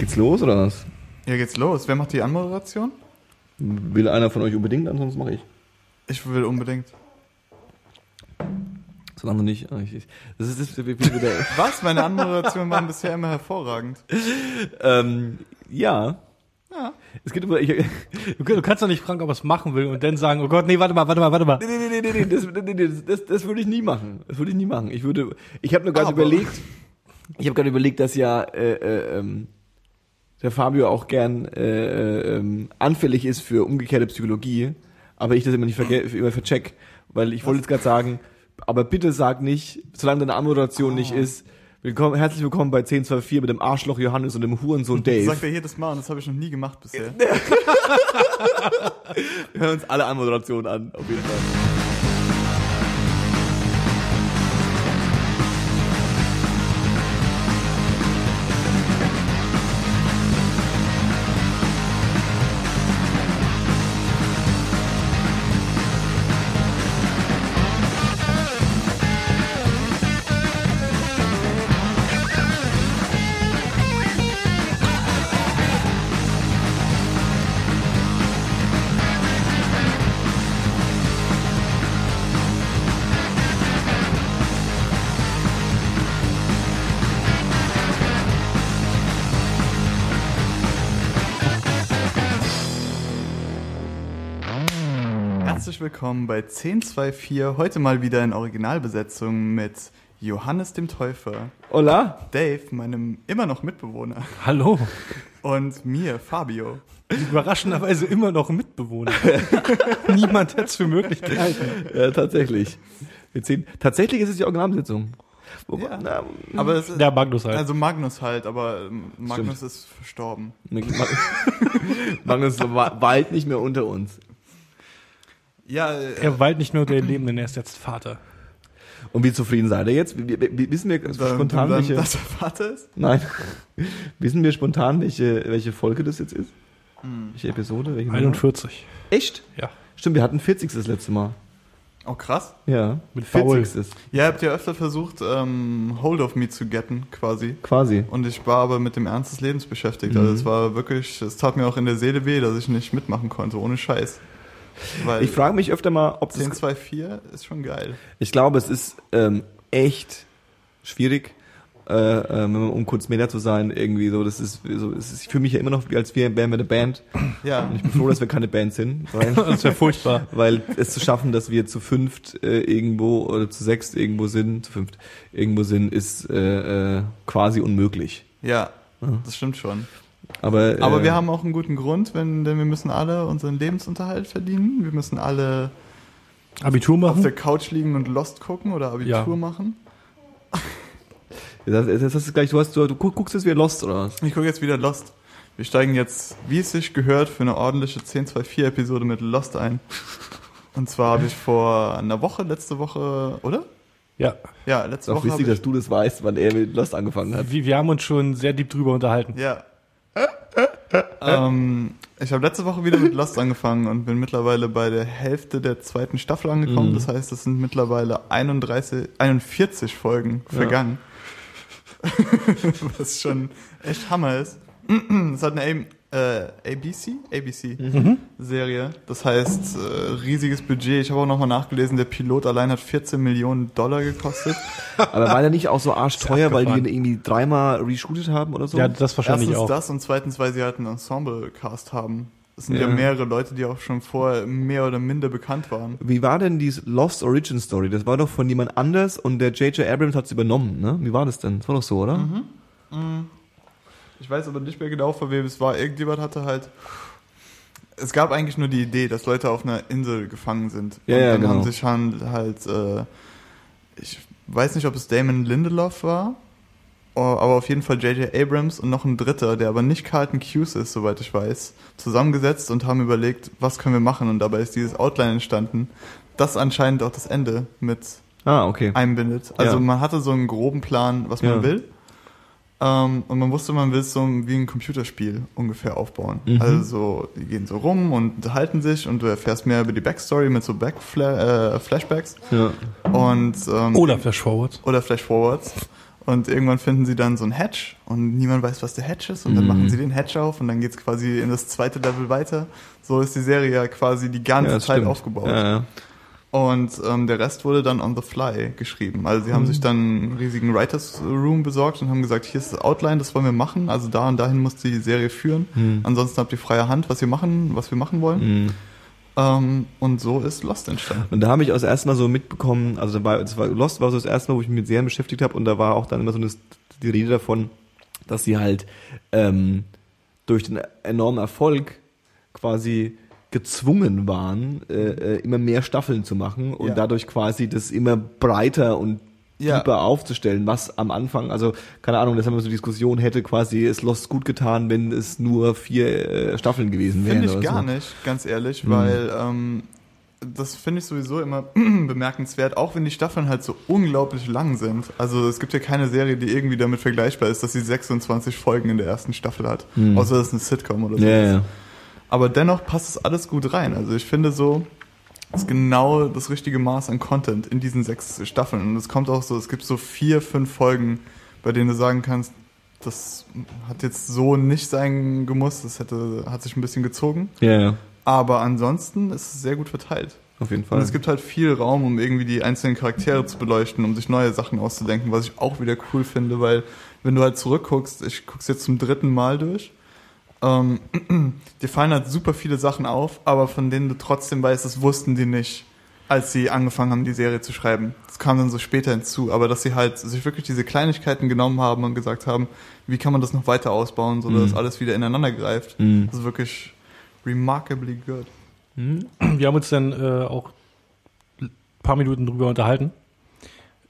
Geht's los oder was? Ja, geht's los. Wer macht die Anmoderation? Will einer von euch unbedingt, ansonsten mache ich. Ich will unbedingt. Solange nicht. ah, das ist das, wieder, Was? Meine Anmoderationen waren bisher immer hervorragend. ähm, ja. Ja. Es geht über. Ich, nee, Du, kannst doch nicht fragen, ob er es machen will und dann sagen, oh Gott, nee, warte mal, warte mal, warte mal. nee, nee, nee, nee, das, nee, nee, das, das, das würde ich nie machen. Das würde ich nie machen. Ich würde. Ich habe nur gerade Aber- überlegt. Ich habe gerade überlegt, dass ja äh, äh, ähm, der Fabio auch gern äh, äh, ähm, anfällig ist für umgekehrte Psychologie, aber ich das immer nicht verge immer vercheck, weil ich wollte jetzt gerade sagen, aber bitte sag nicht, solange deine Anmoderation nicht ist, willkommen, herzlich willkommen bei 1024 mit dem Arschloch Johannes und dem Hurensohn Das Dave. sagt er jedes Mal und das habe ich noch nie gemacht bisher. Wir hören uns alle Anmoderationen an, auf jeden Fall. Willkommen bei 1024. Heute mal wieder in Originalbesetzung mit Johannes dem Täufer, Hola. Dave, meinem immer noch Mitbewohner, Hallo. und mir, Fabio. Überraschenderweise immer noch Mitbewohner. Niemand hätte es für möglich gehalten. Ja, tatsächlich. Wir ziehen, tatsächlich ist es die Originalbesetzung. Wobei, Ja. na, Aber es ist, Der Magnus halt. also Magnus halt, aber Magnus ist verstorben. Magnus wa- weilt nicht mehr unter uns. Ja, äh, er weilt nicht mehr unter den Lebenden, er ist jetzt Vater. Und wie zufrieden seid ihr jetzt? Wissen wir spontan, dann, welche, dass er Vater ist? nein, wissen wir spontan, welche, welche Folge das jetzt ist? Hm. Welche Episode? Welche Nummer? 41. Echt? Ja. Stimmt, wir hatten 40. das letzte Mal. Oh, krass. Ja. Mit Paul. 40. Ja, ihr habt ja öfter versucht, ähm, Hold of Me zu getten, quasi. Quasi. Und ich war aber mit dem Ernst des Lebens beschäftigt. Mhm. Also es war wirklich, es tat mir auch in der Seele weh, dass ich nicht mitmachen konnte, ohne Scheiß. Weil Ich frage mich öfter mal, ob das 1024 ist schon geil. Ich glaube, es ist ähm, echt schwierig, äh, ähm, um kurz Meta zu sein, irgendwie so. Das ist so, es ist, ich fühle mich ja immer noch, wie als wären wir eine Band. Ja, Und ich bin froh, dass wir keine Band sind, weil, Das wäre furchtbar. weil es zu schaffen, dass wir zu fünft äh, irgendwo oder zu sechst irgendwo sind, zu fünft irgendwo sind, ist äh, äh, quasi unmöglich. ja, das stimmt schon. Aber, äh, Aber wir haben auch einen guten Grund, wenn, denn wir müssen alle unseren Lebensunterhalt verdienen. Wir müssen alle Abitur auf der machen? Couch liegen und Lost gucken oder Abitur Ja. machen. das, das ist gleich, du hast, du, du guckst jetzt wieder Lost oder was? Ich gucke jetzt wieder Lost. Wir steigen jetzt, wie es sich gehört, für eine ordentliche 1024-Episode mit Lost ein. Und zwar habe ich vor einer Woche, letzte Woche, oder? Ja. Ja, Ist letzte auch Woche. wichtig, habe dass du das weißt, wann er mit Lost angefangen hat. Wir, wir haben uns schon sehr deep drüber unterhalten. ja. Ähm, ich habe letzte Woche wieder mit Lost angefangen und bin mittlerweile bei der Hälfte der zweiten Staffel angekommen. Mhm. Das heißt, es sind mittlerweile 31, 41 Folgen Ja. vergangen. Was schon echt Hammer ist. Es hat eine äh, ABC? ABC Mhm. Serie. Das heißt, äh, riesiges Budget. Ich habe auch nochmal nachgelesen, der Pilot allein hat 14 Millionen Dollar gekostet. Aber war der nicht auch so arschteuer, weil die ihn irgendwie dreimal reshootet haben oder so? Ja, das wahrscheinlich Erstens auch. das und zweitens, weil sie halt einen Ensemble-Cast haben. Es sind ja. Ja. mehrere Leute, die auch schon vorher mehr oder minder bekannt waren. Wie war denn die Lost Origin Story? Das war doch von jemand anders und der J.J. Abrams hat es übernommen, ne? Wie war das denn? Das war doch so, oder? Ich weiß aber nicht mehr genau, von wem es war. Irgendjemand hatte halt. Es gab eigentlich nur die Idee, dass Leute auf einer Insel gefangen sind. Ja, und ja, dann genau. haben sich halt, äh, ich weiß nicht, ob es Damon Lindelof war, aber auf jeden Fall J.J. Abrams und noch ein Dritter, der aber nicht Carlton Cuse ist, soweit ich weiß, zusammengesetzt und haben überlegt, was können wir machen. Und dabei ist dieses Outline entstanden, das anscheinend auch das Ende mit Ah, okay. einbindet. Also Ja. man hatte so einen groben Plan, was man will. Ähm, und man wusste, man will es so wie ein Computerspiel ungefähr aufbauen. Mhm. Also so, die gehen so rum und unterhalten sich und du erfährst mehr über die Backstory mit so Backfla äh, Flashbacks Ja. und ähm, Oder Flash Forward. oder Flashforwards. Und irgendwann finden sie dann so ein Hatch und niemand weiß, was der Hatch ist. Und dann Mhm. machen sie den Hatch auf und dann geht's quasi in das zweite Level weiter. So ist die Serie ja quasi die ganze das Zeit stimmt. aufgebaut. Ja, ja. Und ähm, der Rest wurde dann on the fly geschrieben. Also sie haben sich dann einen riesigen Writers Room besorgt und haben gesagt, hier ist das Outline, das wollen wir machen. Also da und dahin muss die Serie führen. Hm. Ansonsten habt ihr freie Hand, was wir machen, was wir machen wollen. Mhm. Ähm, und so ist Lost entstanden. Und da habe ich auch das erste Mal so mitbekommen, also da war, das war Lost war so das erste Mal, wo ich mich mit Serien beschäftigt habe und da war auch dann immer so eine, die Rede davon, dass sie halt ähm, durch den enormen Erfolg quasi gezwungen waren, äh, äh, immer mehr Staffeln zu machen und Ja. dadurch quasi das immer breiter und Ja. tiefer aufzustellen, was am Anfang, also keine Ahnung, das haben wir so Diskussion, hätte quasi es Lost gut getan, wenn es nur vier äh, Staffeln gewesen wären. Finde ich gar so. nicht, ganz ehrlich, Mhm. weil ähm, das finde ich sowieso immer bemerkenswert, auch wenn die Staffeln halt so unglaublich lang sind. Also es gibt ja keine Serie, die irgendwie damit vergleichbar ist, dass sie 26 Folgen in der ersten Staffel hat. Mhm. Außer das ist eine Sitcom oder so. Ja, ja. Aber dennoch passt es alles gut rein. Also ich finde so, ist genau das richtige Maß an Content in diesen sechs Staffeln. Und es kommt auch so, es gibt so vier, fünf Folgen, bei denen du sagen kannst, das hat jetzt so nicht sein gemusst, das hätte, hat sich ein bisschen gezogen. ja, ja, Aber ansonsten ist es sehr gut verteilt. auf jeden Fall. Und es gibt halt viel Raum, um irgendwie die einzelnen Charaktere zu beleuchten, um sich neue Sachen auszudenken, was ich auch wieder cool finde, weil wenn du halt zurückguckst, ich guck's jetzt zum dritten Mal durch, ähm, dir fallen halt super viele Sachen auf, aber von denen du trotzdem weißt, das wussten die nicht, als sie angefangen haben, die Serie zu schreiben. Das kam dann so später hinzu, aber dass sie halt sich wirklich diese Kleinigkeiten genommen haben und gesagt haben, wie kann man das noch weiter ausbauen, so dass Mhm. alles wieder ineinander greift. Mhm. Das ist wirklich remarkably good. Wir haben uns dann äh, auch ein paar Minuten drüber unterhalten.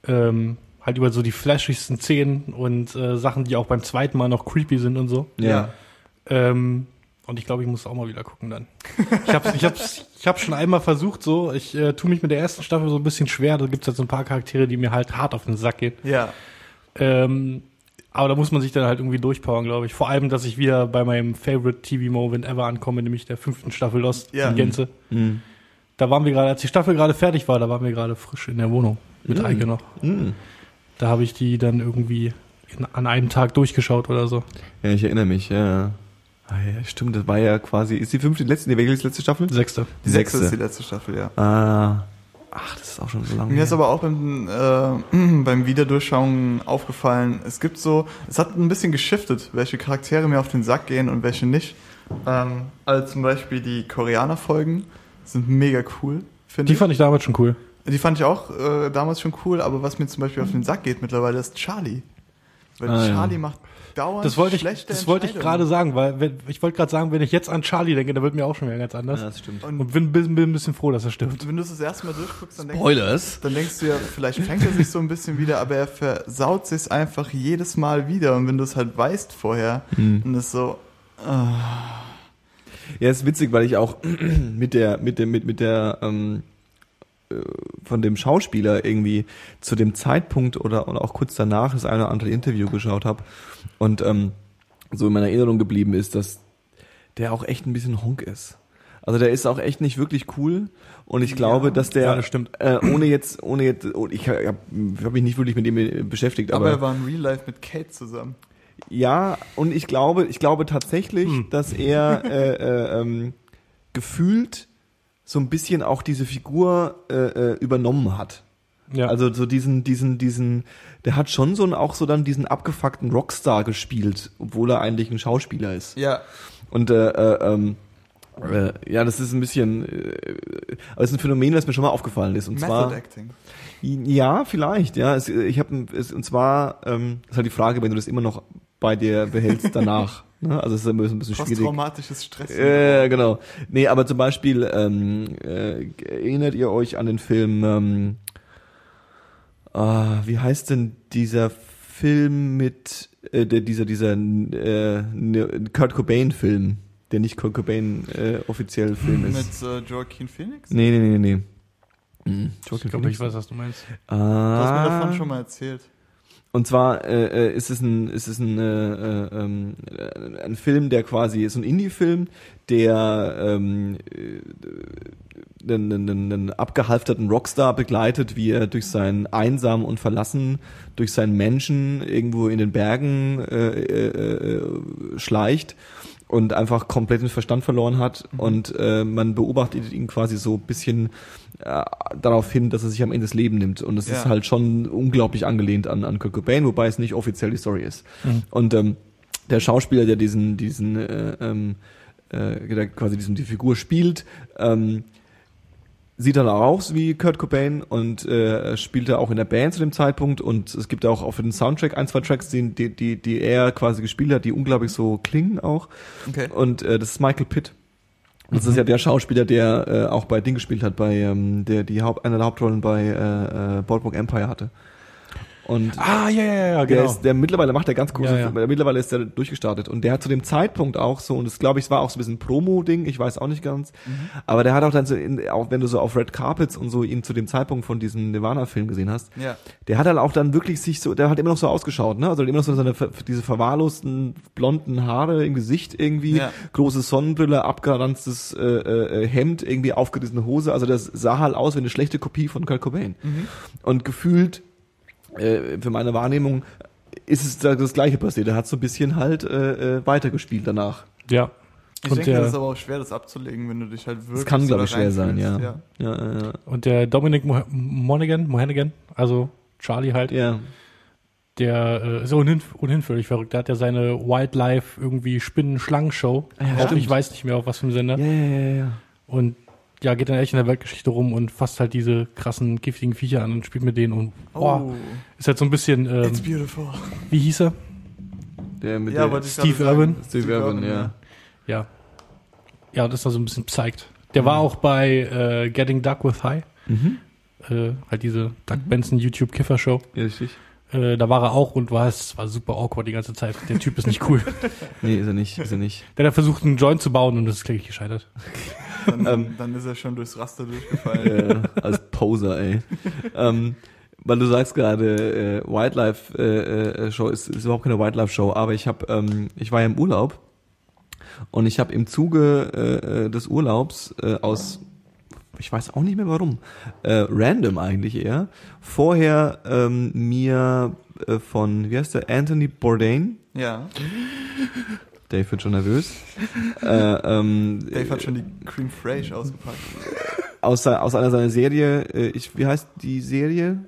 Ähm, halt über so die flashigsten Szenen und äh, Sachen, die auch beim zweiten Mal noch creepy sind und so. ja. Ähm, und ich glaube, ich muss auch mal wieder gucken dann. Ich habe ich hab's, ich hab's schon einmal versucht so. Ich äh, tue mich mit der ersten Staffel so ein bisschen schwer. Da gibt's halt so ein paar Charaktere, die mir halt hart auf den Sack gehen. Ja. Ähm, aber da muss man sich dann halt irgendwie durchpowern, glaube ich. Vor allem, dass ich wieder bei meinem Favorite TV-Moment ever ankomme, nämlich der fünften Staffel Lost Ja. in Gänze. Mhm. Da waren wir gerade, als die Staffel gerade fertig war, da waren wir gerade frisch in der Wohnung mit Mhm. Eike noch. Mhm. Da habe ich die dann irgendwie in, an einem Tag durchgeschaut oder so. Ja, ich erinnere mich, ja. Ah, ja, stimmt, das war ja quasi, ist die fünfte, die letzte, nee, welche ist die letzte Staffel? Sechste. Die sechste ist die letzte Staffel, ja. Ah, ach, das ist auch schon so lange. Mir ist her. aber auch beim, äh, beim Wiederdurchschauen aufgefallen, es gibt so, es hat ein bisschen geschiftet, welche Charaktere mir auf den Sack gehen und welche nicht. Ähm, also zum Beispiel die Koreaner-Folgen sind mega cool, finde Die ich. fand ich damals schon cool. Die fand ich auch äh, damals schon cool, aber was mir zum Beispiel auf den Sack geht mittlerweile ist Charlie. Weil Ah, ja. Charlie macht dauernd Das wollte ich, schlechte das wollte ich gerade sagen, weil wenn, ich wollte gerade sagen, wenn ich jetzt an Charlie denke, dann wird mir auch schon wieder ganz anders. Ja, das stimmt. Und Und bin, bin, bin ein bisschen froh, dass er stirbt. wenn du es das erste Mal durchguckst, dann denkst, Spoilers. dann denkst du ja, vielleicht fängt er sich so ein bisschen wieder, aber er versaut sich einfach jedes Mal wieder. Und wenn du es halt weißt vorher, Hm. dann ist so, Ja, ist witzig, weil ich auch mit der, mit der, mit, mit der, ähm, äh, von dem Schauspieler irgendwie zu dem Zeitpunkt oder, oder auch kurz danach das eine oder andere Interview geschaut habe und ähm, so in meiner Erinnerung geblieben ist, dass der auch echt ein bisschen Honk ist. Also der ist auch echt nicht wirklich cool und ich glaube, Ja. dass der Ja, das stimmt. Äh, ohne jetzt, ohne jetzt, oh, ich habe hab mich nicht wirklich mit dem beschäftigt, aber, aber, er war in Real Life mit Kate zusammen. ja, und ich glaube, ich glaube tatsächlich, Hm. dass er äh, äh, ähm, gefühlt so ein bisschen auch diese Figur äh, äh, übernommen hat. Ja. Also so diesen, diesen, diesen, der hat schon so einen, auch so dann diesen abgefuckten Rockstar gespielt, obwohl er eigentlich ein Schauspieler ist. Ja. Und äh, äh, ähm, äh, ja, das ist ein bisschen, äh, aber es ist ein Phänomen, das mir schon mal aufgefallen ist. Und Method zwar, Acting. ja, vielleicht, ja. Es, ich habe und zwar ähm, ist halt die Frage, wenn du das immer noch bei dir behältst danach. ne? Also es ist immer so ein bisschen schwierig. Posttraumatisches Stress. Äh, genau. Nee, aber zum Beispiel, ähm, äh, erinnert ihr euch an den Film, ähm, ah, wie heißt denn dieser Film mit äh, der, dieser, dieser äh, ne- Kurt Cobain-Film, der nicht Kurt Cobain äh, offiziell Film ist. Mit äh, Joaquin Phoenix? Nee, nee, nee, nee. Mhm. ich glaube, ich weiß, was du meinst. Du hast mir Ah. davon schon mal erzählt. Und zwar äh, äh, ist es ein, ist es ein, äh, äh, ähm, äh, ein Film, der quasi ist ein Indie-Film, der ähm, äh, einen, einen, einen abgehalfterten Rockstar begleitet, wie er durch sein einsam und verlassen, durch seinen Menschen irgendwo in den Bergen äh, äh, schleicht und einfach komplett den Verstand verloren hat. Und äh, man beobachtet ihn quasi so ein bisschen äh, darauf hin, dass er sich am Ende das Leben nimmt und es Ja. ist halt schon unglaublich angelehnt an, an Kurt Cobain, wobei es nicht offiziell die Story ist. Und ähm, der Schauspieler, der diesen, diesen, äh, ähm, äh, der quasi diesen, die Figur spielt, ähm, sieht dann auch aus wie Kurt Cobain und äh, spielte auch in der Band zu dem Zeitpunkt und es gibt auch auf den Soundtrack ein, zwei Tracks, die, die, die, die er quasi gespielt hat, die unglaublich so klingen auch. Okay. Und äh, das ist Michael Pitt. Das ist ja der Schauspieler, der äh, auch bei Ding gespielt hat, bei ähm, der die Haupt, eine der Hauptrollen bei äh, äh, Boardwalk Empire hatte. Und Ah, ja, ja, ja, der, genau. ist, der mittlerweile macht er ganz cool. Ja, ja. Mittlerweile ist der durchgestartet. Und der hat zu dem Zeitpunkt auch so, und das glaube ich, war auch so ein bisschen Promo-Ding, ich weiß auch nicht ganz. Mhm. Aber der hat auch dann so, in, auch wenn du so auf Red Carpets und so ihn zu dem Zeitpunkt von diesem Nirvana-Film gesehen hast, Ja. der hat dann auch dann wirklich sich so, der hat immer noch so ausgeschaut, ne? Also immer noch so seine, diese verwahrlosten blonden Haare im Gesicht irgendwie, Ja. große Sonnenbrille, abgeranztes äh, äh, Hemd, irgendwie aufgerissene Hose. Also das sah halt aus wie eine schlechte Kopie von Kurt Cobain. Und gefühlt äh, für meine Wahrnehmung ist es da das gleiche passiert. Er hat so ein bisschen halt äh, äh, weitergespielt danach. Ja. Ich Und denke, der- das ist aber auch schwer, das abzulegen, wenn du dich halt wirklich Das kann, glaube ich, schwer sein, ja. Ja, ja, ja. Und der Dominic Mo Monaghan, Mohannigan, also Charlie halt, ja. der äh, ist ohnehin, ohnehin völlig verrückt. Der hat ja seine Wildlife irgendwie Spinnen-Schlangen-Show. Ah ja, ich weiß nicht mehr auf was für einem Sender. Ja, ja, ja, ja. Und ja, geht dann echt in der Weltgeschichte rum und fasst halt diese krassen, giftigen Viecher an und spielt mit denen und boah, Oh, ist halt so ein bisschen, ähm, it's beautiful. wie hieß er? Der mit Ja, der Steve. Irwin? Steve Irwin, ja. Ja. Ja, das ist also ein bisschen psyched. Der war auch bei äh, Getting Duck with High, Mhm. äh, halt diese Doug Benson YouTube Kiffer Show. Ja, richtig. Äh, da war er auch und war es war super awkward die ganze Zeit. Der Typ ist nicht cool. Nee, ist er nicht, ist er nicht. Der hat versucht, einen Joint zu bauen und das ist kläglich gescheitert. Dann, Ähm. dann ist er schon durchs Raster durchgefallen. äh, als Poser, ey. ähm, weil du sagst gerade, äh, Wildlife äh, äh, Show ist, ist überhaupt keine Wildlife Show, aber ich habe, ähm, ich war ja im Urlaub und ich habe im Zuge äh, äh, des Urlaubs äh, aus ich weiß auch nicht mehr warum, äh, random eigentlich eher, vorher ähm, mir äh, von, wie heißt der, Anthony Bourdain, Ja. Dave wird schon nervös, äh, ähm, Dave hat schon die Cream Fraiche ausgepackt. aus, aus einer seiner Serie, äh, ich, wie heißt die Serie?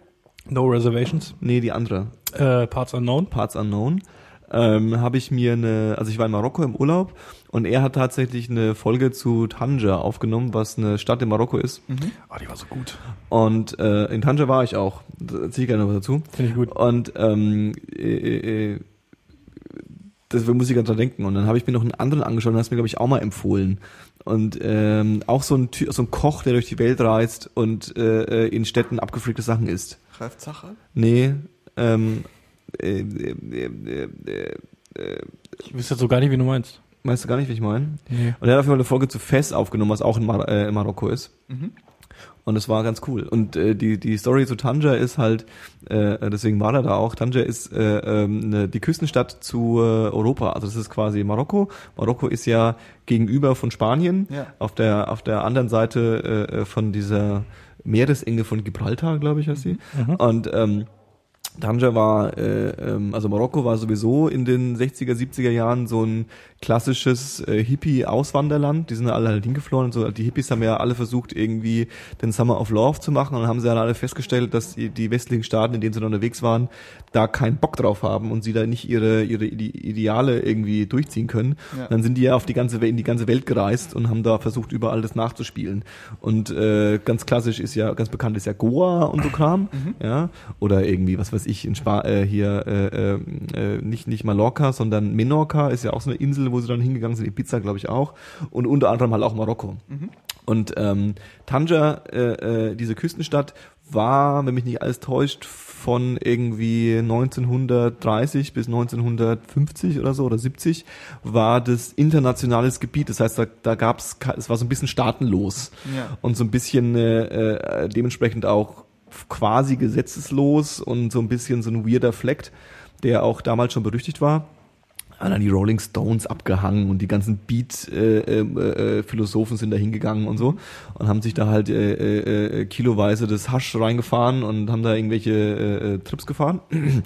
No Reservations. Nee, die andere. Äh, Parts Unknown. Parts Unknown, ähm, habe ich mir eine, also ich war in Marokko im Urlaub und er hat tatsächlich eine Folge zu Tanger aufgenommen, was eine Stadt in Marokko ist. Oh, die war so gut. Und äh, in Tanger war ich auch. Da erzähle ich gerne noch was dazu. Finde ich gut. Und ähm, äh, äh, muss ich ganz dran denken. Und dann habe ich mir noch einen anderen angeschaut und hast mir, glaube ich, auch mal empfohlen. Und ähm, auch so ein, Ty so ein Koch, der durch die Welt reist und äh, äh, in Städten abgefreakte Sachen isst. Ralf Zacher? Nee, ähm, äh, äh, äh, äh, äh, Ich wüsste jetzt so gar nicht, wie du meinst. weißt du gar nicht, wie ich meine? Nee. Und er hat auf jeden Fall eine Folge zu Fes aufgenommen, was auch in, Mar äh, in Marokko ist. Mhm. Und es war ganz cool. Und äh, die die Story zu Tanger ist halt, äh, deswegen war er da auch. Tanger ist äh, ähm, ne, die Küstenstadt zu äh, Europa. Also das ist quasi Marokko. Marokko ist ja gegenüber von Spanien. Ja. Auf der auf der anderen Seite äh, äh, von dieser Meeresenge von Gibraltar, glaube ich, heißt sie. Mhm. Und ähm, Tanger war, äh, ähm, also Marokko war sowieso in den 60er, 70er Jahren so ein klassisches äh, Hippie-Auswanderland. Die sind alle halt hingeflohen und so. Die Hippies haben ja alle versucht, irgendwie den Summer of Love zu machen und dann haben sie ja alle festgestellt, dass die, die westlichen Staaten, in denen sie noch unterwegs waren, da keinen Bock drauf haben und sie da nicht ihre, ihre Ide- Ideale irgendwie durchziehen können. Ja. Dann sind die ja auf die ganze, in die ganze Welt gereist und haben da versucht, überall das nachzuspielen. Und äh, ganz klassisch ist ja, ganz bekannt ist ja Goa und so Kram, ja, oder irgendwie, was weiß ich, in Spa äh, hier äh, äh, äh, nicht nicht Mallorca, sondern Menorca ist ja auch so eine Insel, wo sie dann hingegangen sind, Ibiza glaube ich auch und unter anderem halt auch Marokko. Und ähm, Tanger, äh, äh, diese Küstenstadt, war, wenn mich nicht alles täuscht, von irgendwie 1930 bis 1950 oder so oder 70 war das internationales Gebiet. Das heißt, da, da gab es, es war so ein bisschen staatenlos Ja. und so ein bisschen äh, äh, dementsprechend auch quasi gesetzeslos und so ein bisschen so ein weirder Fleck, der auch damals schon berüchtigt war. Dann die Rolling Stones abgehangen und die ganzen Beat-Philosophen sind da hingegangen und so und haben sich da halt äh, äh, äh, kiloweise das Hasch reingefahren und haben da irgendwelche äh, äh, Trips gefahren.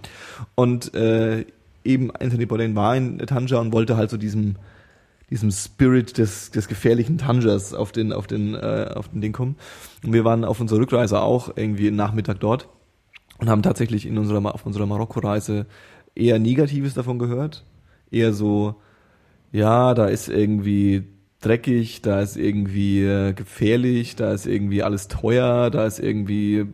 Und äh, eben Anthony Bourdain war in Tanja und wollte halt so diesem diesem Spirit des, des gefährlichen Tangers auf den, auf den, äh, auf den Ding kommen. Und wir waren auf unserer Rückreise auch irgendwie Nachmittag dort und haben tatsächlich in unserer, auf unserer Marokko-Reise eher Negatives davon gehört. Eher so, ja, da ist irgendwie dreckig, da ist irgendwie äh, gefährlich, da ist irgendwie alles teuer, da ist irgendwie äh,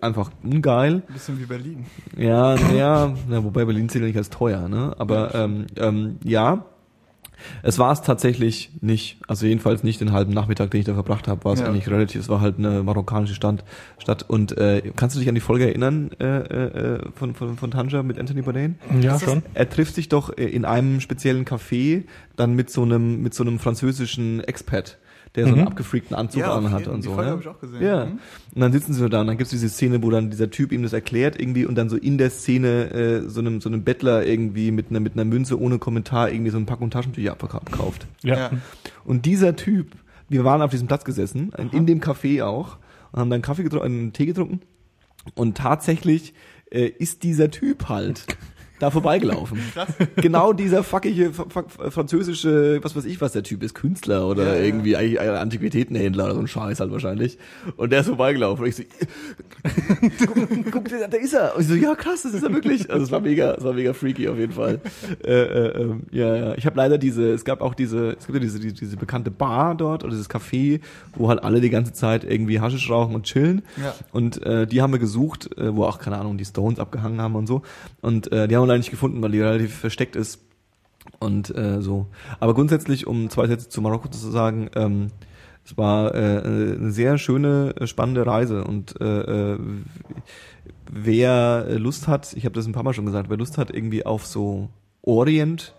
einfach ungeil. Ein bisschen wie Berlin. Ja, ja, na, wobei Berlin zählt ja nicht als teuer, ne? Aber ähm, ähm, ja, es war es tatsächlich nicht. Also jedenfalls nicht den halben Nachmittag, den ich da verbracht habe, war es Ja. eigentlich relativ. Es war halt eine marokkanische Stand, Stadt. Und äh, kannst du dich an die Folge erinnern äh, äh, von, von, von Tanja mit Anthony Bourdain? Ja, schon. Er trifft sich doch äh, in einem speziellen Café dann mit so einem mit so einem französischen Expat, der so einen Mhm. abgefreakten Anzug Ja, anhat jeden- und die so. Folge ne? habe ich auch gesehen. Ja. Mhm. Und dann sitzen sie so da und dann gibt's diese Szene, wo dann dieser Typ ihm das erklärt irgendwie und dann so in der Szene äh, so einem so einem Bettler irgendwie mit einer mit einer Münze ohne Kommentar irgendwie so ein Packung Taschentücher abkauft. Ja. Ja. Und dieser Typ, wir waren auf diesem Platz gesessen, in, in dem Café auch und haben dann Kaffee getrunken, einen Tee getrunken und tatsächlich äh, ist dieser Typ halt da vorbeigelaufen. Genau dieser fuckige französische, was weiß ich, was der Typ ist, Künstler oder Ja, ja. irgendwie eigentlich ein Antiquitätenhändler oder so ein Scheiß halt wahrscheinlich. Und der ist vorbeigelaufen. Und ich so, guck, guck, da ist er. Und ich so, ja krass, das ist er wirklich. Also es war mega, es war mega freaky auf jeden Fall. äh, äh, ähm, ja, ja. Ich habe leider diese, es gab auch diese, es gibt ja diese, diese, diese bekannte Bar dort oder dieses Café, wo halt alle die ganze Zeit irgendwie Haschisch rauchen und chillen. Ja. Und äh, die haben wir gesucht, äh, wo auch, keine Ahnung, die Stones abgehangen haben und so. Und äh, die haben leider nicht gefunden, weil die relativ versteckt ist. Und äh, so. Aber grundsätzlich, um zwei Sätze zu Marokko zu sagen, ähm, es war äh, eine sehr schöne, äh, spannende Reise. Und äh, äh, wer äh, Lust hat, ich habe das ein paar Mal schon gesagt, wer Lust hat irgendwie auf so Orient,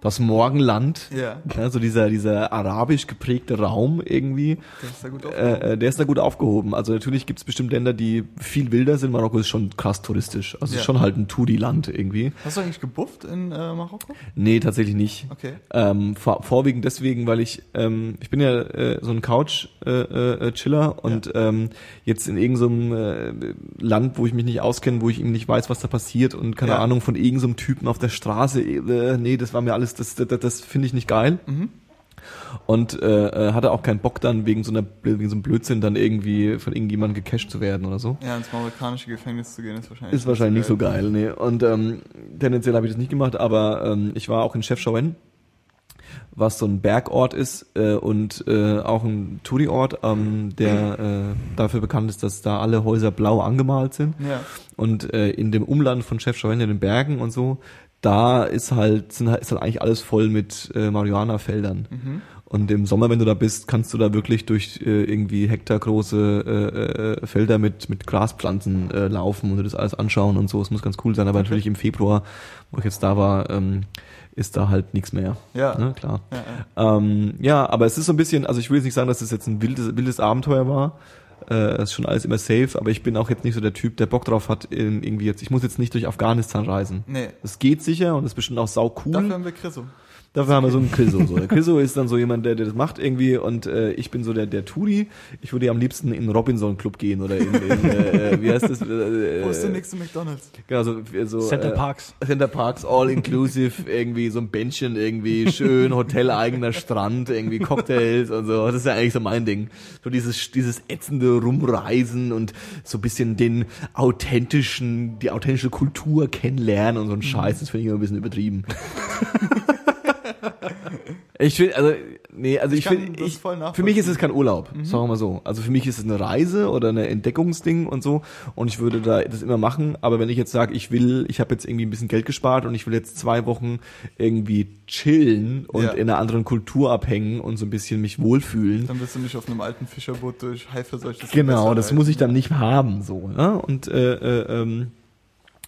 das Morgenland, Ja, ja, so dieser, dieser arabisch geprägte Raum irgendwie, das ist ja gut äh, äh, der ist da gut aufgehoben. Also natürlich gibt's bestimmt Länder, die viel wilder sind. Marokko ist schon krass touristisch. Also Ja. ist schon halt ein Touri-Land irgendwie. Hast du eigentlich gebufft in äh, Marokko? Nee, tatsächlich nicht. Okay. Ähm, vor, vorwiegend deswegen, weil ich, ähm, ich bin ja äh, so ein Couch-Chiller äh, äh, und ähm, jetzt in irgendeinem äh, Land, wo ich mich nicht auskenne, wo ich eben nicht weiß, was da passiert und keine Ja. Ahnung von irgendeinem Typen auf der Straße, äh, nee, das war mir alles, das, das, das finde ich nicht geil. Mhm. Und äh, äh, hatte auch keinen Bock dann wegen so einer wegen so einem Blödsinn dann irgendwie von irgendjemandem gecasht zu werden oder so. Ja, ins marokkanische Gefängnis zu gehen, ist wahrscheinlich Ist wahrscheinlich nicht so geil, nee. Und ähm, tendenziell habe ich das nicht gemacht, aber ähm, ich war auch in Chefchaouen, was so ein Bergort ist äh, und äh, auch ein Touri-Ort, ähm, der äh, dafür bekannt ist, dass da alle Häuser blau angemalt sind. Ja, Und äh, in dem Umland von Chefchaouen in den Bergen und so, da ist halt, sind halt, ist halt eigentlich alles voll mit äh, Marihuana-Feldern. mhm. Und im Sommer, wenn du da bist, kannst du da wirklich durch äh, irgendwie hektargroße äh, äh, Felder mit, mit Graspflanzen äh, laufen und dir das alles anschauen und so. Es muss ganz cool sein. Aber Okay. natürlich im Februar, wo ich jetzt da war, ähm, ist da halt nichts mehr. ja, Ne? Klar. ja, ja. Ähm, ja, aber es ist so ein bisschen, also ich will jetzt nicht sagen, dass es jetzt ein wildes, wildes Abenteuer war. Äh, es ist schon alles immer safe, aber ich bin auch jetzt nicht so der Typ, der Bock drauf hat, in, irgendwie jetzt, ich muss jetzt nicht durch Afghanistan reisen. Nee, Das geht sicher und ist bestimmt auch sau cool. dafür haben wir Chriso. Dafür haben wir so einen Chriso. So. Der Chriso ist dann so jemand, der, der das macht irgendwie und äh, ich bin so der, der Touri. Ich würde ja am liebsten in den Robinson Club gehen oder in, in äh, wie heißt das? Äh, Wo ist der nächste McDonalds? Genau, so, so Center äh, Parks. Center Parks, all inclusive, irgendwie so ein Bändchen, irgendwie schön, Hotel, eigener Strand, irgendwie Cocktails und so. Das ist ja eigentlich so mein Ding. So dieses, dieses ätzende Rumreisen und so ein bisschen den authentischen, die authentische Kultur kennenlernen und so ein Scheiß, das finde ich immer ein bisschen übertrieben. ich finde, also, nee, also ich, kann finde, ich, für mich ist es kein Urlaub, sagen wir mal so. Also für mich ist es eine Reise oder eine Entdeckungsding und so und ich würde da das immer machen, aber wenn ich jetzt sage, ich will, ich habe jetzt irgendwie ein bisschen Geld gespart und ich will jetzt zwei Wochen irgendwie chillen und Ja. in einer anderen Kultur abhängen und so ein bisschen mich wohlfühlen, Dann wirst du nicht auf einem alten Fischerboot durch haiverseuchtes Genau, das muss ich dann nicht haben, so. Ja? Und äh, äh, ähm,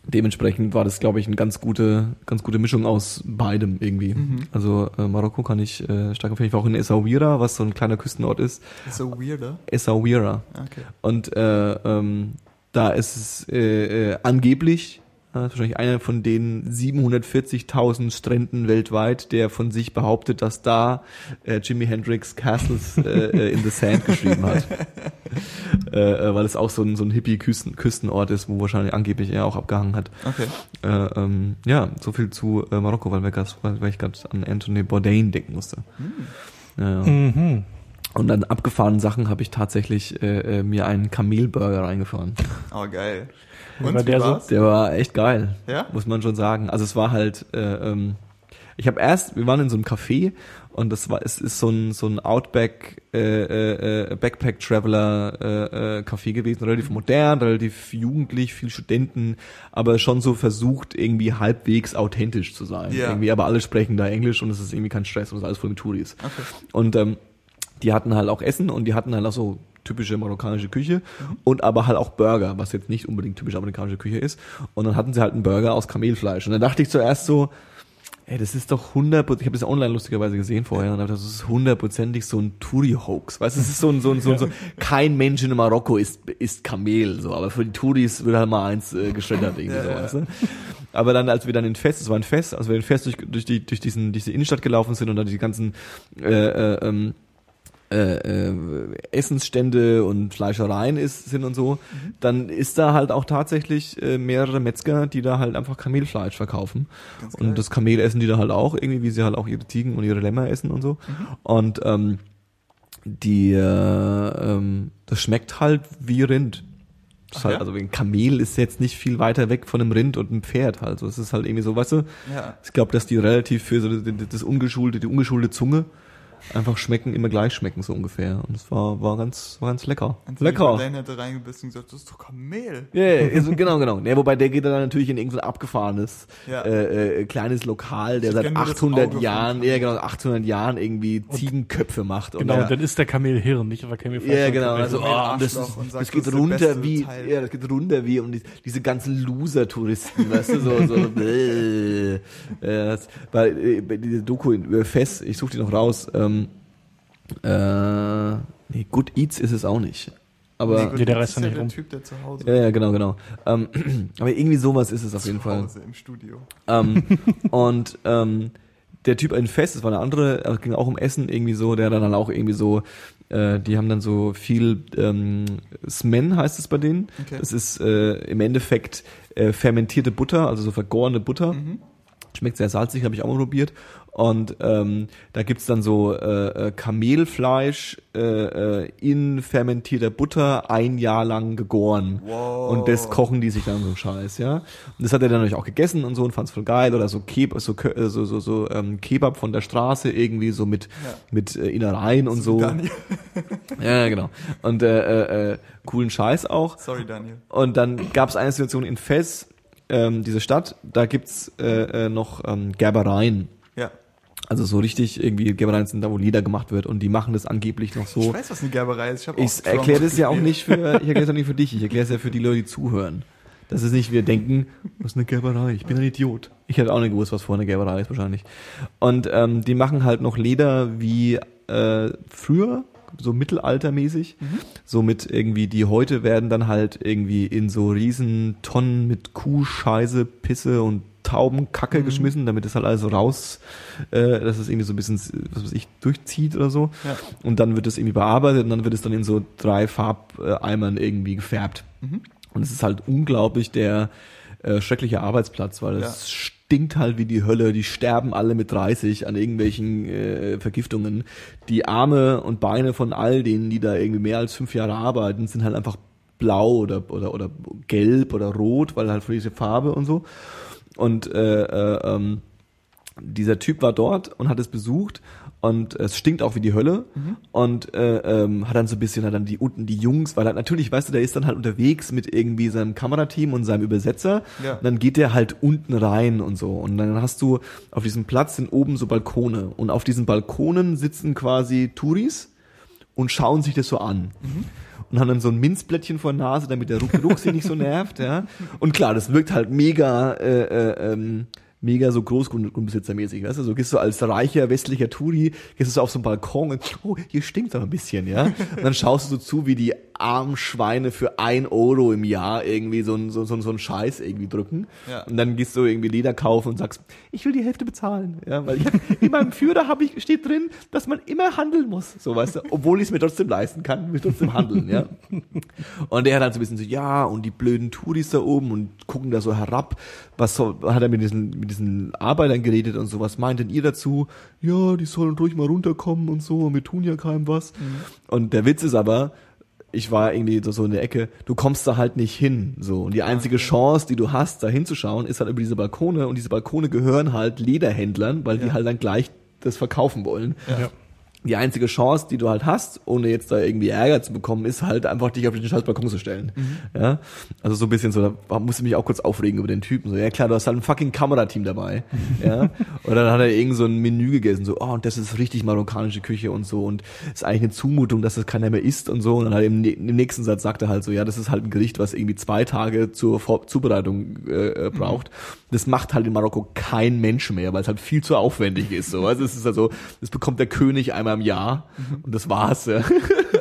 dementsprechend war das, glaube ich, eine ganz gute, ganz gute Mischung aus beidem irgendwie. Mhm. Also äh, Marokko kann ich äh, stark empfehlen. Ich war auch in Essaouira, was so ein kleiner Küstenort ist. Weirder. Essaouira. Okay. Und äh, ähm, da ist es äh, äh, angeblich Das ist wahrscheinlich einer von den 740.000 Stränden weltweit, der von sich behauptet, dass da äh, Jimi Hendrix Castles äh, äh, in the Sand geschrieben hat. äh, äh, weil es auch so ein, so ein Hippie-Küstenort ist, wo wahrscheinlich angeblich er auch abgehangen hat. Okay. Äh, ähm, ja, so viel zu äh, Marokko, weil, wir grad, weil ich gerade an Anthony Bourdain denken musste. Ja, ja. Mhm. Und an abgefahrenen Sachen habe ich tatsächlich äh, äh, mir einen Kamelburger reingefahren. Oh, geil. Und war der so? Der war echt geil, Ja? muss man schon sagen. Also es war halt, äh, ähm, ich habe erst, wir waren in so einem Café und das war, es ist so ein so ein Outback äh, äh, äh, Backpack Traveler äh, äh, Café gewesen, relativ modern, relativ jugendlich, viel Studenten, aber schon so versucht irgendwie halbwegs authentisch zu sein. Ja. Irgendwie, aber alle sprechen da Englisch und es ist irgendwie kein Stress und es ist alles voll mit Touris. Okay. Und ähm, die hatten halt auch Essen und die hatten halt auch so typische marokkanische Küche und aber halt auch Burger, was jetzt nicht unbedingt typische amerikanische Küche ist. Und dann hatten sie halt einen Burger aus Kamelfleisch. Und dann dachte ich zuerst so, ey, das ist doch 100, ich habe das online lustigerweise gesehen vorher und dachte, das ist hundertprozentig so ein Touri-Hoax. Weißt du, es ist so ein, so ein, so ein, so, kein Mensch in Marokko isst, isst Kamel, so, aber für die Touris wird halt mal eins äh, geschreddert irgendwie Ja, so, weißt du. Aber dann, als wir dann in Fest, es war ein Fest, als wir in Fest durch, durch die, durch diesen, diese Innenstadt gelaufen sind und dann die ganzen, äh, äh, ähm, äh, äh, Essensstände und Fleischereien ist, sind und so, dann ist da halt auch tatsächlich äh, mehrere Metzger, die da halt einfach Kamelfleisch verkaufen. Und das Kamel essen die da halt auch irgendwie, wie sie halt auch ihre Ziegen und ihre Lämmer essen und so. Und ähm, die, äh, ähm, das schmeckt halt wie Rind. Ach halt, ja? Also ein Kamel ist jetzt nicht viel weiter weg von einem Rind und einem Pferd halt. So, es ist halt irgendwie so, weißt du, Ja. ich glaube, dass die relativ für so das, das ungeschulte, die ungeschulte Zunge einfach schmecken, immer gleich schmecken so ungefähr. Und es war, war ganz, war ganz lecker. Anthony lecker. Bourdain hätte reingebissen und gesagt, das ist doch Kamel. Ja, ja, also genau, genau. Ja, wobei der geht dann natürlich in irgendein abgefahrenes Ja. äh, äh, kleines Lokal, der Ich seit kenn nur das 800 Auge von Jahren, Kamel. ja genau, 800 Jahren irgendwie Ziegenköpfe macht. Genau, Und und dann ist der Kamel Hirn, nicht aber Kamelfleisch. ja, genau. Kamel- Also, Kamel oh, das, ist, und sagt, das geht das runter wie, Teil. ja, das geht runter wie und die, diese ganzen Loser-Touristen, weißt du, so, so, äh, äh, das, weil, äh, bei dieser Doku in über Fest, ich suche die noch raus, ähm, äh, nee, Good Eats ist es auch nicht. Aber, gut, Ja, der das reißt ist ja nicht der rum. Typ, der zu Hause ja, ja, genau, genau. Ähm, aber irgendwie sowas ist es auf jeden zu Fall. Hause im Studio. Ähm, und ähm, der Typ in Fest, das war eine andere, äh, ging auch um Essen irgendwie so, der dann auch irgendwie so, äh, die haben dann so viel ähm, Smen heißt es bei denen. Okay. Das ist äh, im Endeffekt äh, fermentierte Butter, also so vergorene Butter. Mhm. Schmeckt sehr salzig, habe ich auch mal probiert. Und ähm, da gibt's dann so äh, äh, Kamelfleisch äh, äh, in fermentierter Butter ein Jahr lang gegoren. Wow. Und das kochen die sich dann so Scheiß, ja. Und das hat er dann natürlich auch gegessen und so und fand's voll geil. Oder so, Keb so, äh, so, so, so ähm, Kebab von der Straße irgendwie so mit, Ja. mit äh, Innereien und so. Daniel. Ja, genau. Und äh, äh, äh, coolen Scheiß auch. Sorry, Daniel. Und dann gab es eine Situation in Fez, ähm, diese Stadt, da gibt's äh, äh, noch ähm, Gerbereien. Ja. Also so richtig irgendwie Gerbereien sind da, wo Leder gemacht wird und die machen das angeblich noch Ich so. weiß, was eine Gerberei ist. Ich, hab auch Ich erkläre das ja auch nicht für, ich erkläre es ja nicht für dich, ich erkläre es ja für die Leute, die zuhören. Das ist nicht, wir denken, was ist eine Gerberei? Ich bin ein Idiot. Ich hätte auch nicht gewusst, was vor eine Gerberei ist wahrscheinlich. Und ähm, die machen halt noch Leder wie äh, früher, so mittelaltermäßig. So mit irgendwie, die heute werden dann halt irgendwie in so riesen Tonnen mit Kuhscheiße, Pisse und Taubenkacke geschmissen, damit es halt alles raus, äh, dass es irgendwie so ein bisschen, was weiß ich, durchzieht oder so. Ja. Und dann wird es irgendwie bearbeitet und dann wird es dann in so drei Farbeimern irgendwie gefärbt. Mhm. Und es ist halt unglaublich der äh, schreckliche Arbeitsplatz, weil es Ja. Stinkt halt wie die Hölle. Die sterben alle mit 30 an irgendwelchen äh, Vergiftungen. Die Arme und Beine von all denen, die da irgendwie mehr als fünf Jahre arbeiten, sind halt einfach blau oder, oder, oder gelb oder rot, weil halt für diese Farbe und so. Und äh, äh, ähm, dieser Typ war dort und hat es besucht und es stinkt auch wie die Hölle und äh, ähm, hat dann so ein bisschen hat dann die unten die Jungs, weil er natürlich, weißt du, der ist dann halt unterwegs mit irgendwie seinem Kamerateam und seinem Übersetzer Ja. und dann geht der halt unten rein und so und dann hast du auf diesem Platz sind oben so Balkone und auf diesen Balkonen sitzen quasi Touris und schauen sich das so an. Und haben dann so ein Minzblättchen vor der Nase, damit der Ruck, Ruck sie nicht so nervt, ja. Und klar, das wirkt halt mega, äh, äh, ähm, mega so Großgrundbesitzermäßig, weißt du? So gehst du als reicher westlicher Touri, gehst du so auf so einen Balkon und, oh, hier stinkt aber ein bisschen, ja. Und dann schaust du so zu, wie die armen Schweine für ein Euro im Jahr irgendwie so ein so, so, so ein Scheiß irgendwie drücken. Ja. Und dann gehst du irgendwie Leder kaufen und sagst, ich will die Hälfte bezahlen. Ja, weil ich hab, in meinem Führer habe ich steht drin, dass man immer handeln muss, so weißt du, obwohl ich es mir trotzdem leisten kann, will ich trotzdem handeln, ja. Und der hat halt so ein bisschen so, ja, und die blöden Touris da oben und gucken da so herab. Was soll, hat er mit diesen, mit diesen Arbeitern geredet und so, was meint denn ihr dazu? Ja, die sollen ruhig mal runterkommen und so, wir tun ja keinem was. Und der Witz ist aber, ich war irgendwie so, in der Ecke, du kommst da halt nicht hin, so. Und die einzige Chance, die du hast, da hinzuschauen, ist halt über diese Balkone und diese Balkone gehören halt Lederhändlern, weil die Ja. halt dann gleich das verkaufen wollen Ja. Die einzige Chance, die du halt hast, ohne jetzt da irgendwie Ärger zu bekommen, ist halt einfach dich auf den scheiß Balkon zu stellen. Ja, also so ein bisschen so, da musste ich mich auch kurz aufregen über den Typen. So, ja klar, du hast halt ein fucking Kamerateam dabei. ja, und dann hat er irgend so ein Menü gegessen, so, oh, und das ist richtig marokkanische Küche und so und ist eigentlich eine Zumutung, dass das keiner mehr isst und so. Und dann halt im, ne- im nächsten Satz sagt er halt so, ja, das ist halt ein Gericht, was irgendwie zwei Tage zur Vor Zubereitung äh, äh, braucht. Das macht halt in Marokko kein Mensch mehr, weil es halt viel zu aufwendig ist. So, also es ist also, das bekommt der König einmal im Jahr und das war's. Ja.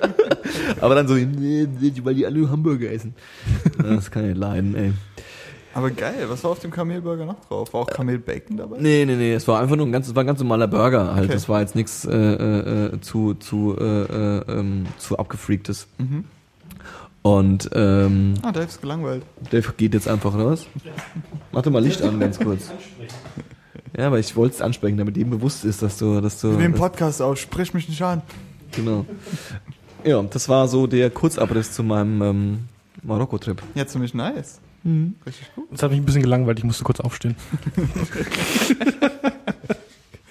Aber dann so, nee, nee, weil die alle Hamburger essen. Das kann ich nicht leiden, ey. Aber geil, was war auf dem Kamelburger noch drauf? War auch Kamelbacon dabei? Nee, nee, nee, es war einfach nur ein ganz, es war ein ganz normaler Burger halt. Okay. Das war jetzt nichts äh, äh, äh, zu, zu, äh, äh, ähm, zu abgefreaktes. Mhm. Und ähm, Ah, Dave ist gelangweilt. Dave geht jetzt einfach, oder was? Mach doch mal Licht an, ganz kurz. Ja, aber ich wollte es ansprechen, damit ihm bewusst ist, dass du, dass du. Nehmen dass- Podcast auf, sprich mich nicht an. Genau. Ja, das war so der Kurzabriss zu meinem ähm, Marokko-Trip. Ja, ziemlich nice. Mhm. Richtig gut. Das hat mich ein bisschen gelangweilt, ich musste kurz aufstehen.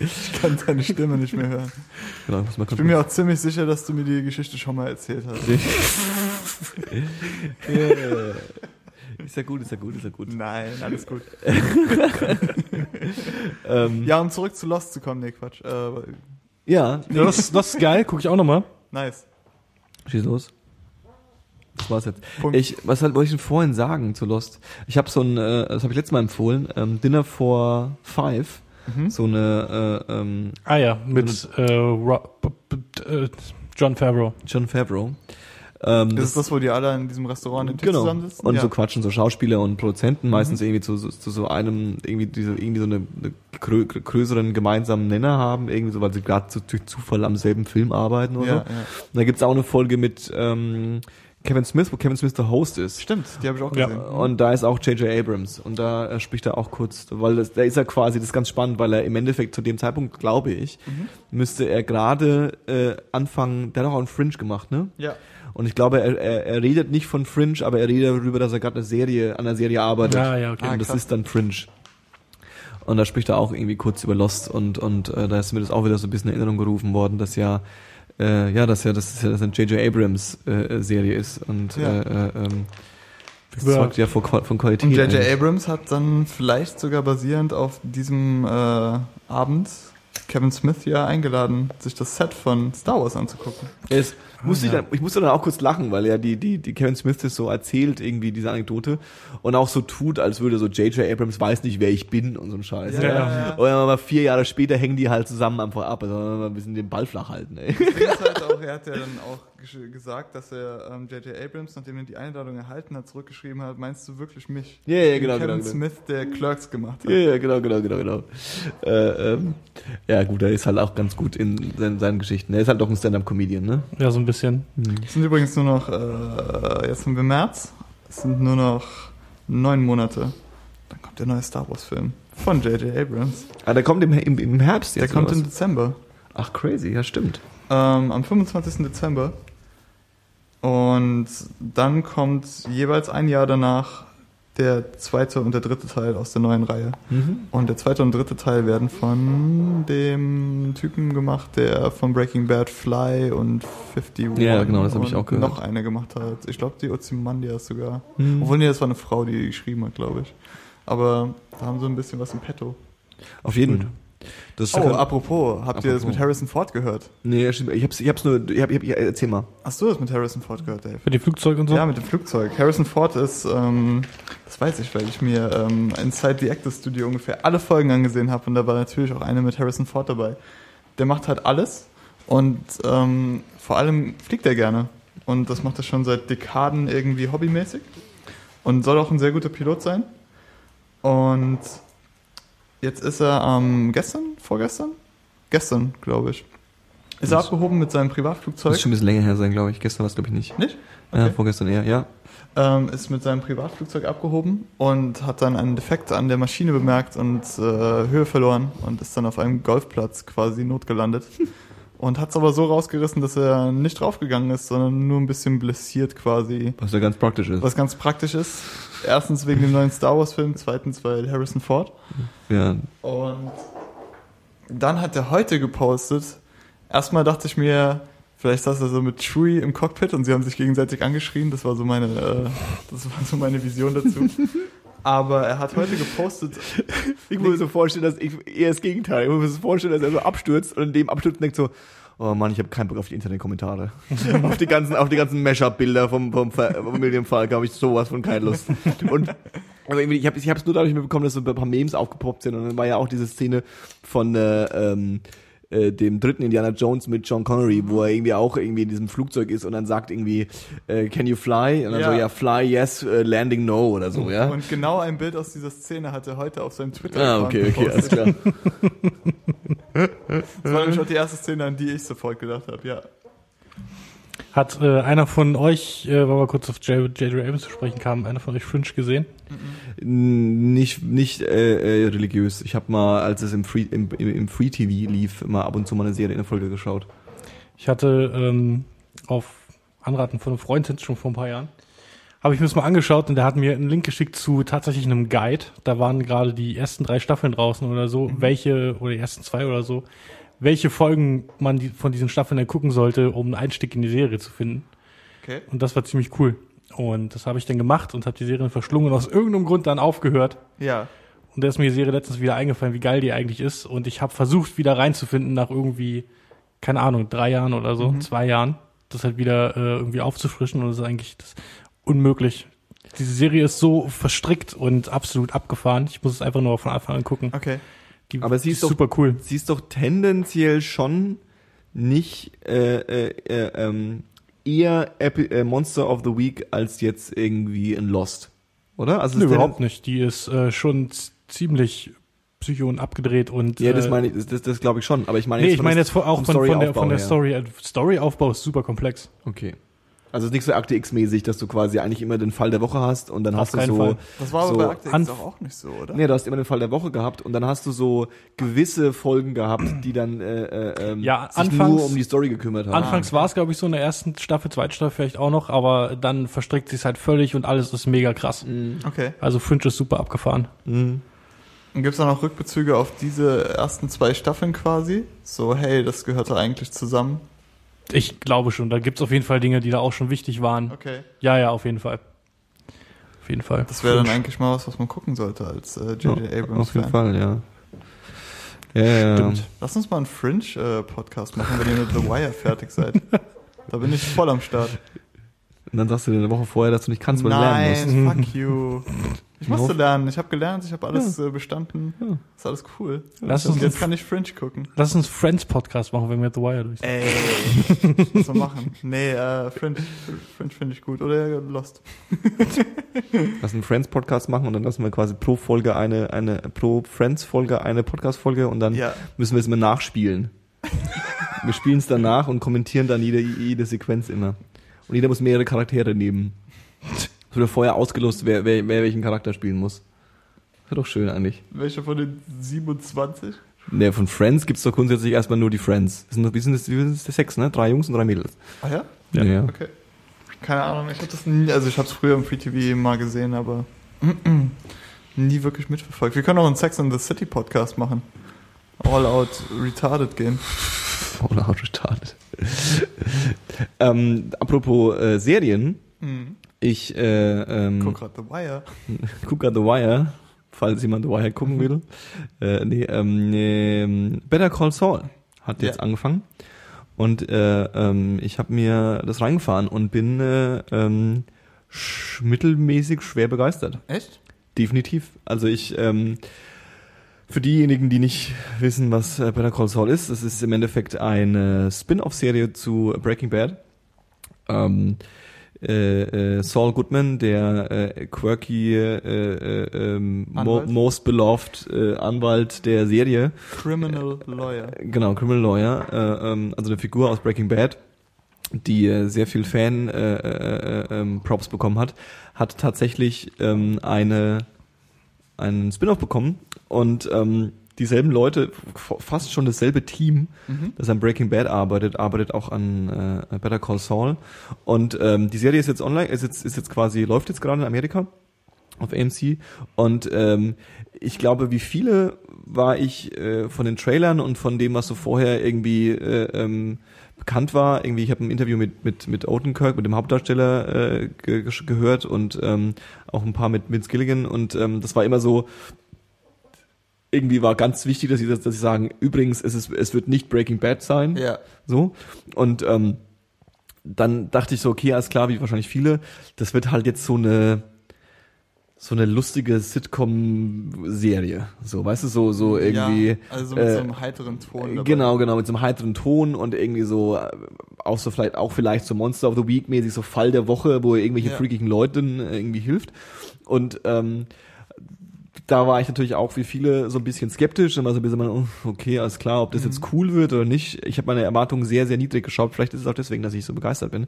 Ich kann deine Stimme nicht mehr hören. Genau, muss mal Ich bin mir auch ziemlich sicher, dass du mir die Geschichte schon mal erzählt hast. Ja. Ist ja gut, ist ja gut, ist ja gut. Nein, alles gut. Ähm, Ja, um zurück zu Lost zu kommen, nee, Quatsch. Äh, ja, Ja, das, das ist geil, gucke ich auch nochmal. nice. schieß los. Das war's jetzt. Punkt. Ich, was halt, wollte ich denn vorhin sagen zu Lost? Ich habe so ein, äh, das habe ich letztes Mal empfohlen, ähm, Dinner for Five. Mhm. So eine äh, ähm, Ah ja, mit äh, Ro b- b- äh, John Favreau. John Favreau. Ähm, Das ist das, wo die alle in diesem Restaurant in Tisch genau. zusammensitzen? Und ja. so quatschen so Schauspieler und Produzenten meistens irgendwie zu, zu, so einem irgendwie diese irgendwie so eine, eine grö größeren gemeinsamen Nenner haben irgendwie so weil sie gerade durch Zufall am selben Film arbeiten oder ja, so. ja. Und da gibt's auch eine Folge mit ähm, Kevin Smith, wo Kevin Smith der Host ist. Stimmt, die habe ich auch Ja. gesehen. Und da ist auch J.J. Abrams und da äh, spricht er auch kurz, weil das, da ist er quasi, das ist ganz spannend, weil er im Endeffekt zu dem Zeitpunkt, glaube ich, müsste er gerade äh, anfangen, der hat auch einen Fringe gemacht, ne? Ja. Und ich glaube, er, er, er redet nicht von Fringe, aber er redet darüber, dass er gerade eine Serie, an einer Serie arbeitet. Ja, ja, okay. Ah, und das ist dann Fringe. Und da spricht er auch irgendwie kurz über Lost und, und äh, da ist mir das auch wieder so ein bisschen in Erinnerung gerufen worden, dass ja, äh, ja, dass ja, das ist ja das eine J.J. Abrams äh, Serie ist und Ja. äh, äh, ähm, das Über- zeugt ja von, von Qualität. Und J.J. Abrams hat dann vielleicht sogar basierend auf diesem äh, Abend Kevin Smith ja eingeladen, sich das Set von Star Wars anzugucken. Es musste ja. ich, dann, ich musste dann auch kurz lachen, weil ja die, die, die Kevin Smith das so erzählt, irgendwie diese Anekdote und auch so tut, als würde so J.J. Abrams weiß nicht, wer ich bin und so ein Scheiß. Ja, Ja, ja. Und dann mal vier Jahre später hängen die halt zusammen einfach ab. Also mal ein bisschen den Ball flach halten, ey. Das Ding ist halt auch, er hat ja dann auch gesagt, dass er ähm, J.J. Abrams, nachdem er die Einladung erhalten hat, zurückgeschrieben hat, meinst du wirklich mich? Ja, ja, Den genau, Kevin genau, genau. Smith, der Clerks gemacht hat. Ja, ja, genau, genau, genau, genau. Äh, ähm, ja, gut, er ist halt auch ganz gut in seinen, seinen Geschichten. Er ist halt doch ein Stand-Up-Comedian, ne? Ja, so ein bisschen. Es sind übrigens nur noch, äh, jetzt haben wir März, es sind nur noch neun Monate. Dann kommt der neue Star Wars Film von J.J. Abrams. Ah, der kommt im, im, im Herbst Der jetzt. kommt oder im? Dezember. Ach, crazy, ja, stimmt. Ähm, am 25. Dezember. Und dann kommt jeweils ein Jahr danach der zweite und der dritte Teil aus der neuen Reihe. Mhm. Und der zweite und dritte Teil werden von dem Typen gemacht, der von Breaking Bad Fly und 51 Ja, genau, das hab ich auch gehört. noch eine gemacht hat. Ich glaube, die Ozymandias sogar. Mhm. Obwohl, nee, das war eine Frau, die geschrieben hat, glaube ich. Aber da haben sie ein bisschen was im Petto. Auf jeden. Das Oh, apropos, habt ihr das Apropos. mit Harrison Ford gehört? Nee, stimmt. Ich hab's, ich hab's nur, ich hab, ich hab, erzähl mal. Hast du das mit Harrison Ford gehört, Dave? Für die Flugzeuge und so. Ja, mit dem Flugzeug. Harrison Ford ist, ähm, das weiß ich, weil ich mir ähm, Inside the Actors Studio ungefähr alle Folgen angesehen habe und da war natürlich auch eine mit Harrison Ford dabei. Der macht halt alles und ähm, vor allem fliegt er gerne. und das macht er schon seit Dekaden irgendwie hobbymäßig und soll auch ein sehr guter Pilot sein. Und jetzt ist er ähm, gestern, vorgestern? Gestern, glaube ich. Ist er Das- abgehoben mit seinem Privatflugzeug. Muss schon ein bisschen länger her sein, glaube ich. Gestern war es, glaube ich, nicht. Nicht? Ja, Okay. vorgestern eher, ja. ähm, ist mit seinem Privatflugzeug abgehoben und hat dann einen Defekt an der Maschine bemerkt und äh, Höhe verloren und ist dann auf einem Golfplatz quasi notgelandet. Und hat es aber so rausgerissen, dass er nicht draufgegangen ist, sondern nur ein bisschen blessiert quasi. Was ja ganz praktisch ist. Was ganz praktisch ist. Erstens wegen dem neuen Star Wars Film, zweitens weil Harrison Ford. Ja. Und dann hat er heute gepostet. Erstmal dachte ich mir, vielleicht saß er so mit Chewie im Cockpit und sie haben sich gegenseitig angeschrien. Das war so meine, äh, das war so meine Vision dazu. Aber er hat heute gepostet. Ich muss mir so vorstellen, dass ich eher das Gegenteil. Ich muss mir so vorstellen, dass er so abstürzt und in dem Absturz denkt so, oh Mann, ich habe keinen Bock auf die Internetkommentare. auf die ganzen, auf die ganzen Mashup-Bilder vom, vom, vom William Falk habe ich sowas von keine Lust. Und irgendwie, ich habe hab's nur dadurch mitbekommen, dass so ein paar Memes aufgepoppt sind und dann war ja auch diese Szene von äh, ähm, äh, dem dritten Indiana Jones mit John Connery, wo er irgendwie auch irgendwie in diesem Flugzeug ist und dann sagt irgendwie, äh, can you fly? Und dann Ja. so, ja, fly, yes, äh, landing, no oder so, ja. Und genau ein Bild aus dieser Szene hat er heute auf seinem Twitter Ah, okay, okay, alles klar. Das war nämlich auch die erste Szene, an die ich sofort gedacht habe, ja. Hat äh, einer von euch, äh, weil wir kurz auf J.J. Abrams zu sprechen kamen, einer von euch Fringe gesehen? Nicht, nicht äh, äh, religiös. Ich habe mal, als es im Free, im, im, im Free TV lief, mal ab und zu mal eine Serie in der Folge geschaut. Ich hatte ähm, auf Anraten von einem Freund schon vor ein paar Jahren, habe ich mir das mal angeschaut und der hat mir einen Link geschickt zu tatsächlich einem Guide. Da waren gerade die ersten drei Staffeln draußen oder so, welche, oder die ersten zwei oder so, welche Folgen man die, von diesen Staffeln dann gucken sollte, um einen Einstieg in die Serie zu finden. Okay. Und das war ziemlich cool. Und das habe ich dann gemacht und habe die Serie verschlungen und aus irgendeinem Grund dann aufgehört. Ja. Und da ist mir die Serie letztens wieder eingefallen, wie geil die eigentlich ist. Und ich habe versucht, wieder reinzufinden nach irgendwie, keine Ahnung, drei Jahren oder so, zwei Jahren, das halt wieder äh, irgendwie aufzufrischen. Und das ist eigentlich das unmöglich. Diese Serie ist so verstrickt und absolut abgefahren. Ich muss es einfach nur von Anfang an gucken. Okay. Die, Aber sie die ist doch- super cool. Sie ist doch tendenziell schon nicht äh, äh, äh, ähm, eher Epi äh, Monster of the Week als jetzt irgendwie in Lost, oder? Also Nö, ist der- überhaupt nicht. Die ist äh, schon ziemlich psycho und abgedreht und Ja, das äh, meine ich, das, das, glaube ich schon. Aber ich meine Nee, jetzt ich meine jetzt auch von, von der, von der her. Story. äh, Storyaufbau ist super komplex. Okay. Also es ist nicht so Akte X-mäßig, dass du quasi eigentlich immer den Fall der Woche hast und dann Auf hast du keinen so. Fall. Das war aber so bei Akte X Anf- doch auch nicht so, oder? Nee, du hast immer den Fall der Woche gehabt und dann hast du so gewisse Folgen gehabt, die dann äh, äh, ähm, Ja, sich anfangs- nur um die Story gekümmert haben. Anfangs war es, glaube ich, so in der ersten Staffel, zweiten Staffel vielleicht auch noch, aber dann verstrickt sich halt völlig und alles ist mega krass. Okay. Also Fringe ist super abgefahren. Mhm. Und gibt es da noch Rückbezüge auf diese ersten zwei Staffeln quasi? So, hey, das gehörte eigentlich zusammen. Ich glaube schon, da gibt's auf jeden Fall Dinge, die da auch schon wichtig waren. Okay. Ja, ja, auf jeden Fall. Auf jeden Fall. Das wäre dann eigentlich mal was, was man gucken sollte als äh, Ja, J.J. Abrams auf jeden Fan. Fall, ja. Ja, ja, ja. Stimmt. Lass uns mal einen Fringe-Podcast machen, wenn ihr mit The Wire fertig seid. Da bin ich voll am Start. Und dann sagst du dir eine Woche vorher, dass du nicht kannst, weil du lernen Nein, musst. fuck you. Ich musste lernen. Ich habe gelernt, ich habe alles äh, bestanden. Ja. Ist alles cool. Lass Und uns, jetzt kann ich Fringe gucken. lass uns Friends Podcast machen, wenn wir The Wire durch sind. Ey, was wir machen? Nee, äh, Fringe, Fringe finde ich gut. Oder Lost. Lass einen Friends-Podcast machen und dann lassen wir quasi pro Folge eine, eine pro Friends-Folge eine Podcast-Folge und dann Ja, müssen wir es immer nachspielen. wir spielen es dann nach und kommentieren dann jede, jede Sequenz immer. Und jeder muss mehrere Charaktere nehmen. Es wird vorher ausgelost, wer, wer, wer welchen Charakter spielen muss. Das wäre doch schön eigentlich. welcher von den 27? Ne, von Friends gibt's doch grundsätzlich erstmal nur die Friends. Das sind, wie sind das, wie sind das sechs, ne? Drei Jungs und drei Mädels. Ah ja? Ja. ja. Okay. Keine Ahnung, ich habe das nie, also ich habe es früher im Free TV mal gesehen, aber mm, mm, nie wirklich mitverfolgt. Wir können auch einen Sex and the City Podcast machen. All out retarded gehen. Oder how retarded. ähm, apropos äh, Serien. Mhm. Ich äh, ähm, Guck grad The Wire. guck gerade The Wire, falls jemand The Wire gucken will. äh, nee, ähm, ähm, Better Call Saul hat jetzt Ja. angefangen. Und äh, ähm, ich habe mir das reingefahren und bin äh, ähm, sch mittelmäßig schwer begeistert. Echt? Definitiv. Also ich, ähm, für diejenigen, die nicht wissen, was äh, Better Call Saul ist, es ist im Endeffekt eine Spin-off-Serie zu Breaking Bad. ähm, äh, äh, Saul Goodman, der äh, quirky, äh, äh, ähm, mo most beloved äh, Anwalt der Serie, Criminal Lawyer. genau, Criminal Lawyer, äh, ähm, also eine Figur aus Breaking Bad, die äh, sehr viel Fan äh, äh, äh, ähm, Props bekommen hat, hat tatsächlich ähm, eine einen Spin-off bekommen und ähm, dieselben Leute, fast schon dasselbe Team, Mhm. das an Breaking Bad arbeitet, arbeitet auch an äh, Better Call Saul. Und ähm, die Serie ist jetzt online, ist jetzt, ist jetzt quasi, läuft jetzt gerade in Amerika auf AMC. Und ähm, ich glaube, wie viele war ich äh, von den Trailern und von dem, was so vorher irgendwie äh, ähm, bekannt war. Irgendwie, ich habe ein Interview mit mit mit Odenkirk, mit dem Hauptdarsteller äh, ge- gehört und ähm, auch ein paar mit Vince Gilligan und ähm, das war immer so irgendwie war ganz wichtig, dass sie dass sie sagen, übrigens, es ist es wird nicht Breaking Bad sein. Ja. So. Und ähm, dann dachte ich so, okay, alles klar, wie wahrscheinlich viele, das wird halt jetzt so eine so eine lustige Sitcom-Serie. So, weißt du, so, so irgendwie. Ja, also mit äh, so einem heiteren Ton. dabei. Genau, genau, mit so einem heiteren Ton und irgendwie so, äh, auch so vielleicht, auch vielleicht so Monster of the Week mäßig, so Fall der Woche, wo er irgendwelche Ja. freakigen Leuten irgendwie hilft. Und ähm, da war ich natürlich auch wie viele so ein bisschen skeptisch und war so ein bisschen, mal, oh, okay, alles klar, ob das jetzt cool wird oder nicht. Ich habe meine Erwartungen sehr, sehr niedrig geschaut. Vielleicht ist es auch deswegen, dass ich so begeistert bin.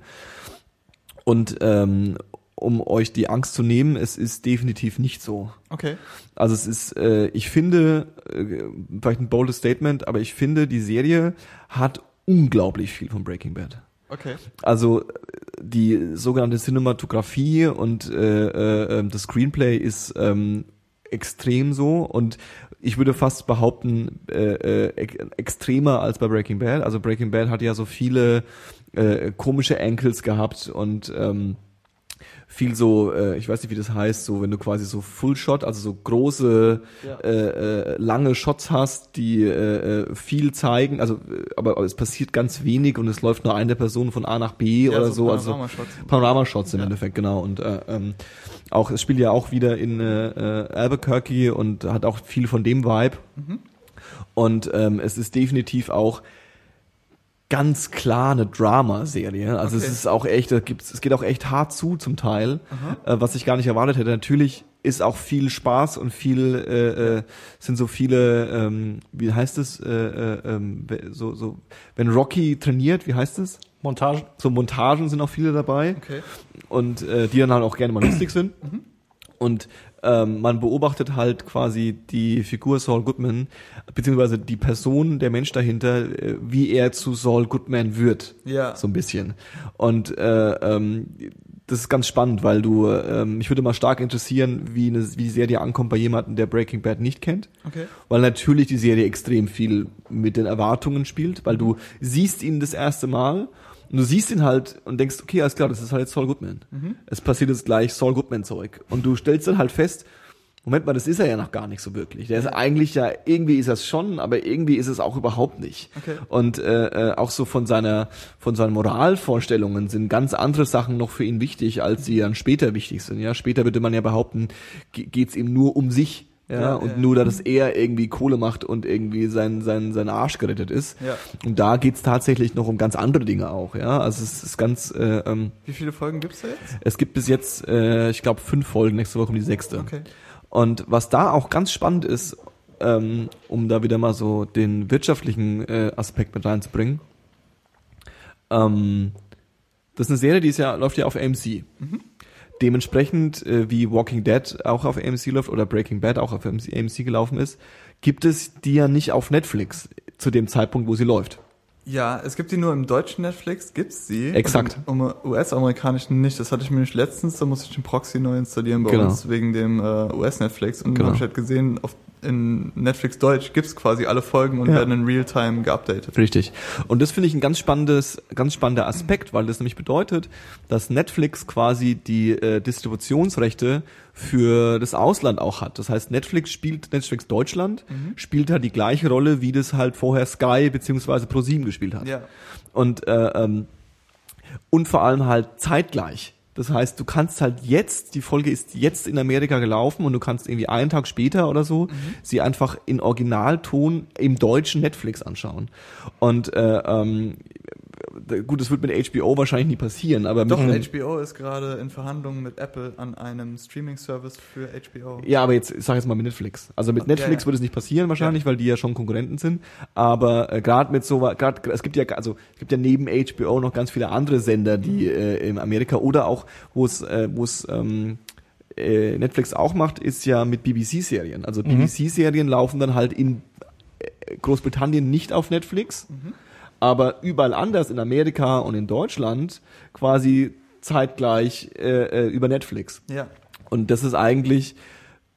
Und ähm, um euch die Angst zu nehmen, es ist definitiv nicht so. Okay. Also es ist, äh, ich finde, äh, vielleicht ein boldes Statement, aber ich finde, die Serie hat unglaublich viel von Breaking Bad. Okay. Also äh, die sogenannte Cinematografie und äh, äh, ähm, das Screenplay ist ähm, extrem so und ich würde fast behaupten äh, äh, ex extremer als bei Breaking Bad. Also Breaking Bad hat ja so viele äh, komische Ankles gehabt und ähm, viel so, äh, ich weiß nicht, wie das heißt, so wenn du quasi so Full Shot, also so große, Ja. äh, äh, lange Shots hast, die äh, äh, viel zeigen, also äh, aber, aber es passiert ganz wenig und es läuft nur eine Person von A nach B Ja, oder so so, also Panoramashots. Panoramashots im Ja. Endeffekt, genau. Und äh, ähm, auch es spielt ja auch wieder in äh, äh, Albuquerque und hat auch viel von dem Vibe. Mhm. Und ähm, es ist definitiv auch ganz klar eine Drama-Serie. Also es Okay. ist auch echt, es geht auch echt hart zu zum Teil, äh, was ich gar nicht erwartet hätte. Natürlich ist auch viel Spaß und viel äh, äh, sind so viele, ähm, wie heißt es, äh, äh, ähm, so so, wenn Rocky trainiert, wie heißt es? Montage. So Montagen sind auch viele dabei Okay. und äh, die dann halt auch gerne mal lustig sind. Und ähm, man beobachtet halt quasi die Figur Saul Goodman, beziehungsweise die Person, der Mensch dahinter, äh, wie er zu Saul Goodman wird. Ja. So ein bisschen. Und äh, ähm, das ist ganz spannend, weil du, ähm, mich würde mal stark interessieren, wie, eine, wie die Serie ankommt bei jemandem, der Breaking Bad nicht kennt. Okay. Weil natürlich die Serie extrem viel mit den Erwartungen spielt, weil du siehst ihn das erste Mal und du siehst ihn halt und denkst, okay, alles klar, das ist halt jetzt Saul Goodman. Es passiert jetzt gleich Saul Goodman Zeug. Und du stellst dann halt fest, Moment mal, das ist er ja noch gar nicht so wirklich. Der ist eigentlich ja, irgendwie ist er es schon, aber irgendwie ist es auch überhaupt nicht. Okay. Und äh, äh, auch so von seiner, von seinen Moralvorstellungen sind ganz andere Sachen noch für ihn wichtig, als sie dann später wichtig sind. Ja, später würde man ja behaupten, ge- geht's ihm nur um sich. Ja, Ja, und ja. nur, dass er irgendwie Kohle macht und irgendwie sein, sein, sein Arsch gerettet ist. Ja. Und da geht's tatsächlich noch um ganz andere Dinge auch, ja. Also es ist ganz, äh, ähm, Wie viele Folgen gibt's da jetzt? es gibt bis jetzt, äh, ich glaube, fünf Folgen, nächste Woche kommt die sechste. Okay. Und was da auch ganz spannend ist, ähm, um da wieder mal so den wirtschaftlichen äh, Aspekt mit reinzubringen, ähm, das ist eine Serie, die ist ja, läuft ja auf AMC. Dementsprechend, äh, wie Walking Dead auch auf AMC läuft oder Breaking Bad auch auf AMC, AMC gelaufen ist, gibt es die ja nicht auf Netflix zu dem Zeitpunkt, wo sie läuft. Ja, es gibt die nur im deutschen Netflix, gibt's die. Exakt. Im US-amerikanischen nicht. Das hatte ich mir nicht letztens, da musste ich den Proxy neu installieren bei Genau. uns wegen dem äh, US-Netflix. Und Genau. dann habe ich halt gesehen, auf, in Netflix Deutsch gibt's quasi alle Folgen und Ja. werden in Realtime geupdatet. Richtig. Und das finde ich ein ganz spannendes, ganz spannender Aspekt, weil das nämlich bedeutet, dass Netflix quasi die äh, Distributionsrechte für das Ausland auch hat. Das heißt, Netflix spielt, Netflix Deutschland spielt halt die gleiche Rolle, wie das halt vorher Sky beziehungsweise ProSieben gespielt hat. Ja. Und, äh, ähm, und vor allem halt zeitgleich. Das heißt, du kannst halt jetzt, die Folge ist jetzt in Amerika gelaufen und du kannst irgendwie einen Tag später oder so sie einfach in Originalton im deutschen Netflix anschauen. Und äh, ähm, gut, das wird mit HBO wahrscheinlich nie passieren, aber Doch, mit, HBO ist gerade in Verhandlungen mit Apple an einem Streaming-Service für HBO. Ja, aber jetzt ich sag jetzt mal mit Netflix. Also mit Ja, Netflix ja. wird es nicht passieren wahrscheinlich, weil die ja schon Konkurrenten sind. Aber äh, gerade mit so, gerade es gibt ja also es gibt ja neben HBO noch ganz viele andere Sender, die äh, in Amerika oder auch wo es äh, wo es ähm, äh, Netflix auch macht, ist ja mit BBC-Serien. Also BBC-Serien laufen dann halt in äh, Großbritannien nicht auf Netflix, aber überall anders in Amerika und in Deutschland quasi zeitgleich äh, äh, über Netflix. Ja. Und das ist eigentlich,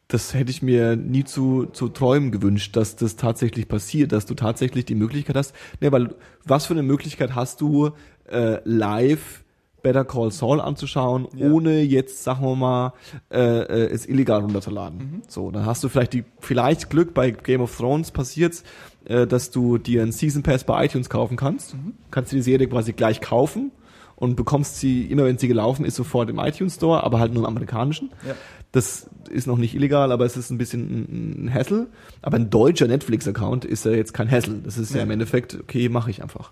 das hätte ich mir nie zu, zu träumen gewünscht, dass das tatsächlich passiert, dass du tatsächlich die Möglichkeit hast. Ne, weil was für eine Möglichkeit hast du, äh, live Better Call Saul anzuschauen, Ja. ohne jetzt, sagen wir mal, äh, äh, es illegal runterzuladen. So, dann hast du vielleicht die, vielleicht Glück, bei Game of Thrones passiert's, äh, dass du dir einen Season Pass bei iTunes kaufen kannst. Kannst du die Serie quasi gleich kaufen und bekommst sie, immer wenn sie gelaufen ist, sofort im iTunes Store, aber halt nur im amerikanischen. Ja. Das ist noch nicht illegal, aber es ist ein bisschen ein, ein Hassel. Aber ein deutscher Netflix-Account ist ja jetzt kein Hassel. Das ist ja, Ja. im Endeffekt, okay, mache ich einfach.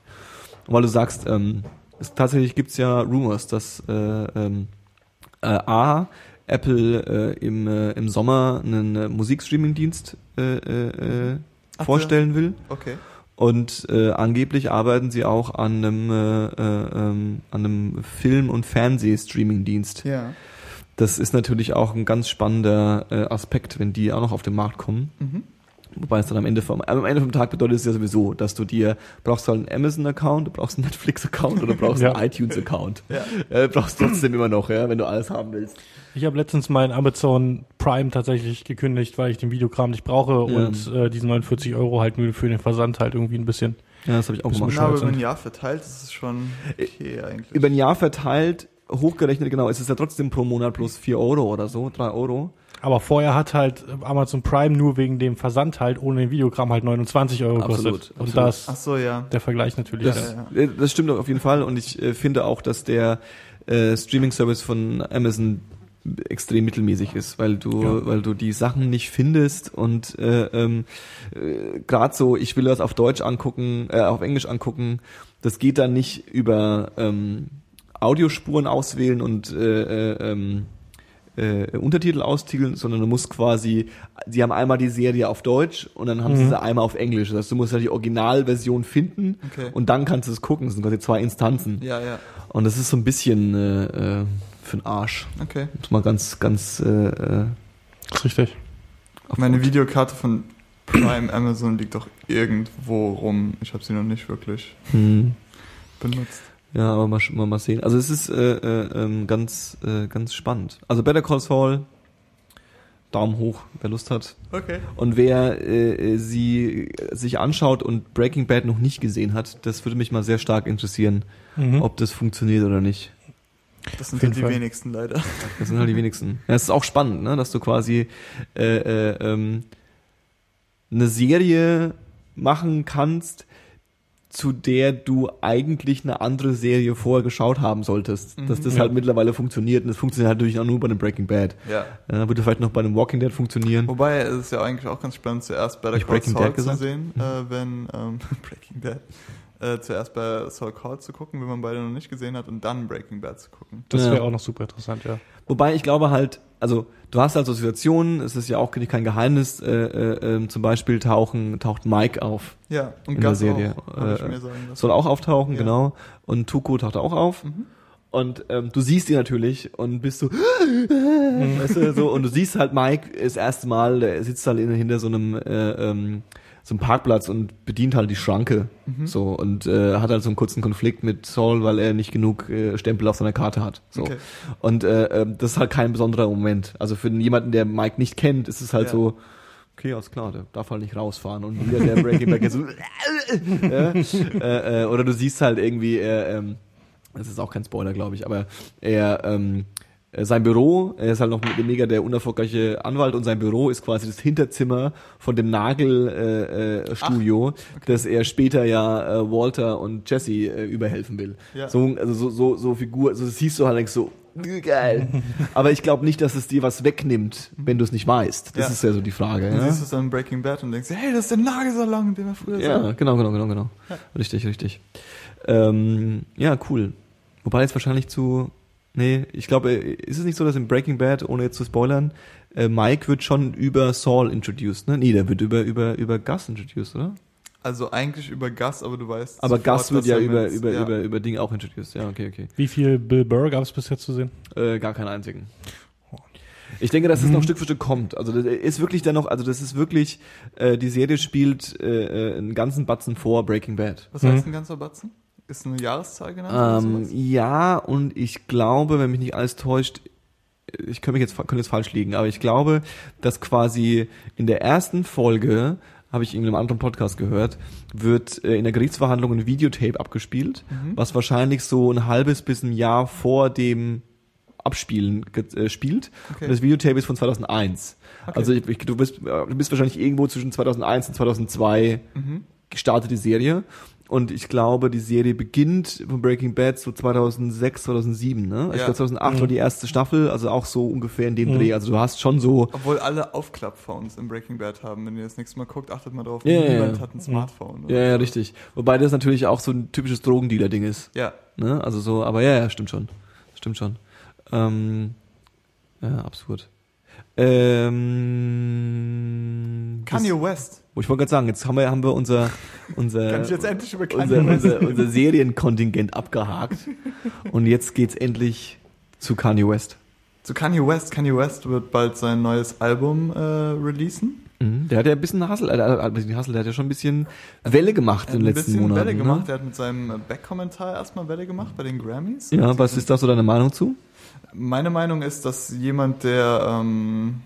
Und weil du sagst, ähm, es, tatsächlich gibt's ja Rumors, dass äh, ähm, äh, A, Apple äh, im, äh, im Sommer einen äh, Musikstreaming-Dienst äh, äh, äh, Ach, vorstellen will. Okay. Und äh, angeblich arbeiten sie auch an einem, äh, äh, ähm, an einem Film- und Fernseh-Streaming-Dienst. Ja. Das ist natürlich auch ein ganz spannender äh, Aspekt, wenn die auch noch auf den Markt kommen. Mhm. Wobei es dann am Ende vom, am Ende vom Tag bedeutet es ja sowieso, dass du dir, brauchst halt einen Amazon-Account, du brauchst einen Netflix-Account oder du brauchst Ja. einen iTunes-Account. Ja. Äh, brauchst trotzdem immer noch, ja, wenn du alles haben willst. Ich habe letztens meinen Amazon Prime tatsächlich gekündigt, weil ich den Videokram nicht brauche Ja. und äh, diese 49 Euro halt nur für den Versand halt irgendwie ein bisschen. Ja, das habe ich auch gemacht. Aber über ein Jahr verteilt ist es schon okay eigentlich. Über ein Jahr verteilt, hochgerechnet, genau, ist es ja trotzdem pro Monat plus 4 Euro oder so, 3 Euro. Aber vorher hat halt Amazon Prime nur wegen dem Versand halt ohne den Videokram halt 29 Euro Absolut, gekostet. Und absolut. da Ach ist so, ja. der Vergleich natürlich. Das, ja. äh, das stimmt auf jeden Fall und ich äh, finde auch, dass der äh, Streaming-Service von Amazon extrem mittelmäßig ist, weil du, Ja. weil du die Sachen nicht findest und äh, ähm, äh, gerade so, ich will das auf Deutsch angucken, äh, auf Englisch angucken, das geht dann nicht über ähm, Audiospuren auswählen und äh, äh, ähm, äh, Untertitel austiteln, sondern du musst quasi, sie haben einmal die Serie auf Deutsch und dann haben sie Mhm. sie einmal auf Englisch. Das heißt, du musst ja die Originalversion finden Okay. und dann kannst du es gucken. Das sind quasi zwei Instanzen. Ja, ja. Und das ist so ein bisschen äh, äh, für den Arsch. Okay. Muss mal ganz, ganz äh, äh, ist richtig. auf Meine Gut. Videokarte von Prime Amazon liegt doch irgendwo rum. Ich habe sie noch nicht wirklich Hm. benutzt. Ja, aber mal, mal, mal sehen. Also es ist äh, äh, ähm, ganz, äh, ganz spannend. Also Better Call Saul, Daumen hoch, wer Lust hat. Okay. Und wer äh, sie sich anschaut und Breaking Bad noch nicht gesehen hat, das würde mich mal sehr stark interessieren, Mhm. ob das funktioniert oder nicht. Das sind jeden die Fall. wenigsten leider. Das sind halt die wenigsten. Ja, es ist auch spannend, ne, dass du quasi äh, äh, ähm, eine Serie machen kannst, zu der du eigentlich eine andere Serie vorher geschaut haben solltest. Dass das Ja. halt mittlerweile funktioniert und das funktioniert halt natürlich auch nur bei einem Breaking Bad. Ja. Ja, würde vielleicht noch bei einem Walking Dead funktionieren. Wobei es ist ja eigentlich auch ganz spannend, zuerst Better Call Breaking Saul zu? Mhm. sehen, äh, wenn ähm, Breaking Bad. Äh, zuerst bei Saul Call zu gucken, wenn man beide noch nicht gesehen hat, und dann Breaking Bad zu gucken. Das Ja. wäre auch noch super interessant, ja. Wobei ich glaube halt, also du hast halt so Situationen, es ist ja auch kein Geheimnis, äh, äh, ähm, zum Beispiel tauchen, taucht Mike auf. Ja, und In der Gus Serie, auch, hab ich äh, mir sagen. Soll auch auftauchen, Ja. genau. Und Tuko taucht auch auf. Mhm. Und ähm, du siehst ihn natürlich und bist so, weißt du, so, und du siehst halt Mike das erste Mal, der sitzt halt in- hinter so einem, äh, ähm, so einem Parkplatz und bedient halt die Schranke. Mhm. So, und äh, hat halt so einen kurzen Konflikt mit Saul, weil er nicht genug äh, Stempel auf seiner Karte hat. So. Okay. Und äh, ähm, das ist halt kein besonderer Moment. Also für jemanden, der Mike nicht kennt, ist es halt Ja. so, okay, alles klar, der darf halt nicht rausfahren. Und wieder der Breaking Back ist so, ja, äh, äh, oder du siehst halt irgendwie, äh, ähm, das ist auch kein Spoiler, glaube ich, aber er, ähm, äh, sein Büro, er ist halt noch mega der unerfolgreiche Anwalt und sein Büro ist quasi das Hinterzimmer von dem Nagelstudio, äh, äh, Studio, das er später ja äh, Walter und Jesse äh, überhelfen will. Ja. So, also so, so, so Figur, also das siehst du halt denkst so, geil. Aber ich glaube nicht, dass es dir was wegnimmt, wenn du es nicht weißt. Das Ja. ist ja so die Frage. Dann Ja? siehst du es dann in Breaking Bad und denkst, hey, das ist der Nagelsalon, den wir früher Ja, genau, genau, genau, genau. Richtig, richtig. Ähm, ja, cool. Wobei jetzt wahrscheinlich zu. Nee, ich glaube, äh, ist es nicht so, dass in Breaking Bad, ohne jetzt zu spoilern, äh, Mike wird schon über Saul introduced, ne? Nee, der wird über, über, über Gus introduced, oder? Also eigentlich über Gus, aber du weißt. Aber sofort, Gus wird ja er über, über, ja. über, über Dinge auch introduced. Ja, okay, okay. Wie viel Bill Burr gab es bisher zu sehen? Äh, gar keinen einzigen. Ich denke, dass es noch Stück für Stück kommt. Also das ist wirklich dann noch, also das ist wirklich, äh, die Serie spielt äh, äh, einen ganzen Batzen vor Breaking Bad. Was heißt Mhm. ein ganzer Batzen? Ist eine Jahreszahl genannt? Ähm, ja, und ich glaube, wenn mich nicht alles täuscht, ich könnte mich jetzt, könnte jetzt falsch liegen, aber ich glaube, dass quasi in der ersten Folge, habe ich in einem anderen Podcast gehört, wird äh, in der Gerichtsverhandlung ein Videotape abgespielt, Mhm. was wahrscheinlich so ein halbes bis ein Jahr vor dem Abspielen äh, spielt. Okay. Und das Videotape ist von 2001. Okay. Also ich, ich, du, bist, äh, du bist wahrscheinlich irgendwo zwischen 2001 und 2002 Mhm. Gestartet, die Serie. Und ich glaube, die Serie beginnt von Breaking Bad so 2006, 2007, ne? Ich Ja. glaube 2008 war die erste Staffel, also auch so ungefähr in dem Mhm. Dreh. Also du hast schon so, Obwohl alle Aufklapp-Phones im Breaking Bad haben. Wenn ihr das nächste Mal guckt, achtet mal drauf, ja, niemand ja. hat ein Smartphone. ja, ja, richtig. Wobei das natürlich auch so ein typisches Drogendealer-Ding ist, Ja, ne? Also so, aber ja, ja, stimmt schon. Stimmt schon. Ähm, ja, absurd. Ähm, Kanye West. Oh, ich wollte gerade sagen, jetzt haben wir, haben wir unser, unser, unser, unser, unser Serienkontingent abgehakt. Und jetzt geht's endlich zu Kanye West. Zu Kanye West. Kanye West wird bald sein neues Album äh, releasen. Mhm. Der hat ja ein bisschen Hassel, äh, ein bisschen Hassel, der hat ja schon ein bisschen Welle gemacht in den ein letzten bisschen Monaten. Welle ne? gemacht. Er hat mit seinem Back-Kommentar erstmal Welle gemacht bei den Grammys. Ja, was ist da so deine Meinung zu? Meine Meinung ist, dass jemand, der ähm,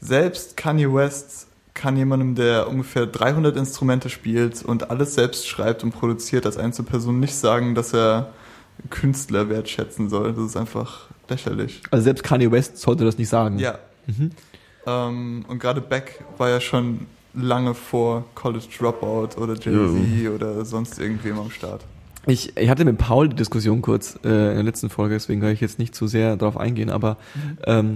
selbst Kanye West kann jemandem, der ungefähr 300 Instrumente spielt und alles selbst schreibt und produziert, als Einzelperson nicht sagen, dass er Künstler wertschätzen soll. Das ist einfach lächerlich. Also selbst Kanye West sollte das nicht sagen. Ja. Mhm. Ähm, und gerade Beck war ja schon lange vor College Dropout oder Jay-Z oder sonst irgendwem am Start. Ich, ich hatte mit Paul die Diskussion kurz äh, in der letzten Folge, deswegen kann ich jetzt nicht zu sehr darauf eingehen, aber ähm,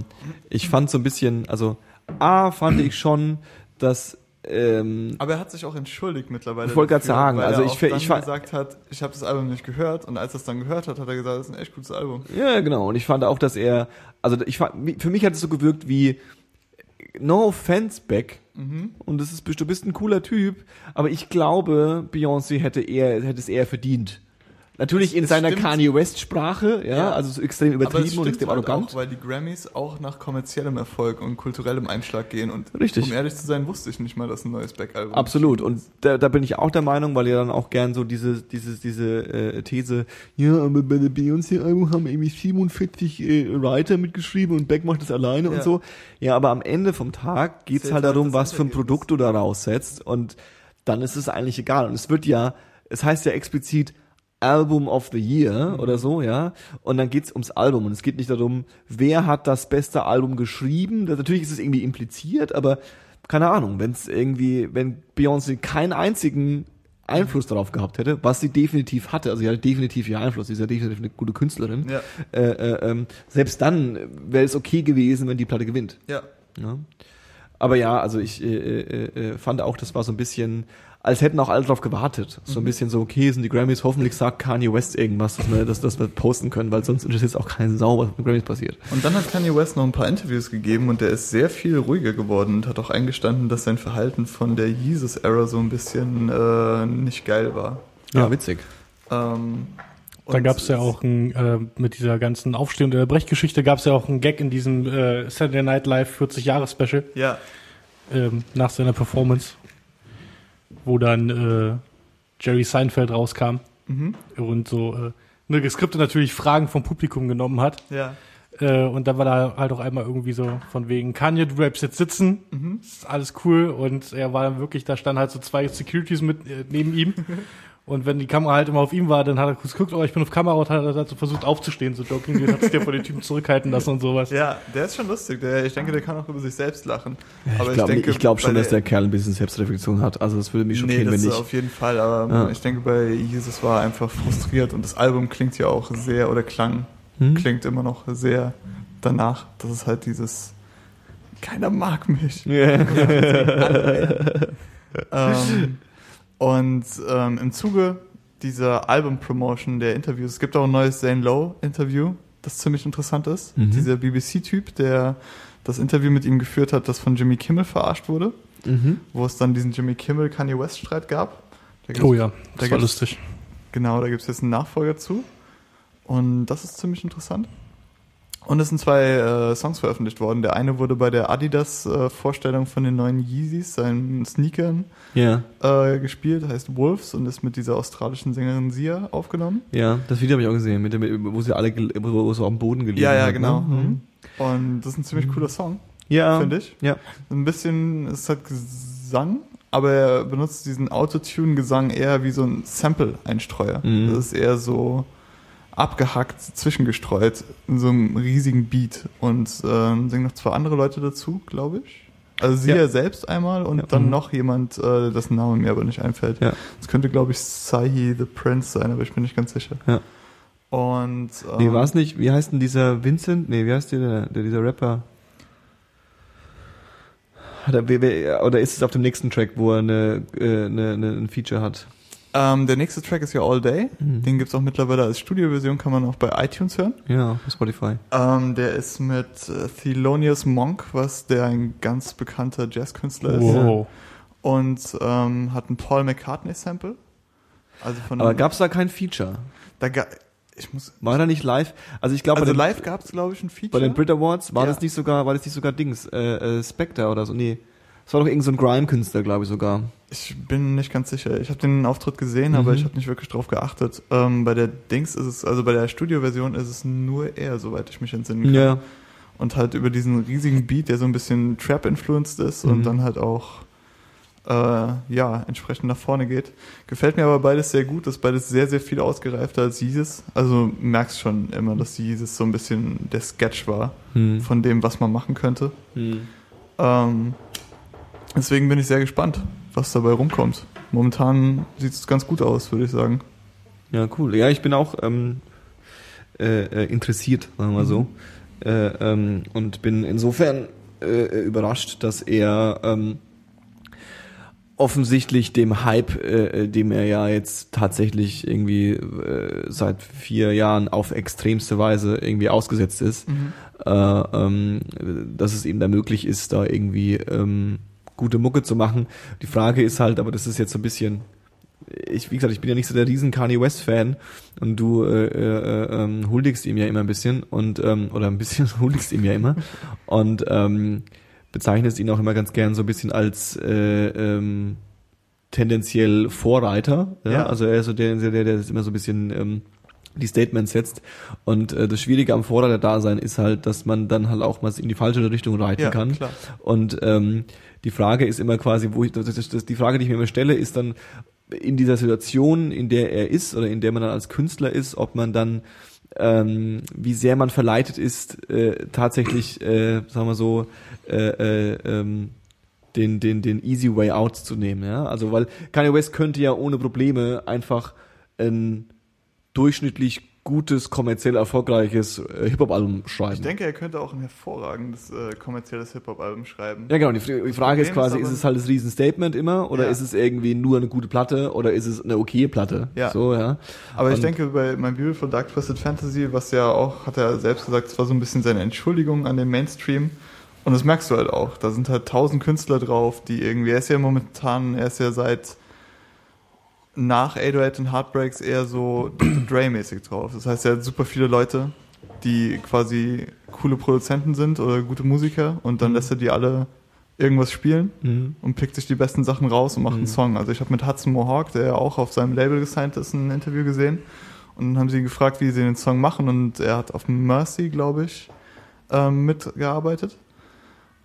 ich fand so ein bisschen, also A fand ich schon, dass ähm, Aber er hat sich auch entschuldigt mittlerweile. Ich wollte gerade sagen, weil also er ich auch fe- dann ich gesagt hat, ich habe das Album nicht gehört und als er es dann gehört hat, hat er gesagt, das ist ein echt gutes Album. Ja, genau. Und ich fand auch, dass er, also ich fand, für mich hat es so gewirkt wie No offense, Beck. Mhm. Und das ist, du bist ein cooler Typ, aber ich glaube, Beyoncé hätte eher, hätte es eher verdient. Natürlich in Es seiner stimmt. Kanye West Sprache, ja, Ja. also so extrem es übertrieben und extrem halt arrogant. auch, weil die Grammys auch nach kommerziellem Erfolg und kulturellem Einschlag gehen und Richtig. um ehrlich zu sein, wusste ich nicht mal, dass ein neues Beck-Album Absolut. Und da, da bin ich auch der Meinung, weil ihr dann auch gern so diese, diese, diese äh, These, ja, aber bei der Beyoncé-Album haben irgendwie 47 äh, Writer mitgeschrieben und Beck macht das alleine und Ja. so. Ja, aber am Ende vom Tag geht's Zählt halt halt darum, was für ein. Produkt du da raussetzt und dann ist es eigentlich egal. Und es wird ja, es heißt ja explizit Album of the Year oder so, ja. Und dann geht's ums Album und es geht nicht darum, wer hat das beste Album geschrieben. Das, natürlich ist es irgendwie impliziert, aber keine Ahnung, wenn es irgendwie, wenn Beyoncé keinen einzigen Einfluss darauf gehabt hätte, was sie definitiv hatte, also sie hatte definitiv ihr Einfluss, sie ist ja definitiv eine gute Künstlerin, Ja. äh, äh, ähm, selbst dann wäre es okay gewesen, wenn die Platte gewinnt. Ja. Ja. Aber ja, also ich äh, äh, äh, fand auch, das war so ein bisschen, als hätten auch alle drauf gewartet. So ein bisschen so, okay, sind die Grammys, hoffentlich sagt Kanye West irgendwas, dass wir, dass, dass wir posten können, weil sonst interessiert es auch keinen Sau, was mit den Grammys passiert. Und dann hat Kanye West noch ein paar Interviews gegeben und der ist sehr viel ruhiger geworden und hat auch eingestanden, dass sein Verhalten von der Jesus-Era so ein bisschen äh, nicht geil war. Ja, witzig. Ähm, Da gab es ja auch ein, äh, mit dieser ganzen Aufsteh- und Brechgeschichte gab es ja auch einen Gag in diesem äh, Saturday Night Live 40 Jahre Special Ja, ähm, nach seiner Performance, wo dann äh, Jerry Seinfeld rauskam mhm. und so äh, ne, geskriptet natürlich Fragen vom Publikum genommen hat. ja. Äh, und dann war da halt auch einmal irgendwie so von wegen, Kanye, du bleibst jetzt sitzen, Mhm. ist alles cool. Und er war dann wirklich, da standen halt so zwei Securities mit äh, neben ihm. Und wenn die Kamera halt immer auf ihm war, dann hat er kurz geguckt, oh, ich bin auf Kamera und hat er dazu versucht aufzustehen, so jokingly, hat sich der von den Typen zurückhalten lassen und sowas. Ja, der ist schon lustig. Der, ich denke, der kann auch über sich selbst lachen. ich glaube glaub schon, dass der Kerl ein bisschen Selbstreflexion hat. Also das würde mich Nee, schockieren, das wenn nicht. auf jeden Fall. Aber Ja. ich denke, bei Jesus war er einfach frustriert und das Album klingt ja auch sehr, oder klang, Hm? klingt immer noch sehr danach. Das ist halt dieses, keiner mag mich. Ja. ähm, und ähm, im Zuge dieser Album-Promotion der Interviews, es gibt auch ein neues Zane Lowe-Interview, das ziemlich interessant ist. Mhm. Dieser BBC-Typ, der das Interview mit ihm geführt hat, das von Jimmy Kimmel verarscht wurde, mhm. wo es dann diesen Jimmy Kimmel-Kanye West-Streit gab. Da Oh ja, Da das war gibt's- lustig. Genau, da gibt es jetzt einen Nachfolger zu. Und das ist ziemlich interessant. Und es sind zwei äh, Songs veröffentlicht worden. Der eine wurde bei der Adidas-Vorstellung von den neuen Yeezys, seinen Sneakern, ja, äh, gespielt, heißt Wolves und ist mit dieser australischen Sängerin Sia aufgenommen. ja, das Video habe ich auch gesehen, mit dem, wo sie alle, wo so am Boden gelegen Ja, ja, hat, genau. Ne? Mhm. Und das ist ein ziemlich cooler Song, Ja, finde ich. Ja, Ein bisschen, es hat Gesang, aber er benutzt diesen Autotune-Gesang eher wie so ein Sample-Einstreuer. Mhm. Das ist eher so abgehackt, zwischengestreut in so einem riesigen Beat. Und ähm, singen noch zwei andere Leute dazu, glaube ich. Also sie Ja. ja. selbst einmal und Ja. dann Mhm. noch jemand, äh, dessen Name mir aber nicht einfällt. Ja. Das könnte, glaube ich, Sahi the Prince sein, aber ich bin nicht ganz sicher. Ja. Und ähm, nee, war es nicht, wie heißt denn dieser Vincent? Nee, wie heißt der, der, dieser Rapper? Er, wer- oder ist es auf dem nächsten Track, wo er eine, äh, eine, eine, ein Feature hat? Ähm, der nächste Track ist ja All Day. Mhm. Den gibt's auch mittlerweile als Studioversion, kann man auch bei iTunes hören. Ja, auf Spotify. Ähm, der ist mit äh, Thelonious Monk, was der ein ganz bekannter Jazzkünstler ist. Wow. Und ähm, hat ein Paul McCartney-Sample. Also von Aber gab's da kein Feature? da ga, ich muss War da nicht live? Also ich glaube, also bei, den- live gab's glaube ich ein Feature. bei den Brit Awards war Ja. das nicht sogar, war das nicht sogar Dings, äh, äh, Spectre oder so? Nee. Das war doch irgend so ein Grime-Künstler, glaube ich sogar. ich bin nicht ganz sicher. Ich habe den Auftritt gesehen, aber Mhm. ich habe nicht wirklich drauf geachtet. Ähm, bei der Dings ist es, also bei der Studioversion ist es nur er, soweit ich mich entsinnen kann. Ja. Und halt über diesen riesigen Beat, der so ein bisschen Trap-influenced ist Mhm. und dann halt auch äh, ja, entsprechend nach vorne geht. Gefällt mir aber beides sehr gut, ist beides sehr, sehr viel ausgereifter als Jesus. Also merkst schon immer, dass Jesus so ein bisschen der Sketch war Hm. von dem, was man machen könnte. Hm. Ähm, deswegen bin ich sehr gespannt, was dabei rumkommt. Momentan sieht es ganz gut aus, würde ich sagen. Ja, cool. Ja, ich bin auch ähm, äh, äh, interessiert, sagen wir mal so. Äh, ähm, und bin insofern äh, überrascht, dass er ähm, offensichtlich dem Hype, äh, dem er ja jetzt tatsächlich irgendwie äh, seit vier Jahren auf extremste Weise irgendwie ausgesetzt ist, äh, ähm, dass es ihm da möglich ist, da irgendwie ähm, gute Mucke zu machen. Die Frage ist halt, aber das ist jetzt so ein bisschen, ich, wie gesagt, ich bin ja nicht so der riesen Kanye West Fan und du äh, äh, ähm, huldigst ihm ja immer ein bisschen und ähm, oder ein bisschen huldigst ihm ja immer und ähm, bezeichnest ihn auch immer ganz gern so ein bisschen als äh, ähm, tendenziell Vorreiter. Ja? Ja. Also er ist so der, der, der das immer so ein bisschen ähm, die Statements setzt. Und äh, das Schwierige am Vorreiter-Dasein ist halt, dass man dann halt auch mal in die falsche Richtung reiten Ja, kann. klar. Und ähm, die Frage ist immer quasi, wo ich, das, das, die Frage, die ich mir immer stelle, ist dann in dieser Situation, in der er ist oder in der man dann als Künstler ist, ob man dann ähm, wie sehr man verleitet ist, äh, tatsächlich, äh, sagen wir so, äh, äh, ähm, den, den, den easy way out zu nehmen. Ja? Also, weil Kanye West könnte ja ohne Probleme einfach ein durchschnittlich gutes, kommerziell erfolgreiches äh, Hip-Hop-Album schreiben. Ich denke, er könnte auch ein hervorragendes äh, kommerzielles Hip-Hop-Album schreiben. ja, genau. Die, die Frage ist quasi, ist ist, es halt das Riesen-Statement immer oder Ja. ist es irgendwie nur eine gute Platte oder ist es eine okaye Platte? Ja. So, ja. Aber ich Und- denke, bei My Beautiful Dark Twisted Fantasy, was ja auch, hat er selbst gesagt, es war so ein bisschen seine Entschuldigung an den Mainstream. Und das merkst du halt auch. Da sind halt tausend Künstler drauf, die irgendwie, er ist ja momentan, er ist ja seit nach 808 und Heartbreaks eher so Dr. Dre-mäßig drauf. Das heißt, er hat super viele Leute, die quasi coole Produzenten sind oder gute Musiker und dann lässt er die alle irgendwas spielen Mhm. und pickt sich die besten Sachen raus und macht einen Mhm. Song. Also ich habe mit Hudson Mohawk, der ja auch auf seinem Label gesigned ist, ein Interview gesehen und dann haben sie ihn gefragt, wie sie den Song machen und er hat auf Mercy, glaube ich, ähm, mitgearbeitet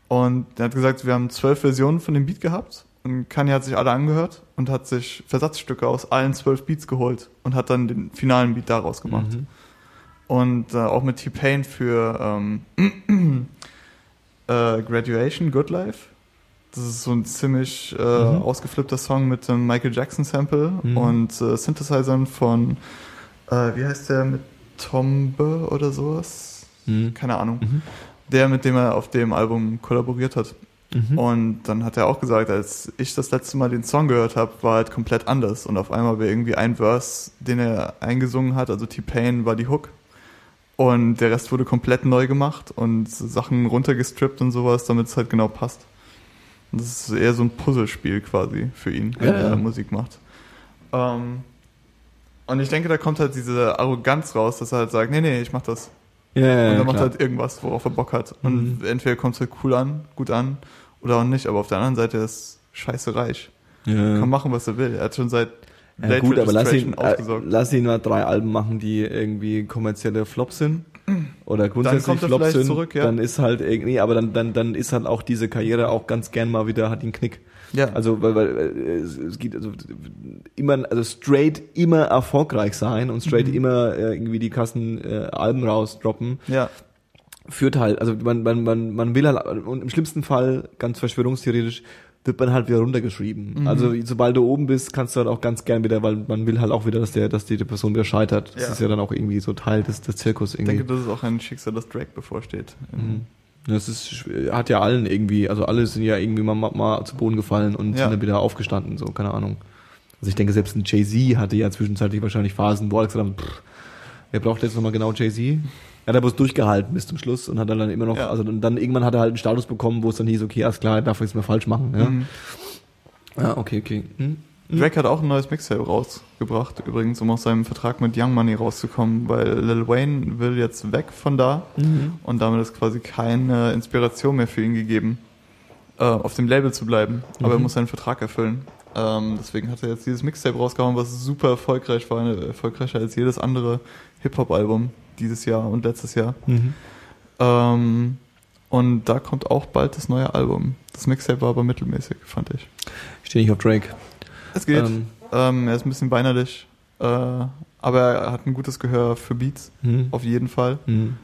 und er hat gesagt, wir haben zwölf Versionen von dem Beat gehabt Und Kanye hat sich alle angehört und hat sich Versatzstücke aus allen zwölf Beats geholt und hat dann den finalen Beat daraus gemacht. Mhm. Und äh, auch mit T-Pain für ähm, äh, Graduation, Good Life. Das ist so ein ziemlich äh, Mhm. ausgeflippter Song mit einem Michael Jackson Sample Mhm. und äh, Synthesizern von, äh, wie heißt der, mit Tombe oder sowas? Mhm. Keine Ahnung. Mhm. Der, mit dem er auf dem Album kollaboriert hat. Mhm. Und dann hat er auch gesagt, als ich das letzte Mal den Song gehört habe, war halt komplett anders. Und auf einmal war irgendwie ein Verse, den er eingesungen hat, also T-Pain war die Hook. Und der Rest wurde komplett neu gemacht und Sachen runtergestrippt und sowas, damit es halt genau passt. Und das ist eher so ein Puzzlespiel quasi für ihn, wenn Ja, ja. er Musik macht. Ähm, und ich denke, da kommt halt diese Arroganz raus, dass er halt sagt, nee, nee, ich mach das. Ja, ja, Und dann macht er halt irgendwas, worauf er Bock hat. Und Mhm. entweder kommt es halt cool an, gut an, oder auch nicht. Aber auf der anderen Seite ist scheiße reich. ja. Kann machen, was er will. Er hat schon seit Ja, Late gut, aber lass ihn, äh, lass ihn mal drei Alben machen, die irgendwie kommerzielle Flops sind. Oder grundsätzlich kommt er Flops sind. zurück, ja. Dann ist halt irgendwie, aber dann, dann, dann ist halt auch diese Karriere auch ganz gern mal wieder, hat ihn Knick. ja. Also, weil, weil äh, es, es geht also immer, also straight immer erfolgreich sein und straight Mhm. immer äh, irgendwie die Kassen äh, Alben rausdroppen, ja. Führt halt, also man, man, man, man will halt, und im schlimmsten Fall, ganz verschwörungstheoretisch, wird man halt wieder runtergeschrieben. Mhm. Also sobald du oben bist, kannst du halt auch ganz gern wieder, weil man will halt auch wieder, dass der, dass die Person wieder scheitert. Das Ja. ist ja dann auch irgendwie so Teil des, des Zirkus Ich irgendwie. denke, das ist auch ein Schicksal, das Drake bevorsteht. Mhm. Das ist, hat ja allen irgendwie, also alle sind ja irgendwie mal, mal, mal zu Boden gefallen und Ja. sind dann wieder aufgestanden, so, keine Ahnung. Also ich denke, selbst ein Jay-Z hatte ja zwischenzeitlich wahrscheinlich Phasen, wo er gesagt hat, pff, wer braucht jetzt nochmal genau Jay-Z? Er hat aber durchgehalten bis zum Schluss und hat dann, immer noch, Ja. also dann, dann irgendwann hat er halt einen Status bekommen, wo es dann hieß, okay, alles klar, er darf nichts mehr falsch machen. Ja, Mhm. ja okay, okay. Hm? Drake hat auch ein neues Mixtape rausgebracht, übrigens, um aus seinem Vertrag mit Young Money rauszukommen, weil Lil Wayne will jetzt weg von da Mhm. und damit ist quasi keine Inspiration mehr für ihn gegeben, äh, auf dem Label zu bleiben. Aber er Mhm. muss seinen Vertrag erfüllen. Ähm, deswegen hat er jetzt dieses Mixtape rausgehauen, was super erfolgreich war, äh, erfolgreicher als jedes andere Hip-Hop-Album dieses Jahr und letztes Jahr. Mhm. Ähm, und da kommt auch bald das neue Album. Das Mixtape war aber mittelmäßig, fand ich. Ich stehe nicht auf Drake. Es geht. Ähm, Ähm, er ist ein bisschen weinerlich, äh, aber er hat ein gutes Gehör für Beats, hm. auf jeden Fall. Hm.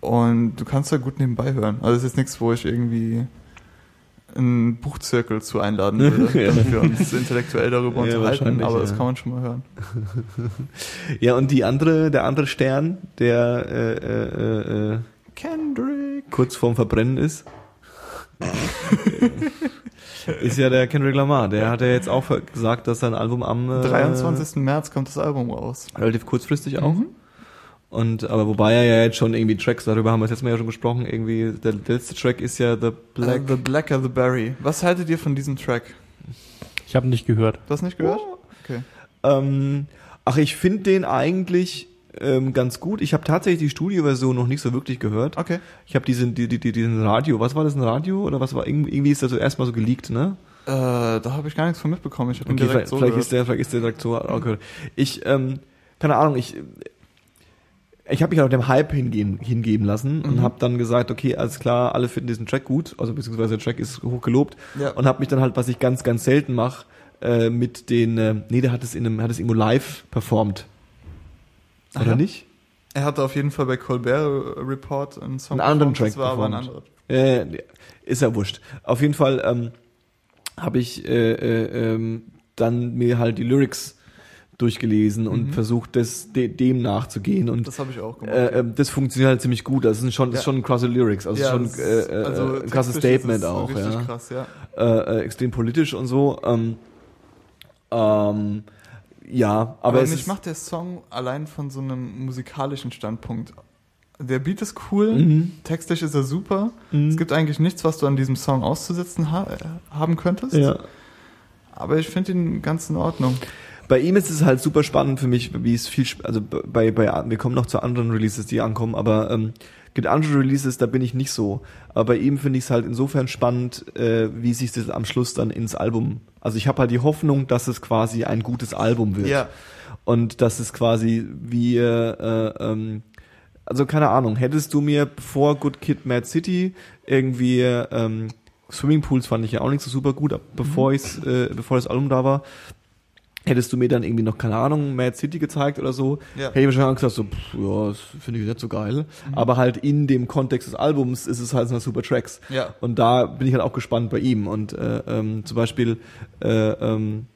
Und du kannst da gut nebenbei hören. Also es ist jetzt nichts, wo ich irgendwie einen Buchzirkel zu einladen würde, Ja. damit wir uns intellektuell darüber Ja, unterhalten, aber das ja. kann man schon mal hören. Ja, und die andere, der andere Stern, der äh, äh, äh, Kendrick. kurz vorm Verbrennen ist, ist ja der Kendrick Lamar. Der hat ja jetzt auch gesagt, dass sein Album am äh, 23. März kommt das Album raus. relativ kurzfristig auch. Mhm. Und aber wobei er ja jetzt schon irgendwie Tracks, darüber haben wir jetzt Mal ja schon gesprochen, irgendwie der, letzte Track ist ja The Black. Black. the Blacker the Berry. Was haltet ihr von diesem Track? Ich habe nicht gehört. Du hast nicht gehört? Okay. Ähm, ach, ich finde den eigentlich ähm, ganz gut. Ich habe tatsächlich die Studioversion noch nicht so wirklich gehört. Okay. Ich habe diesen, die, die, die, diesen Radio, was war das, ein Radio oder was war, irgendwie irgendwie ist das so erstmal so geleakt, ne? Äh, da habe ich gar nichts von mitbekommen. Ich habe Okay, direkt vielleicht, so vielleicht gehört. ist der, vielleicht ist der direkt so auch gehört. Ich, ähm, keine Ahnung, ich, ich habe mich auch dem Hype hingehen, hingeben lassen und Mhm. habe dann gesagt, okay, alles klar, alle finden diesen Track gut, also beziehungsweise der Track ist hoch gelobt Ja. und habe mich dann halt, was ich ganz, ganz selten mache, äh, mit den, äh, nee, der hat es in einem, hat es irgendwo live performt. Oder Aha. nicht? Er hatte auf jeden Fall bei Colbert Report einen Song Einen anderen performt, Track Das war aber ein performt. anderer. Äh, ist ja wurscht. Auf jeden Fall ähm, habe ich äh, äh, ähm, dann mir halt die Lyrics durchgelesen und Mhm. versucht, das, de, dem nachzugehen und Das habe ich auch gemacht. äh, ähm, das funktioniert halt ziemlich gut. Das sind schon, das ist Ja. schon krasse Lyrics, also Ja, schon äh, ist- äh, also ein krasses Statement auch, ja. krass, ja. Äh, äh, extrem politisch und so. Ähm, ähm, ja, aber, Aber, mich ist, macht der Song allein von so einem musikalischen Standpunkt. Der Beat ist cool, Mhm. textlich ist er super. Mhm. Es gibt eigentlich nichts, was du an diesem Song auszusetzen ha äh, haben könntest. ja. Aber ich finde ihn ganz in Ordnung. Bei ihm ist es halt super spannend für mich, wie es viel, also bei, bei, wir kommen noch zu anderen Releases, die ankommen, aber ähm, gibt andere Releases, da bin ich nicht so. Aber bei ihm finde ich es halt insofern spannend, äh, wie sich das am Schluss dann ins Album. Also ich habe halt die Hoffnung, dass es quasi ein gutes Album wird. Ja. Und dass es quasi wie, äh, ähm, also keine Ahnung, hättest du mir vor Good Kid, Mad City irgendwie ähm, Swimmingpools fand ich ja auch nicht so super gut, bevor ich's, äh, bevor das Album da war. Hättest du mir dann irgendwie noch, keine Ahnung, Mad City gezeigt oder so, Ja. hätte ich wahrscheinlich auch gesagt, so, pff, ja, das finde ich nicht so geil. Aber halt in dem Kontext des Albums ist es halt so eine super Tracks. Ja. Und da bin ich halt auch gespannt bei ihm. Und äh, ähm, zum Beispiel, äh, ähm,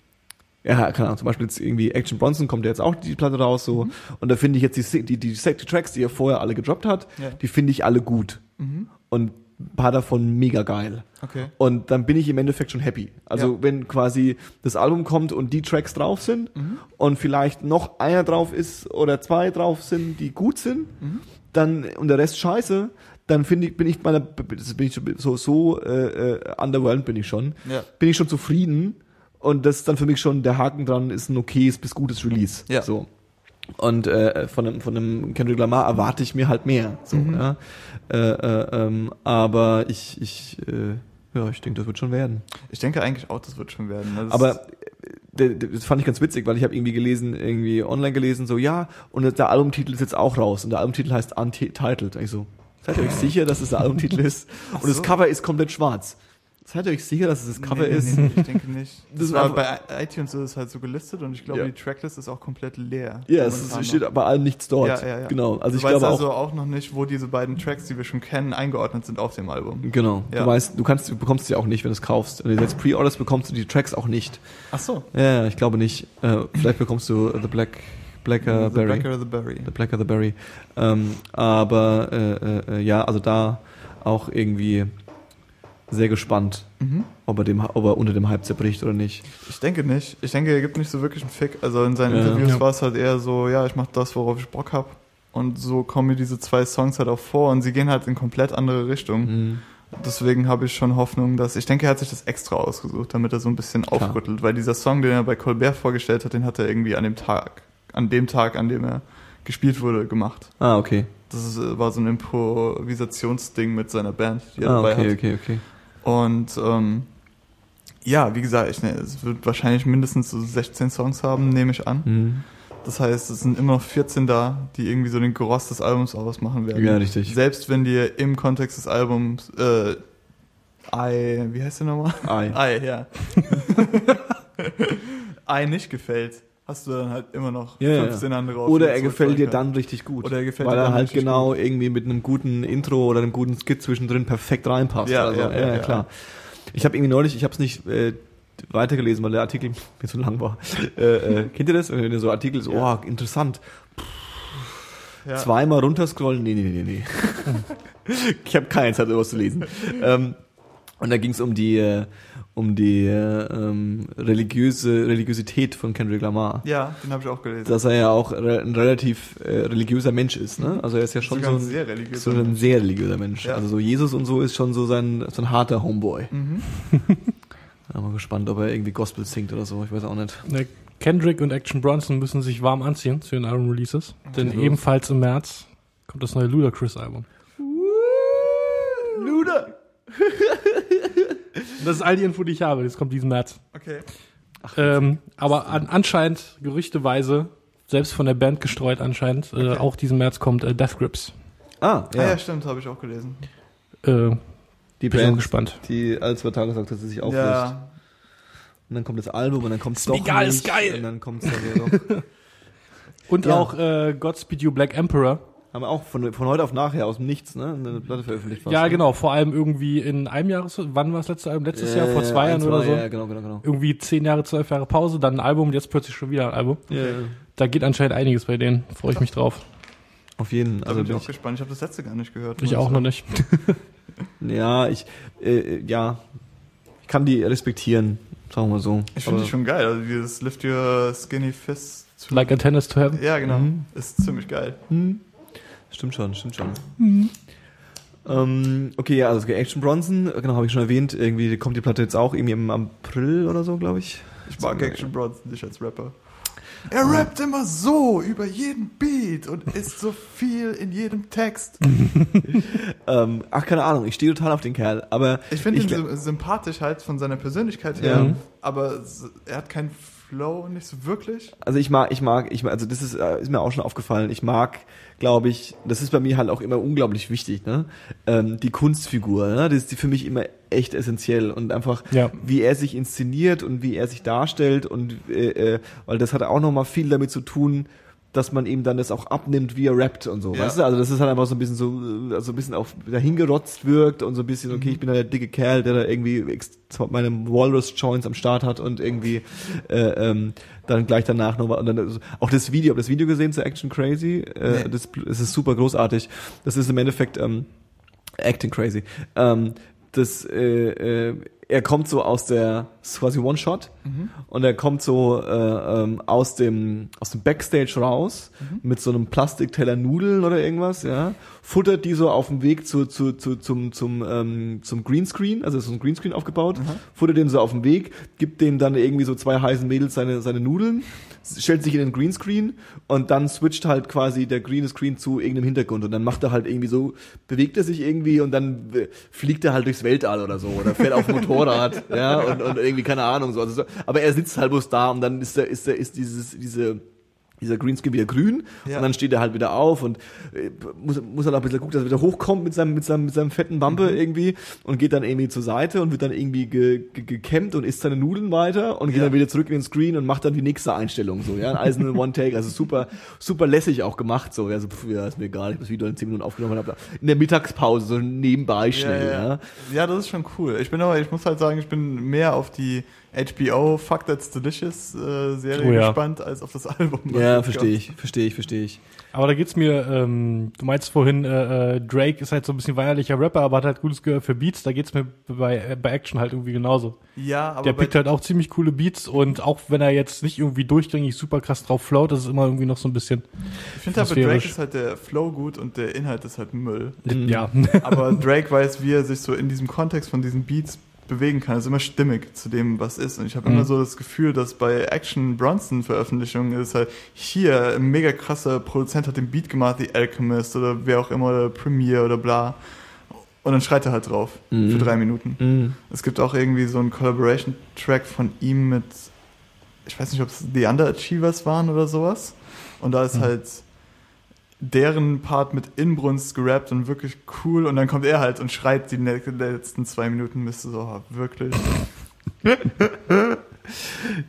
ja, keine Ahnung, zum Beispiel jetzt irgendwie Action Bronson kommt ja jetzt auch die Platte raus so. Und da finde ich jetzt die, die, die, die Tracks, die er vorher alle gedroppt hat, Ja. die finde ich alle gut. Mhm. Und ein paar davon mega geil. Okay. Und dann bin ich im Endeffekt schon happy. Also Ja. wenn quasi das Album kommt und die Tracks drauf sind Mhm. und vielleicht noch einer drauf ist oder zwei drauf sind, die gut sind, Mhm. dann und der Rest scheiße, dann finde ich bin ich meiner bin ich so so äh, äh, underwhelmed bin ich schon. Ja. Bin ich schon zufrieden und das ist dann für mich schon der Haken dran ist ein okayes bis gutes Release. Ja. So. Und äh, von einem, von einem Kendrick Lamar erwarte ich mir halt mehr. So, Mhm. ja. äh, äh, ähm, aber ich, ich, äh, ja, ich denke, das wird schon werden. Ich denke eigentlich auch, das wird schon werden. Das Aber das fand ich ganz witzig, weil ich habe irgendwie gelesen, irgendwie online gelesen, so ja, und der Albumtitel ist jetzt auch raus und der Albumtitel heißt Untitled. Ich so, seid ihr euch sicher, dass es der Albumtitel ist? Und das so. Cover ist komplett schwarz. Seid ihr euch sicher, dass es das Cover nee, nee, ist? Nee, ich denke nicht. Das Das war bei iTunes ist es halt so gelistet und ich glaube, Ja. die Tracklist ist auch komplett leer. Ja, es ist, steht bei allem nichts dort. Ja, ja, ja. Genau. Also du ich weißt glaube also auch. auch noch nicht, wo diese beiden Tracks, die wir schon kennen, eingeordnet sind auf dem Album. Genau. Ja. Du weißt, du kannst, du bekommst sie auch nicht, wenn du es kaufst. Wenn du jetzt Pre-Orders bekommst du die Tracks auch nicht. Ach so. Ja, ich glaube nicht. Äh, vielleicht bekommst du The Black, Blacker the Berry. Blacker the Berry. The Blacker the Berry. Ähm, aber äh, äh, äh, ja, also da auch irgendwie sehr gespannt, Mhm. ob er, dem, ob er unter dem Hype zerbricht oder nicht. Ich denke nicht. Ich denke, er gibt nicht so wirklich einen Fick. Also in seinen Ja. Interviews Ja. war es halt eher so, ja, ich mache das, worauf ich Bock hab. Und so kommen mir diese zwei Songs halt auch vor und sie gehen halt in komplett andere Richtungen. Mhm. Deswegen habe ich schon Hoffnung, dass ich denke, er hat sich das extra ausgesucht, damit er so ein bisschen Klar. aufrüttelt, weil dieser Song, den er bei Colbert vorgestellt hat, den hat er irgendwie an dem Tag, an dem Tag, an dem er gespielt wurde, gemacht. Ah, okay. Das äh, war so ein Improvisationsding mit seiner Band, die er Ah, dabei okay, hat. okay, okay. Und ähm, ja, wie gesagt, ich, ne, es wird wahrscheinlich mindestens so 16 Songs haben, nehme ich an. Mhm. Das heißt, es sind immer noch 14 da, die irgendwie so den Gross des Albums ausmachen werden. Ja, richtig. Selbst wenn dir im Kontext des Albums äh, I, wie heißt der nochmal? Ei. I, ja. I nicht gefällt, hast du dann halt immer noch Ja, ja, 15 andere auf Oder er gefällt dir dann richtig gut. Oder er gefällt weil dir er dann halt richtig genau irgendwie mit einem guten Intro oder einem guten Skit zwischendrin perfekt reinpasst. Ja, also, ja, ja, ja. klar. Ich habe irgendwie neulich, ich habe es nicht äh, weitergelesen, weil der Artikel mir zu lang war. Äh, äh, kennt ihr das? Wenn ihr so Artikel Ja. oh, interessant. Ja. Zweimal runterscrollen? Nee, nee, nee, nee. ich habe keine Zeit, sowas zu lesen. ähm, und da ging es um die, äh, um die äh, ähm, religiöse Religiosität von Kendrick Lamar. Ja, den habe ich auch gelesen. Dass er ja auch re ein relativ äh, religiöser Mensch ist, ne? Also er ist ja schon so ein sehr religiöser so ein sehr religiöser Mensch. Ja. Also so Jesus und so ist schon so sein, so ein harter Homeboy. Mhm. Da mal gespannt, ob er irgendwie Gospel singt oder so, ich weiß auch nicht. Ne, Kendrick und Action Bronson müssen sich warm anziehen zu den Album-Releases. Denn los. ebenfalls im März kommt das neue Ludacris-Album. Luder! Das ist all die Info, die ich habe. Das kommt diesen März. Okay. Ähm, aber an, anscheinend, gerüchteweise, selbst von der Band gestreut anscheinend, äh, Okay. auch diesen März kommt äh, Death Grips. Ah, Ja, ja. ah, ja stimmt, habe ich auch gelesen. Äh, die bin Band, gespannt. die alle zwei Tage sagt, dass sie sich auflöst. Ja, Und dann kommt das Album und dann kommt es doch egal, nicht. ist geil. Und dann kommt es dann wieder doch. Und Ja. auch äh, Godspeed You Black Emperor. Haben wir auch von, von heute auf nachher aus dem Nichts, ne? Eine Platte veröffentlicht. fast, Ja, ne? genau. Vor allem irgendwie in einem Jahres... Wann war das letzte Album? Letztes Jahr? Vor Äh, zwei Jahren oder so? Ja, genau, genau, genau. Irgendwie zehn Jahre, zwölf Jahre Pause, dann ein Album, jetzt plötzlich schon wieder ein Album. Ja, ja. Da geht anscheinend einiges bei denen. Freue ich mich drauf. Auf jeden. da Also bin ich bin auch gespannt. Ich habe das letzte gar nicht gehört. Ich auch noch nicht. ja, ich, äh, ja, ich kann die respektieren, sagen wir so. Ich finde die schon geil. Also dieses Lift Your Skinny Fist. Like a Tennis to Heaven. Ja, genau. Mhm. Ist ziemlich geil. Hm. Stimmt schon, stimmt schon. Ähm, okay, ja, also Action Bronson, genau, habe ich schon erwähnt. Irgendwie kommt die Platte jetzt auch irgendwie im April oder so, glaube ich. Ich mag So, Action Bronson nicht als Rapper. Er rappt immer so über jeden Beat und ist so viel in jedem Text. Ähm, ach, keine Ahnung, ich stehe total auf den Kerl, aber Ich finde ihn sympathisch halt von seiner Persönlichkeit her, Ja. aber er hat keinen Flow nicht so wirklich. Also ich mag, ich mag, ich mag, also das ist, äh, ist mir auch schon aufgefallen. Ich mag, glaube ich, das ist bei mir halt auch immer unglaublich wichtig, ne? Ähm, die Kunstfigur, ne? Das ist die für mich immer echt essentiell und einfach, Ja. wie er sich inszeniert und wie er sich darstellt und äh, äh, weil das hat auch noch mal viel damit zu tun, dass man ihm dann das auch abnimmt, wie er rappt und so, Ja. weißt du? Also das ist halt einfach so ein bisschen so, also ein bisschen auf dahingerotzt wirkt und so ein bisschen, okay, ich bin halt der dicke Kerl, der da irgendwie meine Walrus Joints am Start hat und irgendwie äh, ähm, dann gleich danach nochmal und dann auch das Video, hab das Video gesehen zu Action Crazy, äh, Nee. das, das ist super großartig. Das ist im Endeffekt ähm, Acting Crazy. Ähm, das, äh, äh, er kommt so aus der, ist quasi One-Shot. Und er kommt so äh, ähm, aus dem aus dem Backstage raus mit so einem Plastikteller Nudeln oder irgendwas, ja, futtert die so auf dem Weg zu, zu, zu zum zum ähm, zum Greenscreen, also ist so ein Greenscreen aufgebaut, futtert den so auf dem Weg, gibt dem dann irgendwie so zwei heißen Mädels seine seine Nudeln, stellt sich in den Greenscreen und dann switcht halt quasi der Green Screen zu irgendeinem Hintergrund und dann macht er halt irgendwie so, bewegt er sich irgendwie und dann äh, fliegt er halt durchs Weltall oder so oder fährt auf dem Motorrad, ja, und, und irgendwie keine Ahnung so. Also so. Aber er sitzt halt bloß da und dann ist der, ist der, ist dieses, diese, dieser Greenscreen wieder grün Ja. und dann steht er halt wieder auf und äh, muss, muss halt auch ein bisschen gucken, dass er wieder hochkommt mit seinem, mit seinem, mit seinem fetten Bumper Mhm. irgendwie und geht dann irgendwie zur Seite und wird dann irgendwie ge, ge, gekämmt und isst seine Nudeln weiter und geht Ja. dann wieder zurück in den Screen und macht dann die nächste Einstellung so, ja, alles in One Take, also super, super lässig auch gemacht so, ja, so, pf, ja, ist mir egal, ich hab das Video in 10 Minuten aufgenommen hab in der Mittagspause so nebenbei schnell, ja. ja. ja, das ist schon cool. Ich bin aber, ich muss halt sagen, ich bin mehr auf die HBO Fuck That's Delicious äh, Serie Oh ja. gespannt als auf das Album. Ja, verstehe ich, verstehe ich, verstehe ich. Aber da geht's mir, ähm, du meinst vorhin, äh, äh, Drake ist halt so ein bisschen weinerlicher Rapper, aber hat halt gutes Gehör für Beats. Da geht's mir bei, äh, bei Action halt irgendwie genauso. Ja, aber Der pickt halt auch ziemlich coole Beats und auch wenn er jetzt nicht irgendwie durchgängig super krass drauf float, das ist immer irgendwie noch so ein bisschen, ich finde halt bei Drake ist halt der Flow gut und der Inhalt ist halt Müll. Ja. Aber Drake weiß, wie er sich so in diesem Kontext von diesen Beats bewegen kann. ist immer stimmig zu dem, was ist. Und ich habe Mhm. immer so das Gefühl, dass bei Action Bronson Veröffentlichungen ist halt hier ein mega krasser Produzent hat den Beat gemacht, The Alchemist oder wer auch immer, oder Premiere oder bla. Und dann schreit er halt drauf Mhm. für drei Minuten. Mhm. Es gibt auch irgendwie so einen Collaboration-Track von ihm mit, ich weiß nicht, ob es The Underachievers waren oder sowas. Und da ist halt deren Part mit Inbrunst gerappt und wirklich cool. Und dann kommt er halt und schreit die letzten zwei Minuten. Bist du so, ah, wirklich?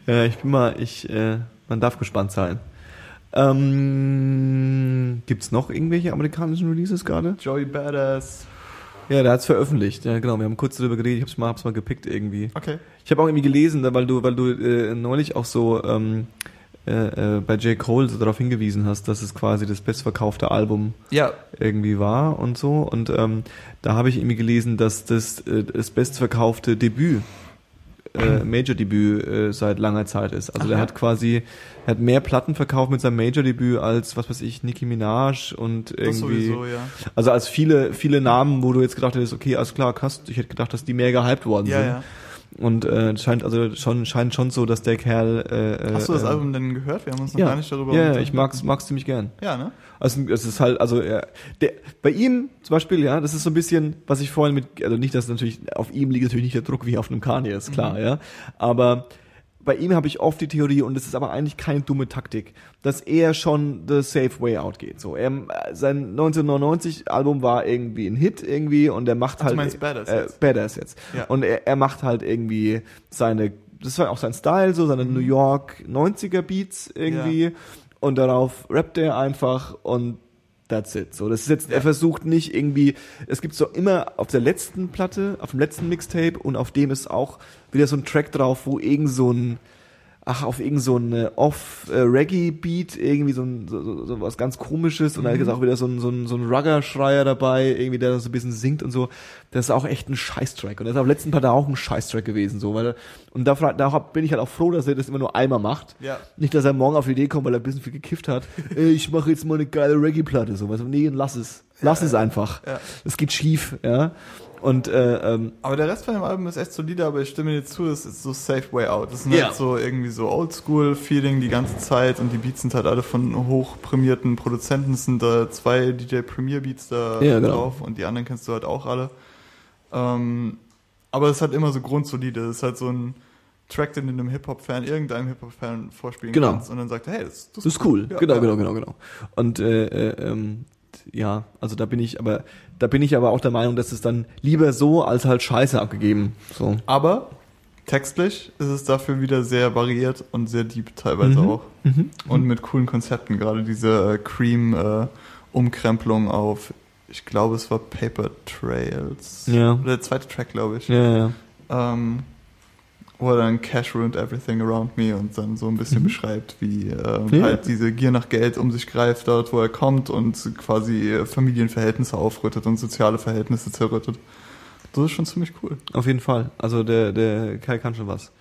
Ja, ich bin mal, ich, äh, man darf gespannt sein. Ähm, gibt's noch irgendwelche amerikanischen Releases gerade? Joey Badass. Ja, der hat's veröffentlicht. Ja, genau. Wir haben kurz darüber geredet. Ich hab's mal, hab's mal gepickt irgendwie. Okay. Ich habe auch irgendwie gelesen, weil du, weil du äh, neulich auch so ähm, äh, äh, bei J. Cole so darauf hingewiesen hast, dass es quasi das bestverkaufte Album Ja, irgendwie war und so. Und ähm, da habe ich irgendwie gelesen, dass das äh, das bestverkaufte Debüt, äh, Major-Debüt äh, seit langer Zeit ist. Also Ach der ja? hat quasi, er hat mehr Platten verkauft mit seinem Major-Debüt als, was weiß ich, Nicki Minaj und das irgendwie. sowieso, ja. Also als viele, viele Namen, wo du jetzt gedacht hättest, okay, alles klar, krass, ich hätte gedacht, dass die mehr gehypt worden Ja, sind. ja. Und äh, scheint also schon scheint schon so, dass der Kerl. Äh, Hast du das äh, Album denn gehört? Wir haben uns noch ja. gar nicht darüber Ja, ja, unterhalten. ich mag's, mag's ziemlich gern. Ja, ne? Also es ist halt, also er, der, bei ihm zum Beispiel, ja, das ist so ein bisschen, was ich vorhin mit, also nicht, dass natürlich auf ihm liegt natürlich nicht der Druck wie auf einem Kanye, ist klar, ja. Aber bei ihm habe ich oft die Theorie, und das ist aber eigentlich keine dumme Taktik, dass er schon the safe way out geht. So, er, sein 1999 Album war irgendwie ein Hit irgendwie und er macht Ach, du halt meinst Badass äh, jetzt? Badass jetzt. Ja. Und er, er macht halt irgendwie seine, das war auch sein Style, so seine New York 90er Beats irgendwie. Ja. Und darauf rappt er einfach und that's it. So, das ist jetzt, er versucht nicht irgendwie, es gibt so immer auf der letzten Platte, auf dem letzten Mixtape und auf dem ist auch wieder so ein Track drauf, wo irgend so ein, ach, auf irgend so ein äh, Off-Reggae-Beat, irgendwie so, ein, so, so, was ganz komisches und Mhm. da ist auch wieder so ein, so ein, so ein Rugger-Schreier dabei, irgendwie, der so ein bisschen singt und so. Das ist auch echt ein Scheißtrack. Und das ist auf der letzten Platte auch ein Scheißtrack gewesen, so, weil, und da, da bin ich halt auch froh, dass er das immer nur einmal macht. Ja. Nicht, dass er morgen auf die Idee kommt, weil er ein bisschen viel gekifft hat. Ich mache jetzt mal eine geile Reggae-Platte. So, also, nee, lass es. Lass es einfach. Ja. Es geht schief, ja. Und äh, ähm, Aber der Rest von dem Album ist echt solide, aber ich stimme dir zu, es ist so Safe Way Out. Das ist Ja. halt so irgendwie so Oldschool-Feeling die ganze Zeit und die Beats sind halt alle von hochprämierten Produzenten. Es sind da zwei DJ Premier Beats da Ja, genau. drauf und die anderen kennst du halt auch alle. Ähm, aber es ist halt immer so grundsolide. Es ist halt so ein Track, den du einem Hip-Hop-Fan, irgendeinem Hip-Hop-Fan vorspielen Genau. kannst und dann sagt er, hey, das, Das ist cool. Ja, genau, ja. genau, genau, genau. Und äh, äh, ähm, ja, also da bin ich aber, da bin ich aber auch der Meinung, dass es dann lieber so als halt Scheiße abgegeben. So. Aber textlich ist es dafür wieder sehr variiert und sehr deep teilweise Mhm. auch. Mhm. Und mit coolen Konzepten, gerade diese äh, Cream-Umkrempelung auf, ich glaube, es war Paper Trails. Ja. Oder der zweite Track, glaube ich. Ja, ja, ja. Ähm, wo er dann Cash ruined everything around me und dann so ein bisschen beschreibt, wie äh, Ja. halt diese Gier nach Geld um sich greift, dort wo er kommt und quasi äh, Familienverhältnisse aufrüttet und soziale Verhältnisse zerrüttet. Das ist schon ziemlich cool. Auf jeden Fall. Also der, der Kai kann schon was.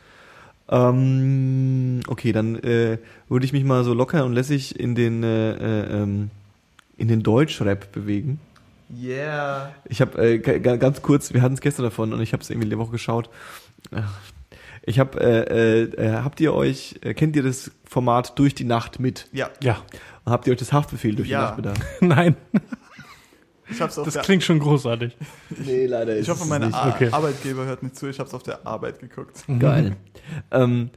Ähm, okay, dann äh, würde ich mich mal so locker und lässig in den äh, äh, ähm, in den Deutschrap bewegen. Yeah. Ich habe äh, ga- ga- ganz kurz, wir hatten es gestern davon und ich habe es irgendwie die Woche geschaut. Ach, Ich habe, äh, äh, äh, habt ihr euch, äh, kennt ihr das Format durch die Nacht mit? Ja, Ja. Und habt ihr euch das Haftbefehl durch Ja. die Nacht mit? Nein, ich hab's auf das der klingt schon großartig. Nee, leider Ich hoffe, meine Okay. Arbeitgeber hört nicht zu. Ich habe es auf der Arbeit geguckt. Geil. ähm,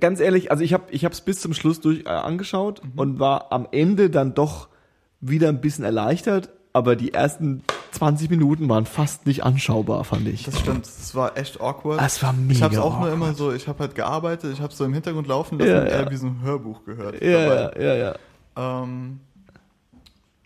ganz ehrlich, also ich habe ich es bis zum Schluss durch äh, angeschaut Mhm. und war am Ende dann doch wieder ein bisschen erleichtert, aber die ersten 20 Minuten waren fast nicht anschaubar, fand ich. Das stimmt. Das war echt awkward. Das war mega. ich habe es auch nur awkward. immer so. Ich habe halt gearbeitet. Ich habe so im Hintergrund laufen lassen Ja, und ja. eher wie so ein Hörbuch gehört. Ja, dabei. ja, ja, ja. Ähm,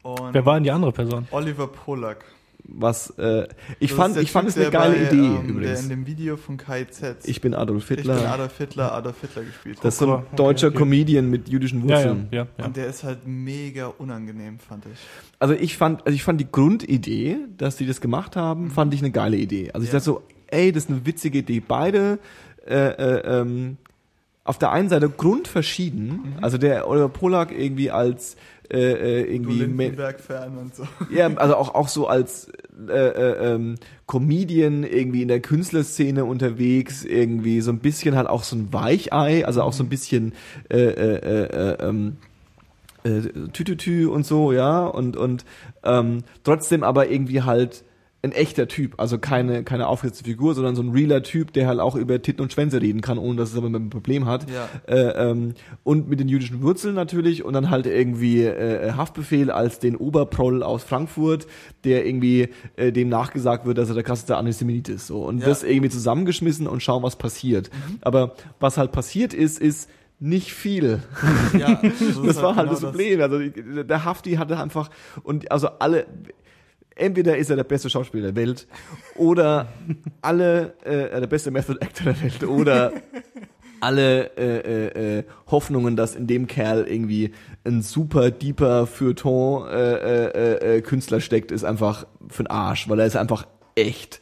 und Wer war denn die andere Person? Oliver Pollack. Was, äh, ich Das fand, der ich fand es Typ, eine der geile bei, Idee ähm, Der übrigens. in dem Video von KZ. Ich bin Adolf ich bin Hitler. Adolf Hitler, Adolf Hitler gespielt. Das ist so ein Okay, deutscher okay. Comedian mit jüdischen Ja, ja, Wurzeln. ja, ja. Und der ist halt mega unangenehm, fand ich. Also ich fand, also ich fand die Grundidee, dass die das gemacht haben, fand ich eine geile Idee. Also ich dachte so, ey, das ist eine witzige Idee. Beide äh, äh, ähm, auf der einen Seite grundverschieden, also der Oliver Polak irgendwie als äh, äh, irgendwie Lindenberg-Fan und so. ja, also auch auch so als äh, äh, ähm, Comedian irgendwie in der Künstlerszene unterwegs, irgendwie so ein bisschen halt auch so ein Weichei, also auch so ein bisschen äh, äh, äh, äh, ähm, äh, Tütütü und so, ja, und und ähm, trotzdem aber irgendwie halt ein echter Typ, also keine keine aufgesetzte Figur, sondern so ein realer Typ, der halt auch über Titten und Schwänze reden kann, ohne dass es aber ein Problem hat. Ja. Äh, ähm, und mit den jüdischen Wurzeln natürlich und dann halt irgendwie äh, Haftbefehl als den Oberproll aus Frankfurt, der irgendwie äh, dem nachgesagt wird, dass er der krasseste Antisemit ist. So. Und Ja. das irgendwie zusammengeschmissen und schauen, was passiert. Aber was halt passiert ist, ist nicht viel. Ja, so Das war halt genau das Problem. Also der Hafti hatte einfach und also alle entweder ist er der beste Schauspieler der Welt oder alle äh, der beste Method Actor der Welt oder alle äh, äh, äh, Hoffnungen, dass in dem Kerl irgendwie ein super deeper Feuilleton äh, äh, äh, Künstler steckt, ist einfach für den Arsch, weil er ist einfach echt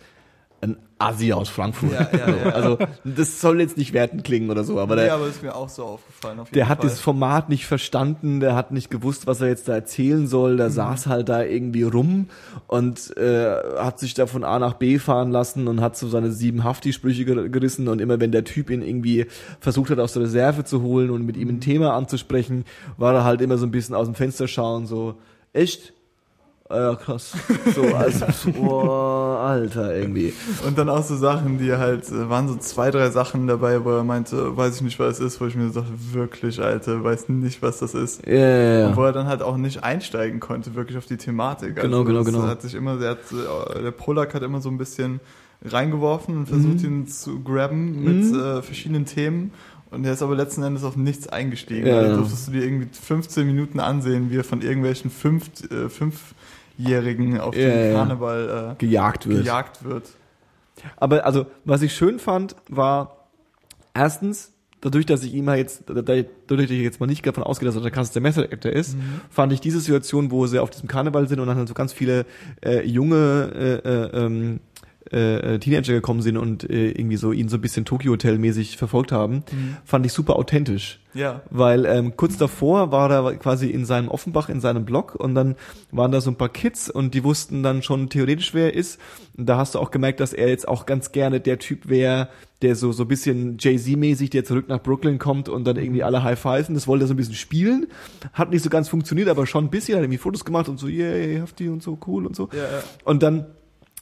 ein Assi aus Frankfurt. Ja, ja, ja. Also das soll jetzt nicht wertend klingen oder so, aber der, ja, aber ist mir auch so aufgefallen. Auf der hat Fall. das Format nicht verstanden, der hat nicht gewusst, was er jetzt da erzählen soll, Mhm. der saß halt da irgendwie rum und äh, hat sich da von A nach B fahren lassen und hat so seine sieben Hafti-Sprüche ger- gerissen und immer wenn der Typ ihn irgendwie versucht hat aus der Reserve zu holen und mit ihm Mhm. ein Thema anzusprechen, war er halt immer so ein bisschen aus dem Fenster schauen, so, echt? Ah Ja, krass. So, also, so, boah, Alter, irgendwie. Und dann auch so Sachen, die halt, äh, waren so zwei, drei Sachen dabei, wo er meinte, weiß ich nicht, was es ist, wo ich mir so dachte, wirklich, Alter, weiß nicht, was das ist. Ja, ja, Und wo ja. er dann halt auch nicht einsteigen konnte, wirklich auf die Thematik. Also Genau, genau, genau. Hat sich immer, der, hat, äh, der Polak hat immer so ein bisschen reingeworfen und versucht, Mhm. ihn zu grabben mit Mhm. äh, verschiedenen Themen. Und er ist aber letzten Endes auf nichts eingestiegen. Ja, Ja, ja. durftest du dir irgendwie 15 Minuten ansehen, wie er von irgendwelchen fünf, äh, Fünfjährigen auf Ja, ja. Karneval äh, Gejagt wird. gejagt wird. Aber also, was ich schön fand, war erstens, dadurch, dass ich ihm halt jetzt, dadurch, dass ich jetzt mal nicht davon ausgehe, dass er der krasseste Method Actor ist, fand ich diese Situation, wo sie auf diesem Karneval sind und dann halt so ganz viele äh, junge äh, äh, ähm, äh, Teenager gekommen sind und äh, irgendwie so ihn so ein bisschen Tokyo Hotel mäßig verfolgt haben, fand ich super authentisch. Ja. Weil ähm, kurz davor war er quasi in seinem Offenbach, in seinem Blog und dann waren da so ein paar Kids und die wussten dann schon theoretisch, wer er ist. Und da hast du auch gemerkt, dass er jetzt auch ganz gerne der Typ wäre, der so so ein bisschen Jay-Z-mäßig, der zurück nach Brooklyn kommt und dann irgendwie alle high-pfeifen. Das wollte er so ein bisschen spielen. Hat nicht so ganz funktioniert, aber schon ein bisschen. Hat irgendwie Fotos gemacht und so, yay, hafti und so, cool und so. Ja, ja. Und dann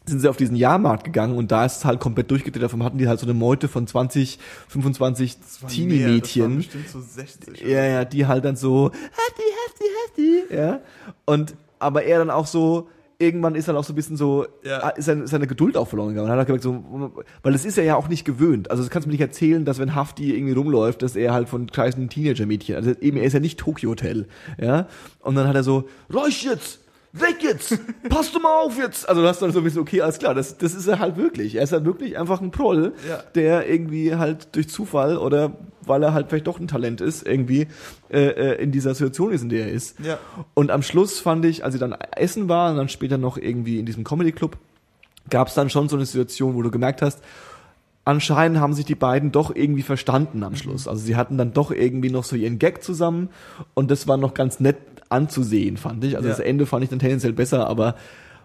sind sie auf diesen Jahrmarkt gegangen und da ist es halt komplett durchgedreht. Davon hatten die halt so eine Meute von 20, 25 Das waren mehr, das waren Teenie-Mädchen. so 60. Ja, ja, die halt dann so, hefty, hefty, hefty, ja. Und, aber er dann auch so, irgendwann ist dann auch so ein bisschen so, Ja. ah, ist seine, seine Geduld auch verloren gegangen. Und hat er gemerkt, so, weil das ist er ja auch nicht gewöhnt. Also das kannst du mir nicht erzählen, dass wenn Hafti irgendwie rumläuft, dass er halt von kleinen Teenager-Mädchen, also eben, er ist ja nicht Tokyo Hotel, ja. Und dann hat er so, Räusch jetzt! Weg jetzt! Passt du mal auf jetzt! Also du hast dann so ein bisschen, okay, alles klar, das, das ist er halt wirklich. Er ist halt wirklich einfach ein Proll, Ja. der irgendwie halt durch Zufall oder weil er halt vielleicht doch ein Talent ist, irgendwie äh, äh, in dieser Situation ist, in der er ist. Ja. Und am Schluss fand ich, als sie dann essen war und dann später noch irgendwie in diesem Comedy Club, gab es dann schon so eine Situation, wo du gemerkt hast, anscheinend haben sich die beiden doch irgendwie verstanden am Schluss. Also sie hatten dann doch irgendwie noch so ihren Gag zusammen und das war noch ganz nett anzusehen, fand ich. Also Ja. das Ende fand ich dann tendenziell besser, aber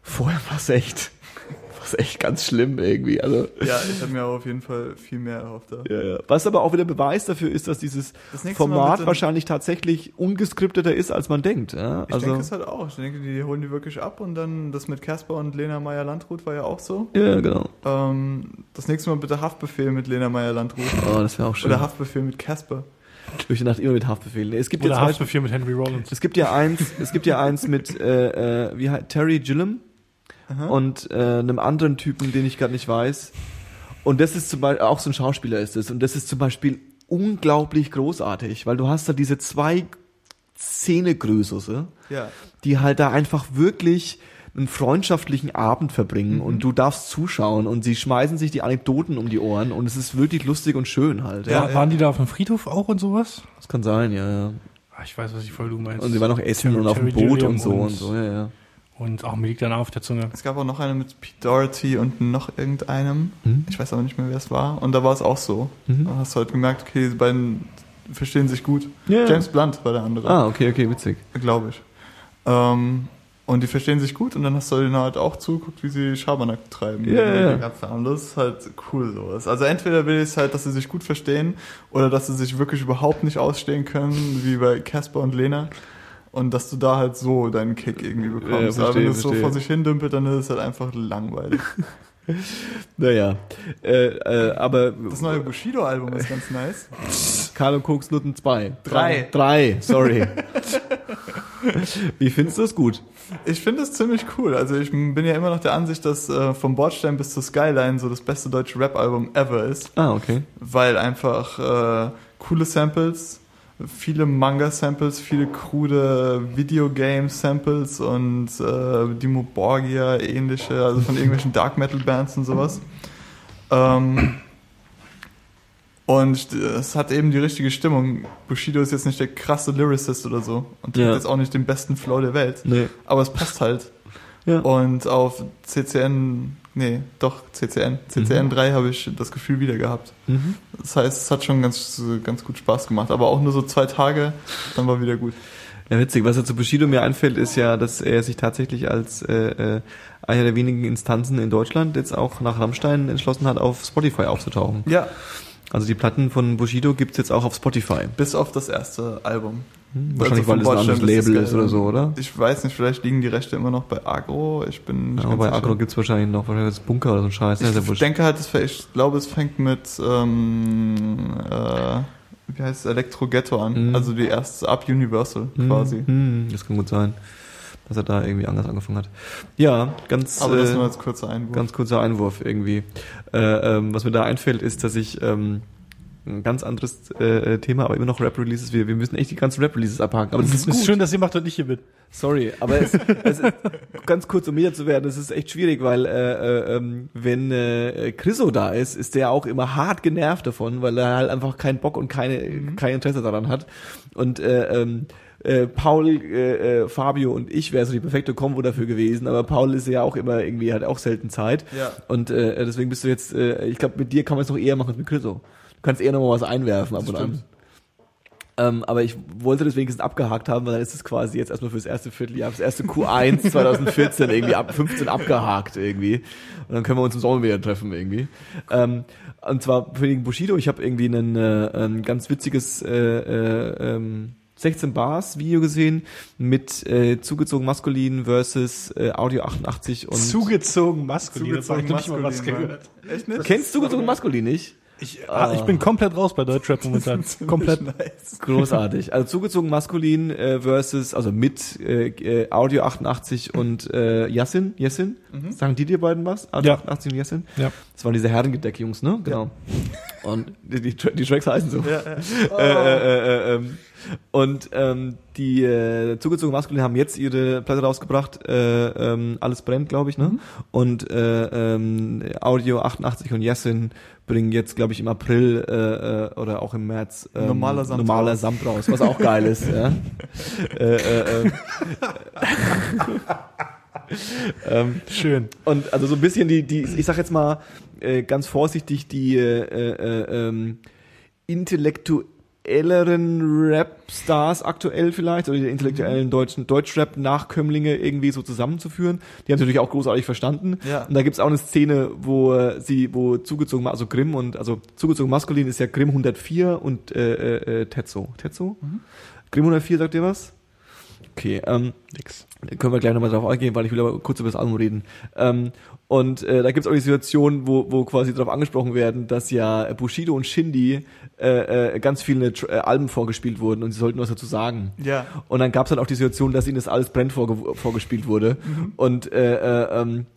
vorher war es echt, war's echt ganz schlimm irgendwie. Also Ja, ich habe mir auf jeden Fall viel mehr erhofft. Da. ja, ja. Was aber auch wieder Beweis dafür ist, dass dieses Das Format wahrscheinlich tatsächlich ungeskripteter ist, als man denkt. Ja? Ich Also, denke es halt auch. Ich denke, die holen die wirklich ab und dann das mit Casper und Lena Meyer-Landrut war ja auch so. ja, genau. Ähm, das nächste Mal bitte Haftbefehl mit Lena Meyer-Landrut. Oh, das wäre auch schön. Oder Haftbefehl mit Casper. Durch die Nacht immer mit Haftbefehl. Es gibt ja Oder Beispiel, Haftbefehl mit Henry Rollins. es gibt ja eins, es gibt ja eins mit äh, äh, wie heißt Terry Gilliam Aha. und äh, einem anderen Typen, den ich gerade nicht weiß. Und das ist zum Beispiel auch so ein Schauspieler ist es. Und das ist zum Beispiel unglaublich großartig, weil du hast da diese zwei Szenegröße, Ja. die halt da einfach wirklich einen freundschaftlichen Abend verbringen und du darfst zuschauen und sie schmeißen sich die Anekdoten um die Ohren und es ist wirklich lustig und schön halt. Ja, Ja, War, waren die da auf dem Friedhof auch und sowas? das kann sein, ja, ja. Ah, Ich weiß, was ich voll du meinst. Und sie waren noch essen Terry- und auf dem Boot und so und, und- so, ja, ja. Und auch mir liegt dann auf der Zunge. Es gab auch noch eine mit Pete Doherty und noch irgendeinem. Mhm. Ich weiß aber nicht mehr, wer es war. Und da war es auch so. Mhm. Da hast du halt gemerkt, okay, die beiden verstehen sich gut. Ja. James Blunt war der andere, Ah, okay, okay, witzig. glaube ich. Ähm, und die verstehen sich gut und dann hast du denen halt auch zugeguckt, wie sie Schabernack treiben. Ja, ja, ja. Ganze Abend. Das ist halt cool sowas. Also entweder will ich es halt, dass sie sich gut verstehen oder dass sie sich wirklich überhaupt nicht ausstehen können, wie bei Casper und Lena. Und dass du da halt so deinen Kick irgendwie bekommst. Ja, Aber wenn verstehe, es so verstehe. vor sich hin dümpelt, dann ist es halt einfach langweilig. Naja, äh, äh, aber Das neue Bushido-Album ist ganz nice. Karl und Koks Nutten 2. Drei. Drei, sorry. Wie findest du es gut? Ich finde es ziemlich cool. Also ich bin ja immer noch der Ansicht, dass äh, vom Bordstein bis zur Skyline so das beste deutsche Rap-Album ever ist. Ah, okay. weil einfach äh, coole Samples, viele Manga-Samples, viele krude Videogame-Samples und äh, Dimo Borgia ähnliche, also von irgendwelchen Dark Metal-Bands und sowas. Ähm, und es hat eben die richtige Stimmung. Bushido ist jetzt nicht der krasse Lyricist oder so und Ja. hat jetzt auch nicht den besten Flow der Welt, Nee. aber es passt halt. Ja. Und auf CCN, nee, doch, CCN, CCN 3 habe ich das Gefühl wieder gehabt. Mhm. Das heißt, es hat schon ganz, ganz gut Spaß gemacht, aber auch nur so zwei Tage, dann war wieder gut. Ja, witzig. Was ja zu Bushido mir einfällt, ist ja, dass er sich tatsächlich als äh, äh, einer der wenigen Instanzen in Deutschland jetzt auch nach Rammstein entschlossen hat, auf Spotify aufzutauchen. Ja, Also die Platten von Bushido gibt's jetzt auch auf Spotify. bis auf das erste Album. Hm, Wahrscheinlich, Also weil es ein anderes Label ist oder so, oder? Ich weiß nicht, vielleicht liegen die Rechte immer noch bei Agro. Ich bin nicht Ja, bei sicher. Agro gibt's wahrscheinlich noch, wahrscheinlich das Bunker oder so ein Scheiß. ne? Ja Ich wurscht. denke halt, ich glaube, es fängt mit ähm, äh, wie heißt es, Electro Ghetto an. Mhm. Also die erste ab Universal Hm, quasi. hm, das kann gut sein, dass er da irgendwie anders angefangen hat. Ja, ganz, Aber das äh, nur als kurzer Einwurf. ganz kurzer Einwurf irgendwie. Äh, ähm, was mir da einfällt, ist, dass ich ähm, ein ganz anderes äh, Thema, aber immer noch Rap-Releases. Wir, wir müssen echt die ganzen Rap-Releases abhaken. Aber das ist ist schön, dass ihr macht und ich hier bin. Sorry, aber es, es ist, ganz kurz, um wieder zu werden, es ist echt schwierig, weil äh, äh, ähm, wenn äh, Chriso da ist, ist der auch immer hart genervt davon, weil er halt einfach keinen Bock und keine, kein Interesse daran hat. Und äh, ähm, äh, Paul, äh, äh, Fabio und ich wäre so die perfekte Kombo dafür gewesen, aber Paul ist ja auch immer irgendwie, hat auch selten Zeit. Ja. Und äh, deswegen bist du jetzt, äh, ich glaube, mit dir kann man es noch eher machen als mit Chriso. Du kannst eher noch mal was einwerfen ab und an. Ähm, aber ich wollte das wenigstens abgehakt haben, weil dann ist es quasi jetzt erstmal fürs erste Vierteljahr, fürs erste Q1 2014 irgendwie ab 15 abgehakt irgendwie. Und dann können wir uns im Sommer wieder treffen irgendwie. Ähm, und zwar für den Bushido, ich habe irgendwie einen, äh, ein ganz witziges äh, äh, ähm, 16 Bars Video gesehen mit äh, zugezogen maskulin versus äh, Audio 88 und Zugezogen maskulin. Zugezogen das hab ich mal was maskulin, gehört. Echt nicht? Kennst zugezogen maskulin nicht? Ich, ah, ich bin komplett raus bei Deutschrap momentan. komplett. nice. Großartig. Also zugezogen maskulin äh, versus, also mit äh, äh, Audio 88 und äh, Yassin. Yassin? Sagen die dir beiden was? Audio Ja. 88 und Yassin? Ja. Das waren diese Herrengedeck-Jungs, ne? Genau. Und die, die, die Tracks heißen so. Ja, ja. Äh, äh, äh, ähm, und ähm, die äh, zugezogen maskulin haben jetzt ihre Platte rausgebracht, äh, ähm, alles brennt, glaube ich, ne? Mhm. Und äh, ähm, Audio 88 und Yassin bringen jetzt, glaube ich, im April äh, äh, oder auch im März ähm, Normaler Samt normaler raus. Samt raus, was auch geil ist, ja. äh, äh, äh, ähm, Schön. und also so ein bisschen die, die ich sag jetzt mal äh, ganz vorsichtig, die äh, äh, ähm, intellektuelleren Rap-Stars aktuell vielleicht, oder die intellektuellen deutschen Deutschrap-Nachkömmlinge irgendwie so zusammenzuführen. Die haben es natürlich auch großartig verstanden. Ja. Und da gibt's auch eine Szene, wo äh, sie, wo zugezogen, also Grimm und, also zugezogen maskulin ist ja Grimm 104 und äh, äh, äh, Tetzo. Tetzo? Grimm 104, sagt ihr was? Okay, ähm, Nix. können wir gleich nochmal drauf eingehen, weil ich will aber kurz über das Album reden. Ähm, und äh, da gibt's auch die Situation, wo, wo quasi darauf angesprochen werden, dass ja Bushido und Shindy äh, äh, ganz viele Tr- äh, Alben vorgespielt wurden und sie sollten was dazu sagen. Ja. Und dann gab's dann auch die Situation, dass ihnen das alles brennt vorge vorgespielt wurde. Und äh, äh, ähm,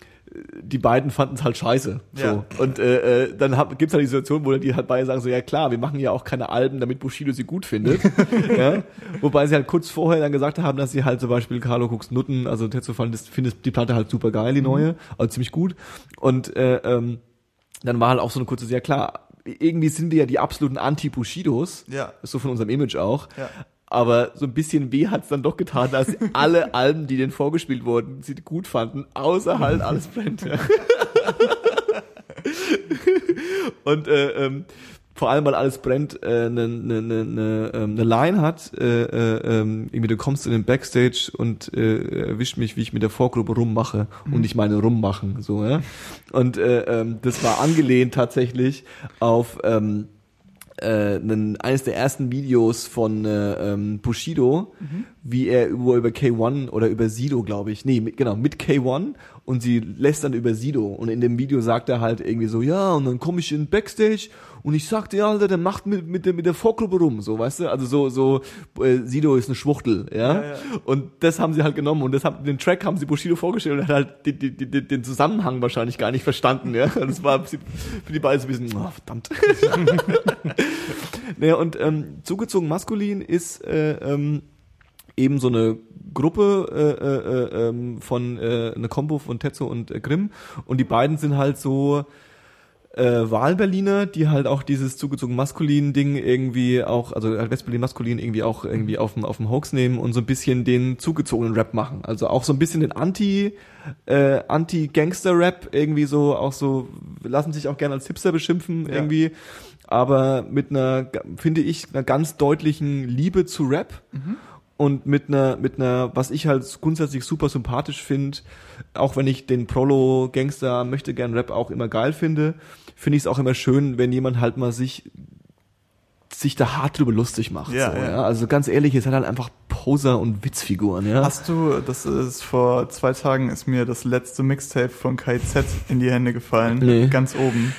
die beiden fanden es halt scheiße. So. Ja. Und äh, äh, dann hab, gibt's halt die Situation, wo die halt beide sagen so, ja klar, wir machen ja auch keine Alben, damit Bushido sie gut findet. ja? Wobei sie halt kurz vorher dann gesagt haben, dass sie halt zum Beispiel Carlo Cooks Nutten, also Tetsu fand, findet die Platte halt super geil, die neue, also ziemlich gut. Und äh, ähm, dann war halt auch so eine kurze, ja klar, irgendwie sind wir ja die absoluten Anti-Bushidos. Ja. So von unserem Image auch. Ja. Aber so ein bisschen weh hat's dann doch getan, dass alle Alben, die denen vorgespielt wurden, sie gut fanden, außer halt alles brennt. Und äh, ähm, vor allem, weil alles brennt, eine äh, ne, ne, ne, ne, ähm, ne Line hat, äh, äh, ähm, irgendwie du kommst in den Backstage und äh, erwischt mich, wie ich mit der Vorgruppe rummache und ich meine rummachen, so, ja. Und äh, ähm, das war angelehnt tatsächlich auf ähm, äh, einen, eines der ersten Videos von äh, ähm, Bushido, wie er über, über K1 oder über Sido, glaube ich, nee, mit, genau, mit K1 und sie lässt dann über Sido. Und in dem Video sagt er halt irgendwie so, ja, und dann komme ich in Backstage und ich sagte, ja, Alter, der macht mit, mit, der, mit der Vorgruppe rum, so, weißt du, also so, so, äh, Sido ist eine Schwuchtel, ja? Ja, ja. und das haben sie halt genommen und das haben, den Track haben sie Bushido vorgestellt und er hat halt den, den, den, den Zusammenhang wahrscheinlich gar nicht verstanden, ja, das war für die beiden so ein bisschen, oh, verdammt. Naja, und ähm, zugezogen maskulin ist äh, ähm, eben so eine Gruppe äh, äh, äh, ähm, von äh, eine Combo von Tetzo und äh, Grimm und die beiden sind halt so äh, Wahlberliner, die halt auch dieses zugezogen maskulin Ding irgendwie auch, also halt Westberlin maskulin irgendwie auch irgendwie auf dem auf dem Hoax nehmen und so ein bisschen den zugezogenen Rap machen. Also auch so ein bisschen den Anti äh, Anti Gangster Rap irgendwie so auch so lassen sich auch gerne als Hipster beschimpfen Ja. irgendwie, aber mit einer finde ich einer ganz deutlichen Liebe zu Rap und mit einer, mit einer, was ich halt grundsätzlich super sympathisch finde, auch wenn ich den Prolo Gangster möchte gern Rap auch immer geil finde, finde ich es auch immer schön, wenn jemand halt mal sich sich da hart drüber lustig macht. Ja, so, ja. ja. Also ganz ehrlich, es hat halt einfach Poser und Witzfiguren, ja. Hast du, das ist vor zwei Tagen ist mir das letzte Mixtape von KZ in die Hände gefallen. Nee. Ganz oben.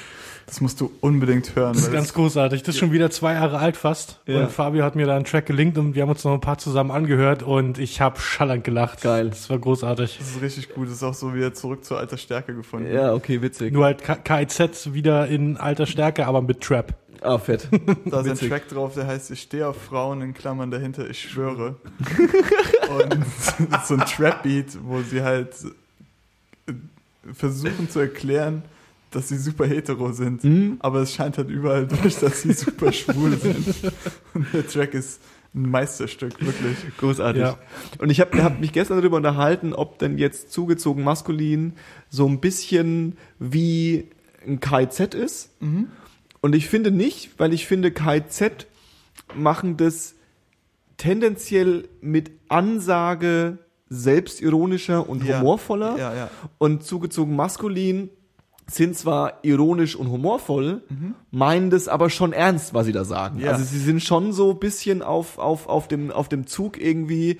Das musst du unbedingt hören. Das ist ganz großartig. Das ist schon wieder zwei Jahre alt fast. Ja. Und Fabio hat mir da einen Track gelinkt und wir haben uns noch ein paar zusammen angehört und ich habe schallend gelacht. Geil. Das war großartig. das ist richtig gut. Das ist auch so wieder zurück zur alter Stärke gefunden. Ja, okay, witzig. Nur halt KIZ wieder in alter Stärke, aber mit Trap. Ah, fett. Da ist ein. Track drauf, der heißt Ich stehe auf Frauen in Klammern dahinter, ich schwöre. Und das ist so ein Trap-Beat, wo sie halt äh, versuchen zu erklären, dass sie super hetero sind. Mhm. Aber es scheint halt überall durch, dass sie super schwul sind. Und der Track ist ein Meisterstück, wirklich. Großartig. Ja. Und ich habe hab mich gestern darüber unterhalten, ob denn jetzt zugezogen maskulin so ein bisschen wie ein KZ ist. Und ich finde nicht, weil ich finde, KZ machen das tendenziell mit Ansage selbstironischer und Ja. humorvoller. Ja, ja. Und zugezogen maskulin sind zwar ironisch und humorvoll, meinen das aber schon ernst, was sie da sagen. Ja. Also sie sind schon so ein bisschen auf, auf, auf, dem, auf dem Zug irgendwie,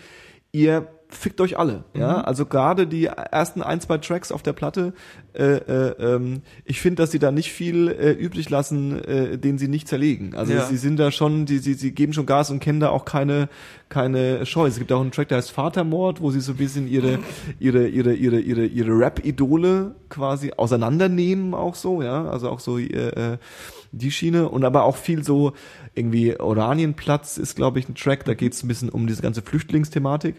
ihr fickt euch alle. Ja, also gerade die ersten ein, zwei Tracks auf der Platte, äh, äh, ähm, ich finde, dass sie da nicht viel äh, übrig lassen, äh, den sie nicht zerlegen. Also Ja. sie sind da schon, die, sie, sie geben schon Gas und kennen da auch keine, keine Scheu. Es gibt auch einen Track, der heißt Vatermord, wo sie so ein bisschen ihre, ihre, ihre, ihre, ihre, ihre Rap-Idole quasi auseinandernehmen auch so, ja, also auch so, äh, äh, die Schiene und aber auch viel so irgendwie Oranienplatz ist, glaube ich, ein Track, da geht es ein bisschen um diese ganze Flüchtlingsthematik.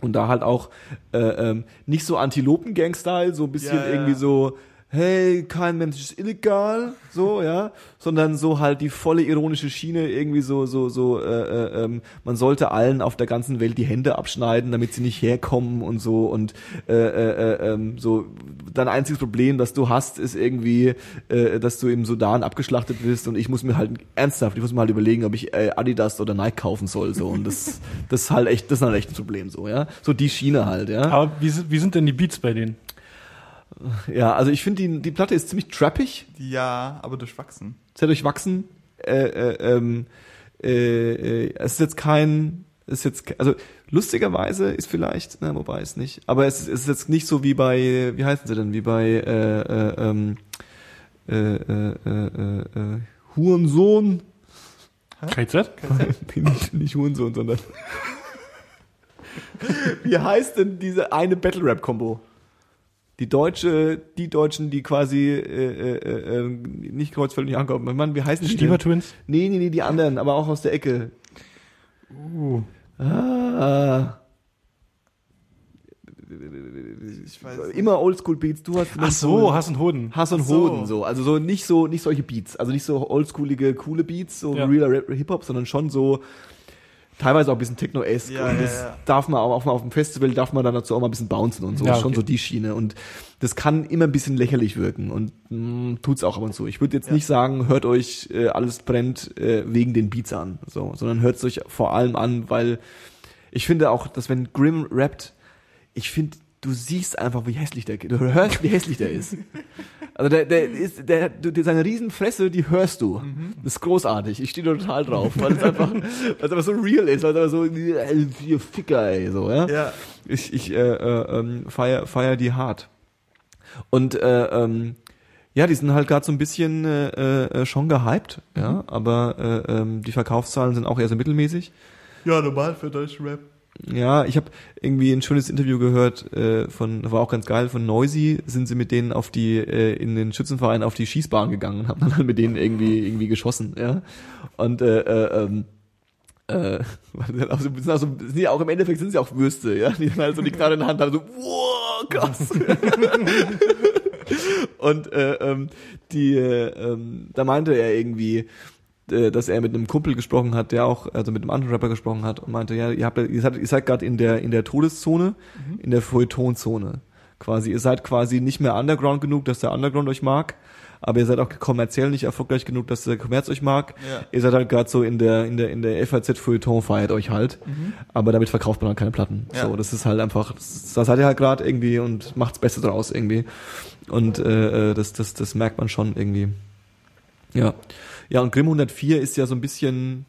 Und da halt auch äh, ähm, nicht so Antilopen-Gang-Style, so ein bisschen Ja, ja, irgendwie so, hey, kein Mensch ist illegal, so, ja, sondern so halt die volle ironische Schiene, irgendwie so, so, so, äh, äh, ähm, man sollte allen auf der ganzen Welt die Hände abschneiden, damit sie nicht herkommen und so und äh, äh, äh, ähm, so, dein einziges Problem, das du hast, ist irgendwie, äh, dass du im Sudan abgeschlachtet wirst und ich muss mir halt ernsthaft, ich muss mir halt überlegen, ob ich äh, Adidas oder Nike kaufen soll, so, und das, das ist halt echt, das ist halt echt ein Problem, so, ja, so die Schiene halt, ja. Aber wie, wie sind denn die Beats bei denen? Ja, also ich finde, die, die Platte ist ziemlich trappig, Ja, aber durchwachsen. sehr durchwachsen. Äh, äh, ähm, äh, äh, es ist jetzt kein, es ist jetzt, also lustigerweise ist vielleicht, na, wobei es nicht, aber es ist, es ist jetzt nicht so wie bei, wie heißen sie denn, wie bei äh, äh, ähm, äh, äh, äh, äh, äh, Hurensohn, KZ? nee, nicht, nicht Hurensohn, sondern wie heißt denn diese eine Battle Rap Combo? Die deutsche, die Deutschen, die quasi äh, äh, äh, äh, nicht kreuzfällig nicht ankommen. Mann, wie heißen die? Stieber denn? Twins? Nee, nee, nee, die anderen, aber auch aus der Ecke. Uh. Ah. Ich weiß nicht. Immer Oldschool Beats, du hast Ach so, Hass und Hoden. Hass und so. Hoden so, also so nicht so nicht solche Beats, also nicht so oldschoolige coole Beats, so Ja. realer Rap- Hip Hop, sondern schon so teilweise auch ein bisschen Techno-esque Ja, und ja, das ja. darf man auch auf, auf dem Festival darf man dann dazu auch mal ein bisschen bouncen und so, Ja, ist schon okay. so die Schiene und das kann immer ein bisschen lächerlich wirken und mh, tut's auch ab und zu. Ich würde jetzt Ja. nicht sagen, hört euch äh, alles brennt äh, wegen den Beats an, so, sondern hört es euch vor allem an, weil ich finde auch, dass wenn Grimm rappt, ich finde, du siehst einfach, wie hässlich der, du hörst, wie hässlich der ist. Also der, der ist, der, du, der, seine Riesenfresse, die hörst du. Das ist großartig. Ich stehe da total drauf, weil es einfach, weil es einfach so real ist, weil es einfach so, äh, ihr Ficker, ey, so, ja. Ja. Ich, ich äh, äh, ähm, feier, feier die hart. Und äh, ähm, ja, die sind halt gerade so ein bisschen äh, äh, schon gehypt, ja, aber äh, ähm, die Verkaufszahlen sind auch eher so mittelmäßig. Ja, normal für deutschen Rap. Ja, ich habe irgendwie ein schönes Interview gehört äh, von, war auch ganz geil, von Noisy sind sie mit denen auf die, äh, in den Schützenverein auf die Schießbahn gegangen und haben dann halt mit denen irgendwie, irgendwie geschossen, ja. Und äh, äh, ähm, äh, auch so- sind auch so, sind auch im Endeffekt sind sie auch Würste, ja. Die dann halt so die Knarre in der Hand haben, so, wow, krass. und äh, ähm, die, äh, ähm, da meinte er irgendwie, dass er mit einem Kumpel gesprochen hat, der auch, also mit einem anderen Rapper gesprochen hat und meinte, ja, ihr habt, ihr seid, ihr seid gerade in der in der Todeszone, in der Feuilletonzone. Quasi, ihr seid quasi nicht mehr Underground genug, dass der Underground euch mag, aber ihr seid auch kommerziell nicht erfolgreich genug, dass der Kommerz euch mag. Ja. Ihr seid halt gerade so in der in der in der FAZ Feuilleton feiert euch halt, aber damit verkauft man halt keine Platten. Ja. So, das ist halt einfach, das, da seid ihr halt gerade irgendwie und macht's Beste draus irgendwie. Und äh, äh, das das das merkt man schon irgendwie. Ja. Ja, und Grimm 104 ist ja so ein bisschen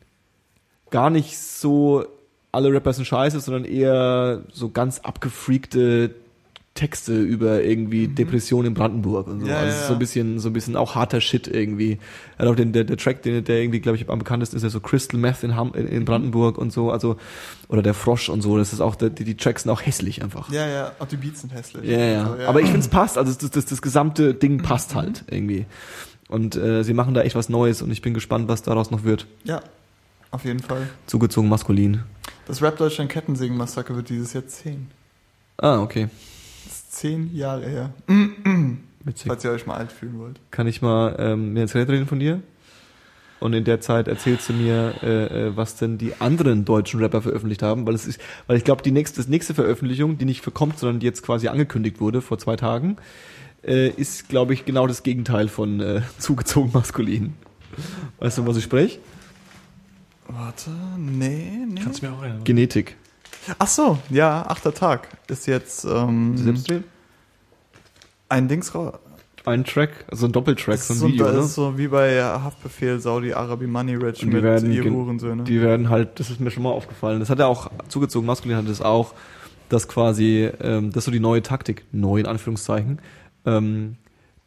gar nicht so alle Rapper sind scheiße, sondern eher so ganz abgefreakte Texte über irgendwie Depression in Brandenburg und so. Mhm. Ja, also ja, ja. so ein bisschen, so ein bisschen auch harter Shit irgendwie. Auch den, der, der Track, den, der irgendwie, glaube ich, am bekanntesten ist, ja so Crystal Meth in, Ham, in, Brandenburg und so, also, oder der Frosch und so, das ist auch, die, die Tracks sind auch hässlich einfach. Ja, ja, auch die Beats sind hässlich. Ja, ja. Also, Aber ich finde es passt, also das, das, das gesamte Ding passt Mhm. halt irgendwie. Und äh, sie machen da echt was Neues und ich bin gespannt, was daraus noch wird. Ja, auf jeden Fall. Zugezogen maskulin. Das Rap Deutschland Kettensägen-Massaker wird dieses Jahr zehn. Ah, okay. Das ist zehn Jahre her. Witzig. Falls ihr euch mal alt fühlen wollt. Kann ich mal ähm, mir ins Gerät reden von dir? Und in der Zeit erzählst du mir, äh, äh, was denn die anderen deutschen Rapper veröffentlicht haben, weil es ist, weil ich glaube, die nächste, das nächste Veröffentlichung, die nicht verkommt, sondern die jetzt quasi angekündigt wurde vor zwei Tagen, äh, ist, glaube ich, genau das Gegenteil von äh, zugezogen maskulin. Weißt du, was ich spreche? Warte, nee, nee. Kannst du mir auch erinnern. Genetik. Ach so, ja, achter Tag ist jetzt ähm, Selbstdrehen? ein Dings raus. ein Track, also ein Doppeltrack, Das so ein so, Video, das ne? ist so wie bei Haftbefehl Saudi Arabi Money Rich mit werden ihr Hurensöhne. Die werden halt, das ist mir schon mal aufgefallen. Das hat er auch zugezogen, maskulin hat es auch, dass quasi, ähm, das ist so die neue Taktik, neu in Anführungszeichen. Ähm,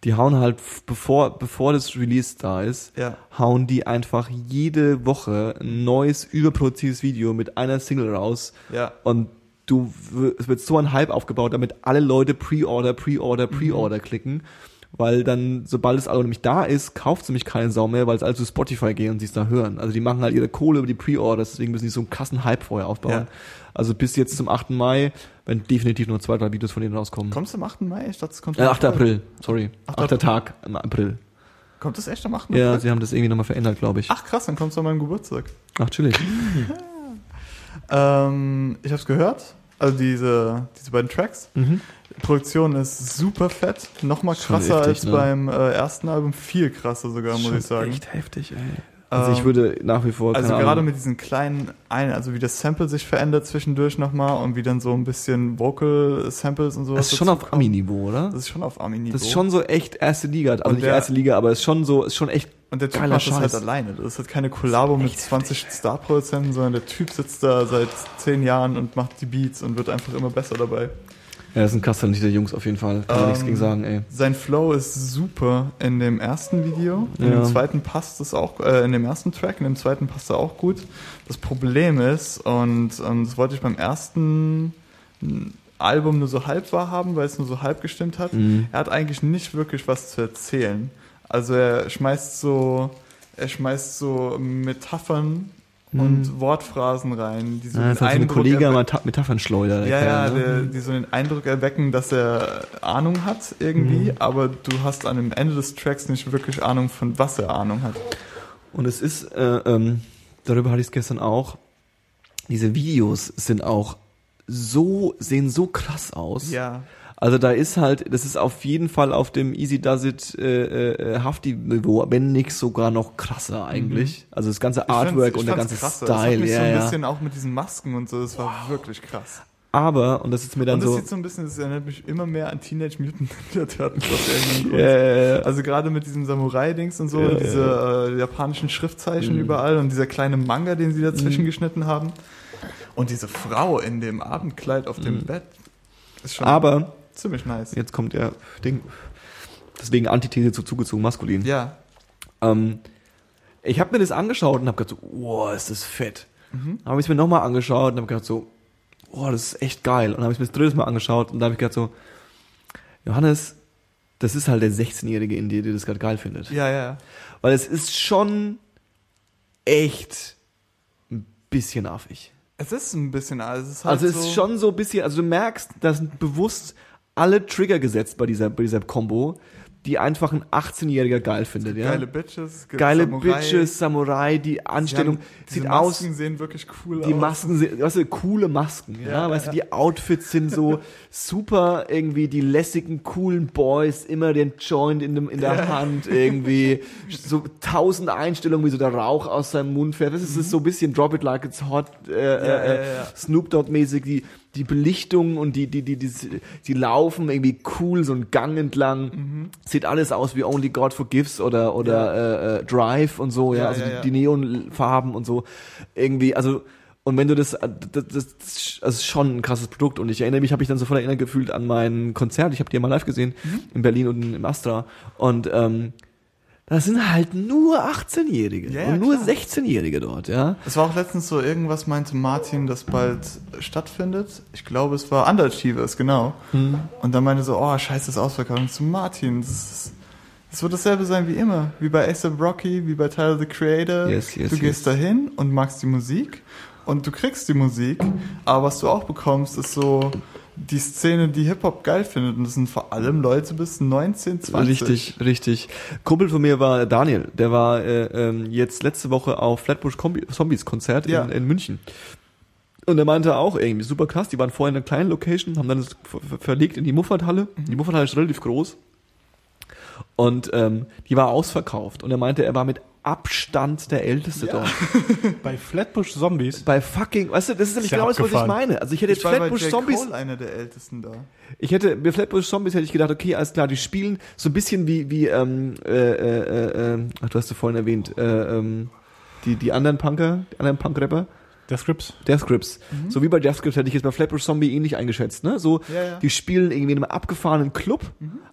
die hauen halt, bevor, bevor das Release da ist, Ja. hauen die einfach jede Woche ein neues, überproduziertes Video mit einer Single raus. Ja. Und du, es wird so ein Hype aufgebaut, damit alle Leute Pre-Order, Pre-Order, Pre-Order klicken. Weil dann, sobald das Album nämlich da ist, kauft nämlich keine Sau mehr, weil es alle zu Spotify gehen und sie es da hören. Also die machen halt ihre Kohle über die Pre-Orders, deswegen müssen die so einen krassen Hype vorher aufbauen. Ja. Also bis jetzt zum 8. Mai werden definitiv nur zwei, drei Videos von denen rauskommen. Kommt es am 8. Mai? Ich dachte, es kommt Äh, 8. April, sorry. 8. 8. Tag im April. Kommt es echt am 8. Ja, April? sie haben das irgendwie nochmal verändert, glaube ich. Ach krass, dann kommt es an meinem Geburtstag. Ach, chillig. Ähm, ich habe es gehört. Also diese, diese beiden Tracks. Mhm. Die Produktion ist super fett. Nochmal krasser heftig, als ne? beim äh, ersten Album. Viel krasser sogar, muss Schon ich sagen. Echt heftig, ey. Also ich Ähm, würde nach wie vor, Also gerade Ahnung, mit diesen kleinen, ein, also wie das Sample sich verändert zwischendurch nochmal und wie dann so ein bisschen Vocal-Samples und sowas das ist schon auf. Ami-Niveau, oder? Das ist schon auf Ami-Niveau. Das ist schon so echt erste Liga, also Und nicht der- erste Liga, aber es ist schon so, ist schon echt Und der Typ Geiler macht das halt Scheiß. alleine. Das ist halt keine Kollabo mit 20 Star-Produzenten, sondern der Typ sitzt da seit 10 Jahren und macht die Beats und wird einfach immer besser dabei. Ja, das ist ein krasser nicht der Jungs auf jeden Fall. Kann man nichts Ähm, gegen sagen, ey. Sein Flow ist super in dem ersten Video. In Ja. dem zweiten passt es auch, äh, in dem ersten Track, in dem zweiten passt er auch gut. Das Problem ist, und, und das wollte ich beim ersten Album nur so halb wahrhaben, weil es nur so halb gestimmt hat. Mhm. Er hat eigentlich nicht wirklich was zu erzählen. Also er schmeißt so, er schmeißt so Metaphern und Wortphrasen rein, die so. Ja, den das hat so ein Kollege Metaphernschleuder. der ja, ja, ne? der, die so den Eindruck erwecken, dass er Ahnung hat irgendwie, aber du hast an dem Ende des Tracks nicht wirklich Ahnung von was er Ahnung hat. Und es ist, äh, ähm, darüber hatte ich es gestern auch, diese Videos sind auch so, sehen so krass aus. Ja. Also da ist halt, das ist auf jeden Fall auf dem Easy Does It äh, äh, Hafti-Niveau, wenn nicht sogar noch krasser eigentlich. Also das ganze Artwork und der ganze krass. Das hat Style, mich ja, so ein ja. bisschen auch mit diesen Masken und so, das war wirklich krass. Aber, und das ist mir dann und das so, sieht so ein bisschen, das erinnert mich immer mehr an Teenage Mutant Ninja Turtles äh, Also gerade mit diesem Samurai-Dings und so, Ja, und diese äh, japanischen Schriftzeichen Mhm. überall und dieser kleine Manga, den sie dazwischen geschnitten haben. Und diese Frau in dem Abendkleid auf dem Mhm. Bett ist schon aber, ziemlich nice. jetzt kommt der Ding, deswegen Antithese zu zugezogen maskulin. Ja. Ähm, ich habe mir das angeschaut und habe gedacht so, wow, ist das fett. Mhm. Habe ich es mir nochmal angeschaut und habe gedacht so, wow, das ist echt geil. Und dann habe ich mir das drittes Mal angeschaut und da habe ich gedacht so, Johannes, das ist halt der 16-Jährige in dir, der das gerade geil findet. Ja, ja. Weil es ist schon echt ein bisschen affig. Es ist ein bisschen, also es ist halt Also es so, ist schon so ein bisschen, also du merkst, da sind bewusst alle Trigger gesetzt bei dieser, bei dieser Combo, die einfach ein 18-Jähriger geil findet, ja. geile Bitches, Geile Samurai. Bitches, Samurai, die Sie Anstellung haben- diese sieht aus, Masken sehen wirklich cool die aus. Masken sind, weißt du, coole Masken, ja, Ja, weißt du, die Outfits sind so super irgendwie, die lässigen, coolen Boys, immer den Joint in, dem, in der Ja. Hand, irgendwie, so tausend Einstellungen, wie so der Rauch aus seinem Mund fährt, das ist so ein bisschen Drop It Like It's Hot, äh, äh, ja, ja. Snoop Dogg-mäßig, die, die Belichtung und die, die, die, die, die laufen irgendwie cool, so einen Gang entlang, Mhm. sieht alles aus wie Only God Forgives oder, oder, äh, äh, Drive und so, ja, Ja, also ja, die, ja. die Neonfarben und so, irgendwie, also, und wenn du das, das, das, das ist schon ein krasses Produkt und ich erinnere mich, habe ich dann sofort erinnert gefühlt an mein Konzert, ich habe die ja mal live gesehen, Mhm. in Berlin und im Astra und, ähm, das sind halt nur 18-Jährige Ja, ja, und nur klar. 16-Jährige dort, ja. Es war auch letztens so, irgendwas meinte Martin, das bald stattfindet. Ich glaube, es war Underachievers, genau. Hm. Und dann meinte so, oh, scheiße, das ich so, Martin, das das wird dasselbe sein wie immer. Wie bei A$AP Rocky, wie bei Tyler, the Creator. Yes, yes, du yes. gehst dahin und magst die Musik. Und du kriegst die Musik. Aber was du auch bekommst, ist so die Szene, die Hip-Hop geil findet. Und das sind vor allem Leute bis 19, 20. Richtig, richtig. Kumpel von mir war Daniel, der war äh, ähm, jetzt letzte Woche auf Flatbush Zombies Konzert Ja. in, in München. Und er meinte auch irgendwie super krass, die waren vorher in einer kleinen Location, haben dann das ver ver verlegt in die Muffathalle. Die Muffathalle ist relativ groß. Und ähm, die war ausverkauft. Und er meinte, er war mit Abstand der Älteste Ja. dort. Bei Flatbush Zombies. Bei fucking, weißt du, das ist nämlich genau das, was ich meine. Also ich hätte jetzt Ich war bei Flatbush. Zombies, Cole einer der ältesten da. ich hätte, bei Flatbush Zombies hätte ich gedacht, okay, alles klar, die spielen so ein bisschen wie, wie, ähm, äh, äh, äh, äh, ach, du hast du vorhin erwähnt, äh, ähm, die, die anderen Punker, die anderen Punk-Rapper, Der Scripts. Death Grips. So wie bei Death Grips hätte ich jetzt bei Flatbush Zombie ähnlich eingeschätzt, ne? So, Ja, ja. die spielen irgendwie in einem abgefahrenen Club,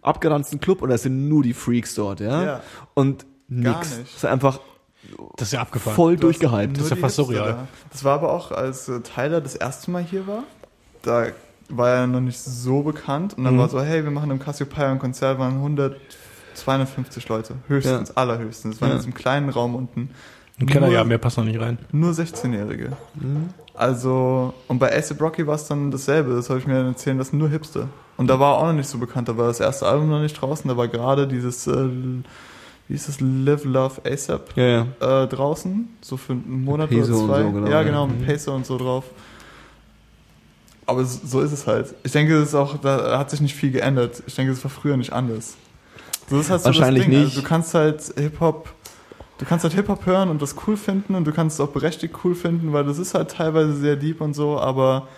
abgeranzten Club und da sind nur die Freaks dort, ja? Ja. Und Gar nix. nicht. Das ist einfach Das ist ja abgefahren. voll Du durchgehypt. Das ist ja fast Hipster surreal. da. Das war aber auch, als äh, Tyler das erste Mal hier war. Da war er noch nicht so bekannt. Und dann Mhm. war so, hey, wir machen im Cassiopeia ein Konzert, waren 100, 250 Leute. Höchstens, allerhöchstens. Das war Ja. in diesem kleinen Raum unten. Ein Keller, Nur- ja, mehr passt noch nicht rein. Nur 16-Jährige. Mhm. Also, und bei ASAP Rocky war es dann dasselbe. Das habe ich mir dann erzählen lassen, nur Hipster. Und da war er auch noch nicht so bekannt. Da war das erste Album noch nicht draußen. Da war gerade dieses, äh, wie hieß das, Live, Love, ASAP Ja, ja. äh, draußen, so für einen Monat oder zwei. so, genau, ja, genau, mit Mhm. Peso und so drauf. Aber so ist es halt. Ich denke, es ist auch, da hat sich nicht viel geändert. Ich denke, es war früher nicht anders. So ist halt so Wahrscheinlich das Ding. nicht. Also, du kannst halt Hip-Hop, du kannst halt Hip-Hop hören und das cool finden und du kannst es auch berechtigt cool finden, weil das ist halt teilweise sehr deep und so, aber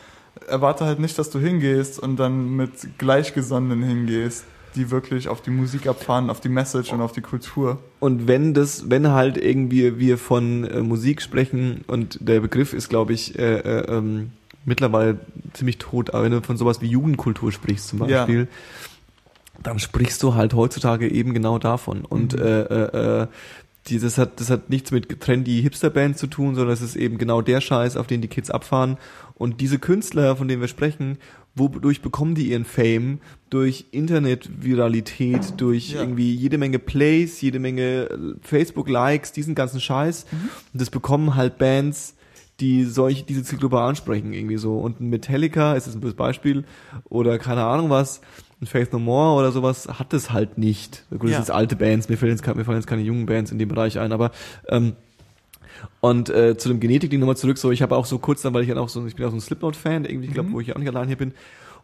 erwarte halt nicht, dass du hingehst und dann mit Gleichgesonnenen hingehst, die wirklich auf die Musik abfahren, auf die Message und auf die Kultur. Und wenn das, wenn halt irgendwie wir von äh, Musik sprechen und der Begriff ist, glaube ich, äh, äh, ähm, mittlerweile ziemlich tot, aber wenn du von sowas wie Jugendkultur sprichst zum Ja. Beispiel, dann sprichst du halt heutzutage eben genau davon. Und Mhm. äh, äh, äh, die, das, hat, das hat nichts mit trendy Hipster-Bands zu tun, sondern es ist eben genau der Scheiß, auf den die Kids abfahren. Und diese Künstler, von denen wir sprechen, wodurch bekommen die ihren Fame? Durch Internet-Viralität, durch Ja. irgendwie jede Menge Plays, jede Menge äh, Facebook-Likes, diesen ganzen Scheiß. Und das bekommen halt Bands, die solch, diese Zielgruppe ansprechen, irgendwie so. Und ein Metallica ist jetzt ein böses Beispiel, oder keine Ahnung was, ein Faith No More oder sowas hat das halt nicht. Gut, das Ja. sind alte Bands, mir fallen jetzt, keine- mir fallen jetzt keine jungen Bands in dem Bereich ein, aber ähm, und äh, zu dem Genetik-Ding nochmal zurück, so ich habe auch so kurz dann, weil ich dann auch so, ich bin auch so ein Slipknot-Fan, irgendwie, ich glaube, Mhm. wo ich auch nicht allein hier bin.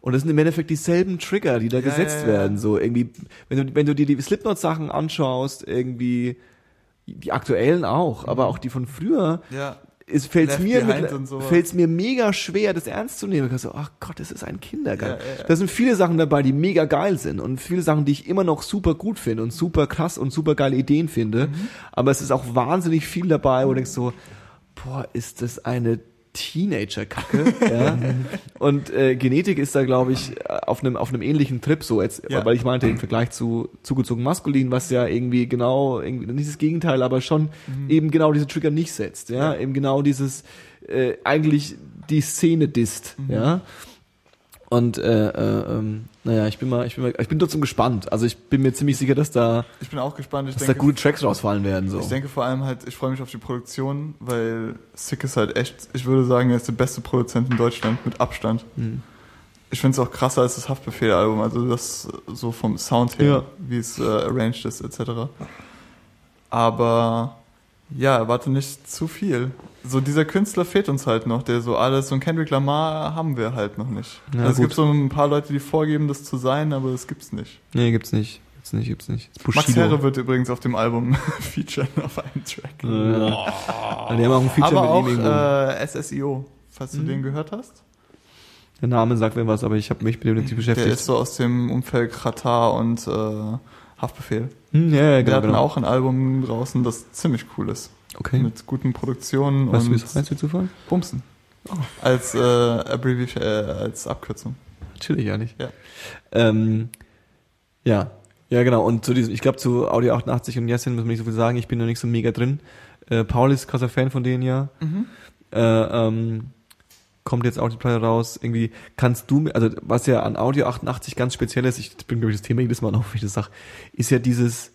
Und das sind im Endeffekt dieselben Trigger, die da Ja, gesetzt ja, ja. werden. So irgendwie, wenn du, wenn du dir die Slipknot-Sachen anschaust, irgendwie die aktuellen auch, aber auch die von früher, Ja. Es fällt mir mit, fällt's mir mega schwer, das ernst zu nehmen. Ich so, ach Gott, das ist ein Kindergarten. Ja, ja, ja. Da sind viele Sachen dabei, die mega geil sind und viele Sachen, die ich immer noch super gut finde und super krass und super geile Ideen finde. Mhm. Aber es ist auch wahnsinnig viel dabei, wo du denkst so, boah, ist das eine Teenager-Kacke, ja. Und äh, Genetik ist da, glaube ich, auf einem auf einem ähnlichen Trip so jetzt, Ja. weil ich meinte im Vergleich zu zugezogen maskulin, was ja irgendwie genau irgendwie nicht das Gegenteil, aber schon eben genau diese Trigger nicht setzt, ja, Ja. eben genau dieses äh, eigentlich die Szene disst, ja. Und äh, äh, ähm, naja, ich bin mal, ich bin mal, ich bin trotzdem gespannt. Also ich bin mir ziemlich sicher, dass da, Ich bin auch gespannt. Ich dass da denke, gute Tracks rausfallen werden. So. Ich denke vor allem halt, ich freue mich auf die Produktion, weil Sick ist halt echt, ich würde sagen, er ist der beste Produzent in Deutschland mit Abstand. Hm. Ich finde es auch krasser als das Haftbefehl-Album, also das so vom Sound her, Ja. wie es äh, arranged ist, etc. Aber ja, erwarte nicht zu viel. So dieser Künstler fehlt uns halt noch, der so alles, so ein Kendrick Lamar haben wir halt noch nicht. Ja, also es gibt so ein paar Leute, die vorgeben, das zu sein, aber das gibt's nicht. Nee, gibt's nicht. Gibt's nicht, gibt's nicht. Max. Herre wird übrigens auf dem Album featuren auf einem Track. Ja. Die haben auch ein Feature aber auch mit ihm irgendwo. äh, SSIO, falls du Mhm. den gehört hast. Der Name sagt mir was, aber ich habe mich mit dem nicht Der beschäftigt. ist so aus dem Umfeld Katar und äh, Haftbefehl. hm, ja, ja, Wir genau, hatten genau. auch ein Album draußen, das ziemlich cool ist. Okay. Mit guten Produktionen Weißt du, wie und es heißt, wie Zufall? Bumsen. Als, äh, Abbrevi- äh, als Abkürzung. Chillig eigentlich. Ja. Ähm, ja. Ja, genau. Und zu diesem, ich glaube zu Audio 88 und Jessin muss man nicht so viel sagen. Ich bin noch nicht so mega drin. Äh, Paul ist krasser Fan von denen ja. Äh, ähm, kommt jetzt auch die Platte raus. Irgendwie kannst du, mir- also was ja an Audio 88 ganz speziell ist, ich bin glaube ich das Thema jedes Mal noch, wie ich das sag, ist ja dieses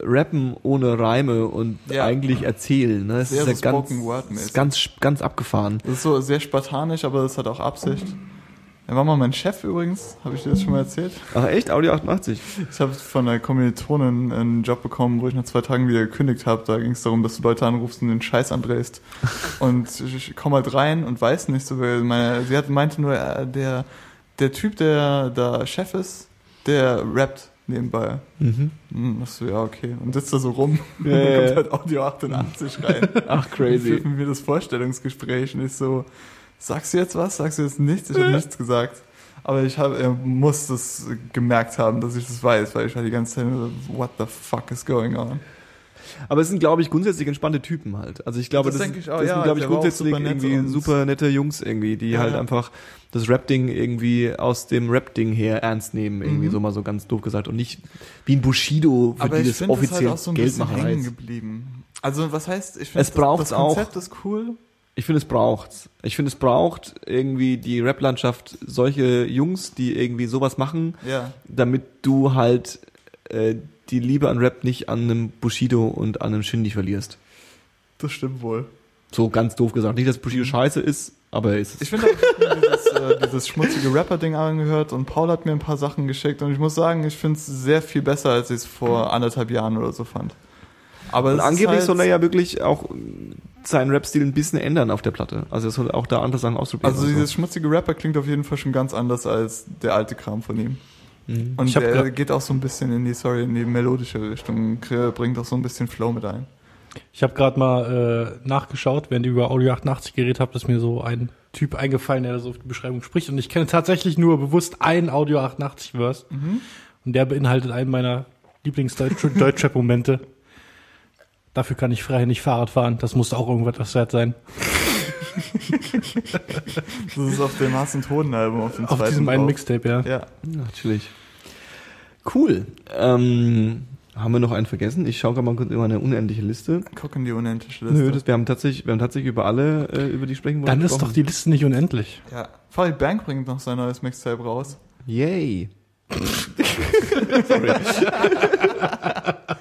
Rappen ohne Reime und Ja. eigentlich erzählen. Ne? Es Sehr ist ja ganz, ist ganz, ganz abgefahren. Das ist so sehr spartanisch, aber das hat auch Absicht. Er war mal mein Chef übrigens, habe ich dir das schon mal erzählt? Ach echt? Audio 88? Ich habe von einer Kommilitonin einen Job bekommen, wo ich nach zwei Tagen wieder gekündigt habe. Da ging es darum, dass du Leute anrufst und den Scheiß andrehst. und ich, komme halt rein und weiß nicht so, weil meine, sie hat, meinte nur, äh, der, der Typ, der da Chef ist, der rappt nebenbei. Mhm. Hm, ach so, ja, okay. Und sitzt da so rum. Ja, und dann kommt halt Audio 88 rein. Ach, crazy. mit mir das Vorstellungsgespräch und ich so, sagst du jetzt was? Sagst du jetzt nichts? Ich habe nichts gesagt. Aber ich hab, er muss das gemerkt haben, dass ich das weiß, weil ich war die ganze Zeit what the fuck is going on? Aber es sind, glaube ich, grundsätzlich entspannte Typen halt. Also ich glaube, Das das, ich auch, das ja, sind, glaube ich, grundsätzlich super irgendwie super nette Jungs irgendwie, die Ja, halt ja. einfach das Rap-Ding irgendwie aus dem Rap-Ding her ernst nehmen, irgendwie Mhm. so mal so ganz doof gesagt. Und nicht wie ein Bushido, für Aber die das das offiziell halt auch so ein Geld bisschen machen hängen geblieben. Also was heißt, ich finde das auch. Konzept ist cool. Ich finde, es braucht's. Ich finde, es braucht irgendwie die Rap-Landschaft solche Jungs, die irgendwie sowas machen, Ja. damit du halt äh, die Liebe an Rap nicht an einem Bushido und an einem Shindy verlierst. Das stimmt wohl. So ganz doof gesagt. Nicht, dass Bushido scheiße ist, aber er ist es. Ich finde, ich hab mir dieses, äh, dieses schmutzige Rapper-Ding angehört und Paul hat mir ein paar Sachen geschickt und ich muss sagen, ich finde es sehr viel besser, als ich es vor anderthalb Jahren oder so fand. Aber Und angeblich halt, soll er ja wirklich auch seinen Rap-Stil ein bisschen ändern auf der Platte. Also er soll auch da andere Sachen ausprobieren. Also dieses schmutzige Rapper klingt auf jeden Fall schon ganz anders als der alte Kram von ihm. Mhm. Und Ich hab er gra- geht auch so ein bisschen in die, sorry, in die melodische Richtung, bringt auch so ein bisschen Flow mit ein. Ich habe gerade mal äh, nachgeschaut, während ihr über Audio 88 geredet habt, ist mir so ein Typ eingefallen, der da so auf die Beschreibung spricht. Und ich kenne tatsächlich nur bewusst einen Audio 88 Verse. Und der beinhaltet einen meiner Lieblings-Deutschrap-Momente. Dafür kann ich frei nicht Fahrrad fahren. Das muss auch irgendwas wert sein. Das ist auf dem Hass und Hoden Album, auf dem Auf zweiten diesem einen. Mixtape, ja. Ja. Ja, natürlich. Cool. Ähm, haben wir noch einen vergessen? Ich schaue gerade mal kurz über eine unendliche Liste. Guck in die unendliche Liste. Nö, das, wir haben tatsächlich, wir haben tatsächlich über alle, äh, über die sprechen wollen. Dann ist doch die Liste nicht unendlich. ja. Farid Bank bringt noch sein neues Mixtape raus. Yay.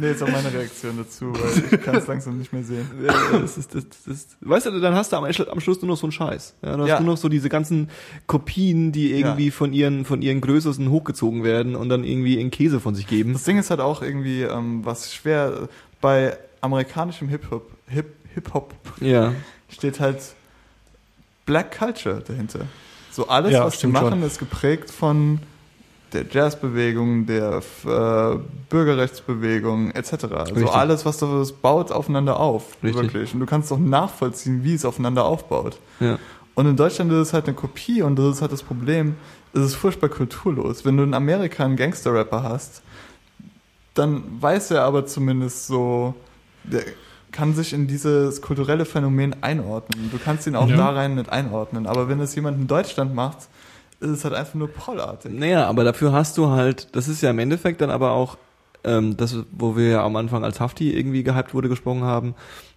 Nee, ist auch meine Reaktion dazu, weil ich kann es langsam nicht mehr sehen. Ja, das ist, das, das ist, weißt du, dann hast du am, am Schluss nur noch so einen Scheiß. Ja, du hast Ja. nur noch so diese ganzen Kopien, die irgendwie Ja. von ihren, von ihren Größesten hochgezogen werden und dann irgendwie in Käse von sich geben. Das Ding ist halt auch irgendwie, ähm, was schwer bei amerikanischem Hip-Hop, Hip, Hip-Hop Ja. steht halt Black Culture dahinter. So alles, Ja, was stimmt machen, schon. ist geprägt von der Jazzbewegung, der äh, Bürgerrechtsbewegung etc. Also Richtig. alles, was das baut aufeinander auf, Richtig. wirklich. Und du kannst auch nachvollziehen, wie es aufeinander aufbaut. Ja. Und in Deutschland ist es halt eine Kopie und das ist halt das Problem, es ist furchtbar kulturlos. Wenn du in Amerika einen Gangster-Rapper hast, dann weiß er aber zumindest so, der kann sich in dieses kulturelle Phänomen einordnen. Du kannst ihn auch Ja. da rein mit einordnen. Aber wenn es jemand in Deutschland macht, ist es halt einfach nur prollartig. Naja, aber dafür hast du halt, das ist ja im Endeffekt dann aber auch ähm, das, wo wir ja am Anfang als Hafti irgendwie gehypt wurde, gesprochen haben,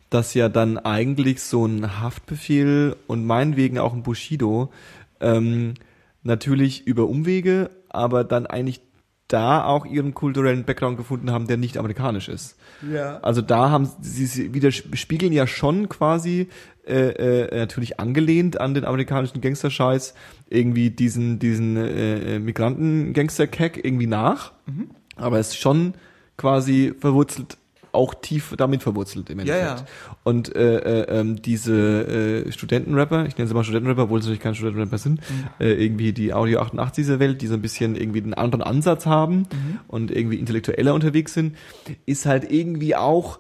dass ja dann eigentlich so ein Haftbefehl und meinetwegen auch ein Bushido ähm, natürlich über Umwege, aber dann eigentlich da auch ihren kulturellen Background gefunden haben, der nicht amerikanisch ist. Ja. Also da haben sie, sie wieder spiegeln ja schon quasi äh, äh, natürlich angelehnt an den amerikanischen Gangsterscheiß irgendwie diesen diesen äh, Migranten-Gangster-Cack irgendwie nach, aber es ist schon quasi verwurzelt auch tief damit verwurzelt im Ja, Endeffekt. ja. Und äh, äh, ähm, diese äh, Studentenrapper, ich nenne sie mal Studentenrapper, obwohl sie natürlich keine Studentenrapper sind, äh, irgendwie die Audio 88 dieser Welt, die so ein bisschen irgendwie einen anderen Ansatz haben und irgendwie intellektueller unterwegs sind, ist halt irgendwie auch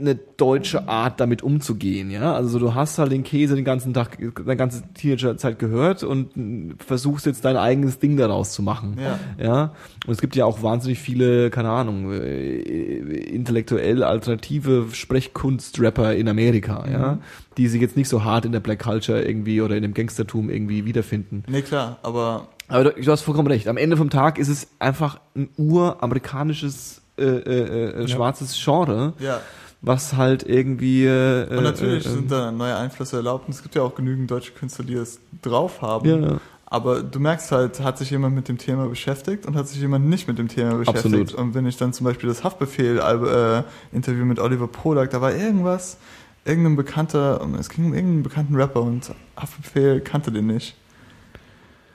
eine deutsche Art, damit umzugehen, ja. Also so, du hast halt den Käse den ganzen Tag, deine ganze Teenagerzeit gehört und versuchst jetzt dein eigenes Ding daraus zu machen. Ja. Ja. Und es gibt ja auch wahnsinnig viele, keine Ahnung, äh, intellektuell alternative Sprechkunst-Rapper in Amerika, ja, die sich jetzt nicht so hart in der Black Culture irgendwie oder in dem Gangstertum irgendwie wiederfinden. Nee, klar, aber Aber du, du hast vollkommen recht. Am Ende vom Tag ist es einfach ein uramerikanisches äh, äh, äh, Ja. schwarzes Genre, ja. Was halt irgendwie äh, Und natürlich äh, äh, sind da neue Einflüsse erlaubt und es gibt ja auch genügend deutsche Künstler, die es drauf haben. ja, Aber du merkst halt, hat sich jemand mit dem Thema beschäftigt und hat sich jemand nicht mit dem Thema beschäftigt. Absolut. Und wenn ich dann zum Beispiel das Haftbefehl-Interview mit Oliver Polak, da war irgendwas, irgendein bekannter, es ging um irgendeinen bekannten Rapper und Haftbefehl kannte den nicht.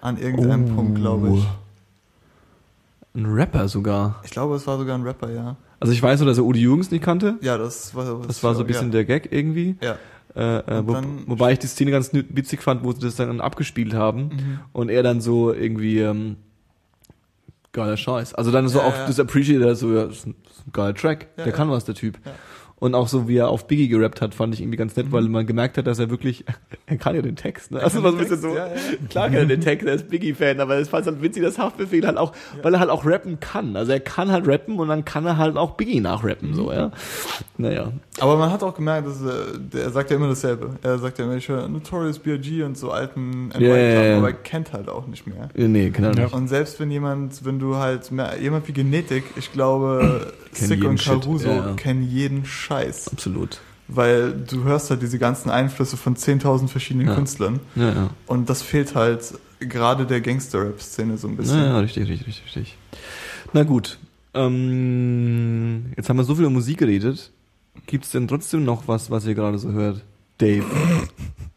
An irgendeinem Oh. Punkt, glaube ich. ein Rapper sogar. Ich glaube, es war sogar ein Rapper, ja. Also ich weiß nur, dass er Udi Jürgens nicht kannte. Ja, das war Das war so ein bisschen ja. der Gag irgendwie. Ja. Äh, äh, wo, wobei ich die Szene ganz witzig fand, wo sie das dann abgespielt haben Mhm. und er dann so irgendwie ähm, Geiler Scheiß. Also dann so Ja, auch ja. das Appreciator, so, ja, das ist ein, das ist ein geiler Track. Der kann was, der Typ. Ja. Und auch so, wie er auf Biggie gerappt hat, fand ich irgendwie ganz nett, Mhm. weil man gemerkt hat, dass er wirklich, er kann ja den Text, ne? Also den ein bisschen so, ja, ja. klar kann er den Text, er ist Biggie-Fan, aber es fand halt witzig, dass Haftbefehl halt auch, weil er halt auch rappen kann. Also er kann halt rappen und dann kann er halt auch Biggie nachrappen, so, ja. Naja. Aber man hat auch gemerkt, dass er, der- er sagt ja immer dasselbe. Er sagt ja immer, ich höre Notorious B.I.G. und so alten NY Ja, ja, ja. aber er kennt halt auch nicht mehr. Ja, Nee, Ja. nicht. Und selbst wenn jemand, wenn du halt mehr, jemand wie Genetik, ich glaube, Sick und Caruso ja, kennen jeden Scheiß. Absolut. Weil du hörst halt diese ganzen Einflüsse von 10.000 verschiedenen Ja. Künstlern. Ja, ja. Und das fehlt halt gerade der Gangster-Rap-Szene so ein bisschen. Ja, ja, richtig, richtig, richtig, richtig. Na gut. Ähm, jetzt haben wir so viel über Musik geredet. Gibt's denn trotzdem noch was, was ihr gerade so hört? Dave.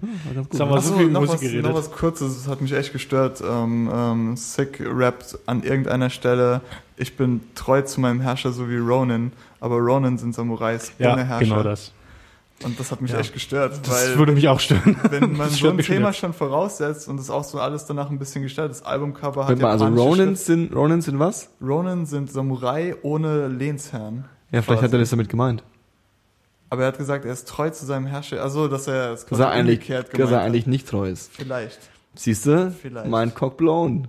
War ganz gut. Jetzt haben wir Ach so viel noch, Musik was, geredet. noch was Kurzes, das hat mich echt gestört. Ähm, ähm, Sick rappt an irgendeiner Stelle, ich bin treu zu meinem Herrscher, so wie Ronin, aber Ronin sind Samurais Ja, ohne Herrscher. genau das. Und das hat mich Ja. echt gestört, Das weil würde mich auch stören. wenn man das so ein Thema schon voraussetzt und es auch so alles danach ein bisschen gestaltet, das Albumcover hat Warte mal, also Schrift. sind, Ronins sind was? Ronin sind Samurai ohne Lehnsherrn. Ja, vielleicht hat er das damit gemeint. Aber er hat gesagt, er ist treu zu seinem Herrscher, also dass er es Dass er eigentlich, umgekehrt dass gemeint er hat. eigentlich nicht treu ist. Vielleicht. Siehst du? Vielleicht. Mein Cock blown.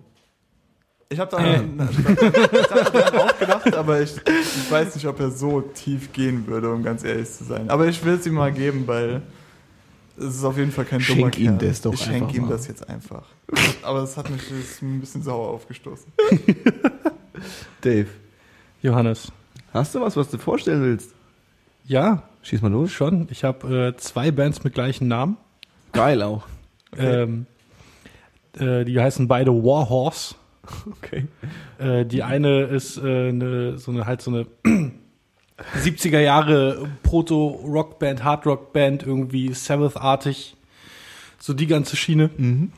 Ich habe da Äh. ich hab daran auch gedacht, aber ich, ich weiß nicht, ob er so tief gehen würde, um ganz ehrlich zu sein. Aber ich will es ihm mal geben, weil es ist auf jeden Fall kein dummer Schenk ihm Kerl. das doch Ich schenke ihm mal. das jetzt einfach. Aber es hat mich ein bisschen sauer aufgestoßen. Dave, Johannes. hast du was, was du vorstellen willst? Ja, Schieß mal los. schon. Ich habe äh, zwei Bands mit gleichen Namen. Geil auch. Okay. Ähm, äh, die heißen beide Warhorse. Okay. Äh, die eine ist äh, eine, so eine halt so eine 70er Jahre Proto-Rockband, Hard-Rock-Band, irgendwie Sabbath-artig. So die ganze Schiene. Mhm.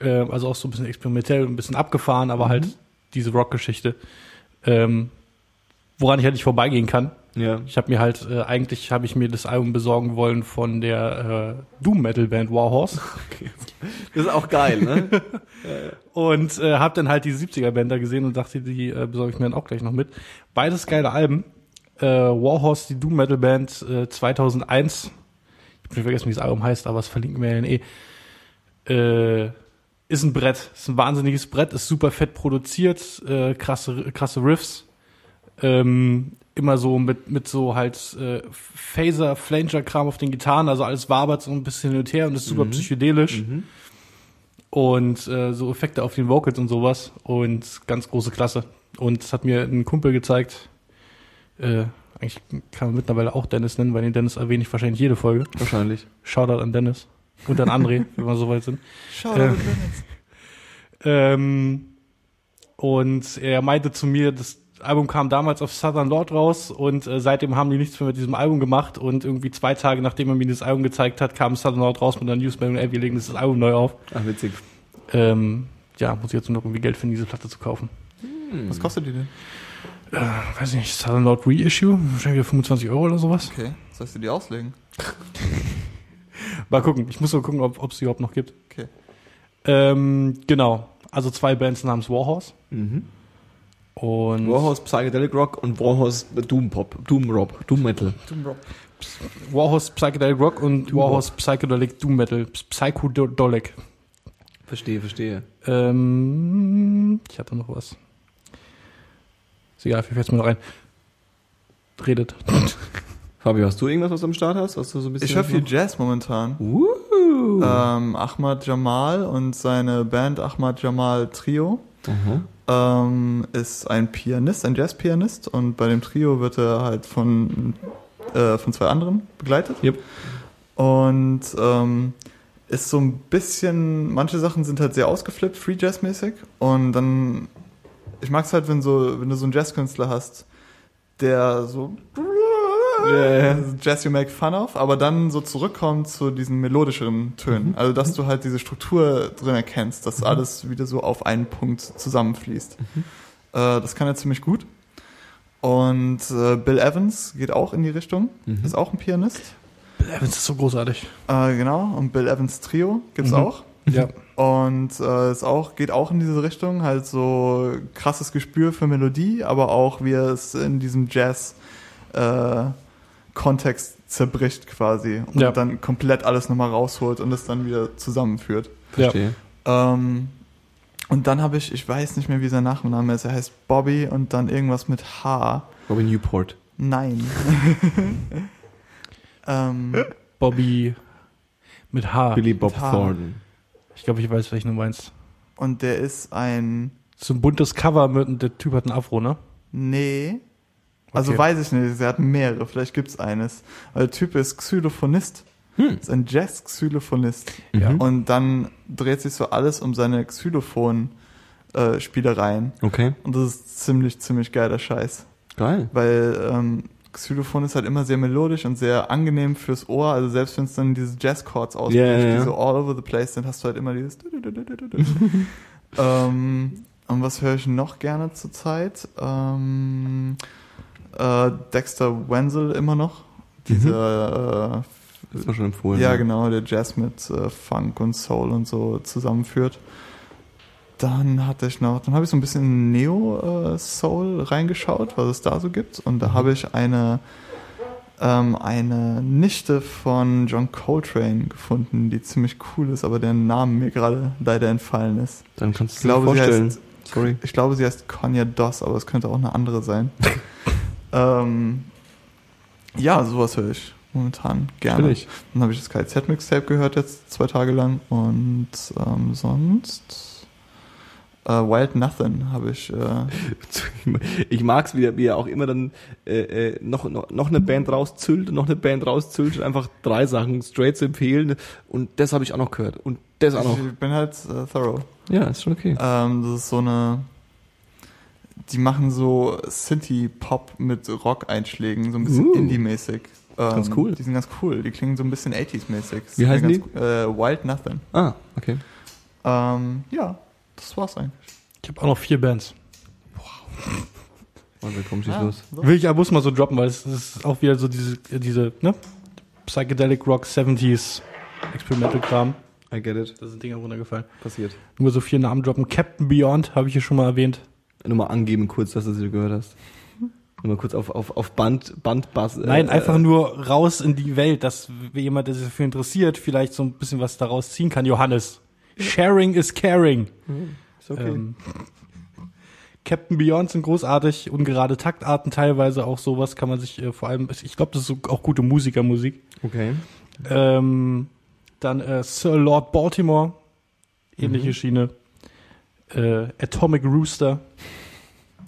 Äh, also auch so ein bisschen experimentell, ein bisschen abgefahren, aber halt diese Rock-Geschichte. Ähm, woran ich halt nicht vorbeigehen kann. Ja. Ich habe mir halt, äh, eigentlich habe ich mir das Album besorgen wollen von der äh, Doom-Metal-Band Warhorse. Das ist auch geil, ne? Und äh, habe dann halt die 70er-Band da gesehen und dachte, die äh, besorge ich mir dann auch gleich noch mit. Beides geile Alben. Äh, Warhorse, die Doom Metal Band äh, 2001. Ich hab schon vergessen, wie das Album heißt, aber es verlinken wir ja eh. Äh, ist ein Brett. Ist ein wahnsinniges Brett. Ist super fett produziert. Äh, krasse, krasse Riffs. Ähm, immer so mit, mit so halt äh, Phaser, Flanger-Kram auf den Gitarren. Also alles wabert so ein bisschen hin und her und ist super Mhm. psychedelisch mhm. und äh, so Effekte auf den Vocals und sowas und ganz große Klasse. Und es hat mir ein Kumpel gezeigt, äh, eigentlich kann man mittlerweile auch Dennis nennen, weil den Dennis erwähne ich wahrscheinlich jede Folge. Wahrscheinlich. Shoutout an Dennis und an André, wenn wir soweit sind. Schau Äh, äh, Ähm, und er meinte zu mir, das Album kam damals auf Southern Lord raus und äh, seitdem haben die nichts mehr mit diesem Album gemacht und irgendwie zwei Tage nachdem er mir das Album gezeigt hat, kam Southern Lord raus mit einer Newsmeldung, ey, wir legen das Album neu auf. Ach, witzig. Ähm, ja, muss ich jetzt nur noch irgendwie Geld finden, diese Platte zu kaufen. Was kostet die denn? Äh, weiß ich nicht, Southern Lord Reissue, wahrscheinlich wieder 25 Euro oder sowas. Okay, sollst du die auslegen? Mal gucken, ich muss nur gucken, ob es die überhaupt noch gibt. Okay. Ähm, genau, also zwei Bands namens Warhorse Mhm. Und Warhorse Psychedelic Rock und Warhorse Doom Pop, Doom Rock, Doom Metal. Warhorse Psychedelic Rock und Doom Warhorse Psychedelic Doom Metal, Psychodolic. Verstehe, verstehe. Ähm, ich hatte noch was. Ist egal, fällt's mir noch ein. Redet. Fabio, hast du irgendwas, was du am Start hast? Hast du so ein bisschen Ich höre viel Jazz momentan. Uh. Ähm, Ahmad Jamal und seine Band Ahmad Jamal Trio Mhm. Ähm, ist ein Pianist, ein Jazzpianist und bei dem Trio wird er halt von, äh, von zwei anderen begleitet. Yep. Und ähm, ist so ein bisschen, manche Sachen sind halt sehr ausgeflippt, Free Jazz-mäßig. Und dann, ich mag es halt, wenn so, wenn du so einen Jazzkünstler hast, der so ja. Jazz you make fun of, aber dann so zurückkommt zu diesen melodischeren Tönen. Also dass du halt diese Struktur drin erkennst, dass alles wieder so auf einen Punkt zusammenfließt. Äh, das kann er ziemlich gut. Und äh, Bill Evans geht auch in die Richtung, Mhm. ist auch ein Pianist. Bill Evans ist so großartig. Äh, genau, und Bill Evans Trio gibt's Mhm. auch. Ja. Und äh, ist auch, geht auch in diese Richtung, halt so krasses Gespür für Melodie, aber auch wie er es in diesem Jazz äh, Kontext zerbricht quasi und Ja. dann komplett alles nochmal rausholt und es dann wieder zusammenführt. Verstehe. Ähm, und dann habe ich, ich weiß nicht mehr, wie sein Nachname ist, er heißt Bobby und dann irgendwas mit H. Robin Newport. Nein. ähm, Bobby mit H. Billy Bob Haar. Thornton. Ich glaube, ich weiß, welchen du meinst. und der ist ein, So ein buntes Cover mit, der Typ hat ein Afro, ne? nee, also Okay. weiß ich nicht, er hat mehrere, vielleicht gibt's eines. Aber der Typ ist Xylophonist, Hm. ist ein Jazz-Xylophonist. Ja. Mhm. Und dann dreht sich so alles um seine Xylophon-Spielereien. Okay. Und das ist ziemlich, ziemlich geiler Scheiß. Geil. Weil ähm, Xylophon ist halt immer sehr melodisch und sehr angenehm fürs Ohr. Also selbst wenn es dann diese Jazz-Chords ausbricht, Ja, ja, ja. die so all over the place sind, hast du halt immer dieses ähm, Und was höre ich noch gerne zurzeit? Ähm, äh, Dexter Wenzel immer noch. Dieser Das war schon äh, empfohlen. ja, genau, der Jazz mit äh, Funk und Soul und so zusammenführt. Dann hatte ich noch, dann habe ich so ein bisschen Neo äh, Soul reingeschaut, was es da so gibt. Und da habe ich eine ähm, eine Nichte von John Coltrane gefunden, die ziemlich cool ist, aber deren Name mir gerade leider entfallen ist. Dann kannst du dir vorstellen. heißt, Sorry. ich glaube, sie heißt Konya Doss, aber es könnte auch eine andere sein. ähm, ja, sowas höre ich momentan gerne. Natürlich. Dann habe ich das KZ-Mixtape gehört jetzt zwei Tage lang und ähm, sonst äh, Wild Nothing habe ich. Äh, Ich mag's, wie er, wie er auch immer dann äh, äh, noch, noch, noch eine Band rauszüllt, noch eine Band rauszüllt und einfach drei Sachen straight zu empfehlen. Und das habe ich auch noch gehört. Und das auch noch. ich bin halt äh, thorough. Ja, ist schon okay. Ähm, das ist so eine. Die machen so Synthie-Pop mit Rock-Einschlägen, so ein bisschen Uh. Indie-mäßig. Ähm, Ganz cool. Die sind ganz cool. Die klingen so ein bisschen 80s-mäßig. Wie heißen die? Äh, Wild Nothing. Ah, okay. Ähm, ja, das war's eigentlich. Ich habe auch noch vier Bands. Und dann komm, schieß Ja, los. so. Will ich, muss mal so droppen, weil es ist auch wieder so diese, diese, ne? Psychedelic Rock 70s Experimental Kram. I get it. Da sind Dinger runtergefallen. Passiert. Nur so vier Namen droppen. Captain Beyond habe ich hier schon mal erwähnt. Nur mal angeben kurz, dass du sie gehört hast. Nur mal kurz auf, auf, auf Band, Bandbass. äh, Nein, äh, einfach nur raus in die Welt, dass jemand, der sich dafür interessiert, vielleicht so ein bisschen was daraus ziehen kann. Johannes. Sharing is caring. Ist okay. Ähm, Captain Beyond sind großartig, ungerade Taktarten teilweise auch sowas kann man sich äh, vor allem, ich glaube, das ist auch gute Musikermusik. okay. Ähm, dann äh, Sir Lord Baltimore, ähnliche Schiene. Äh, Atomic Rooster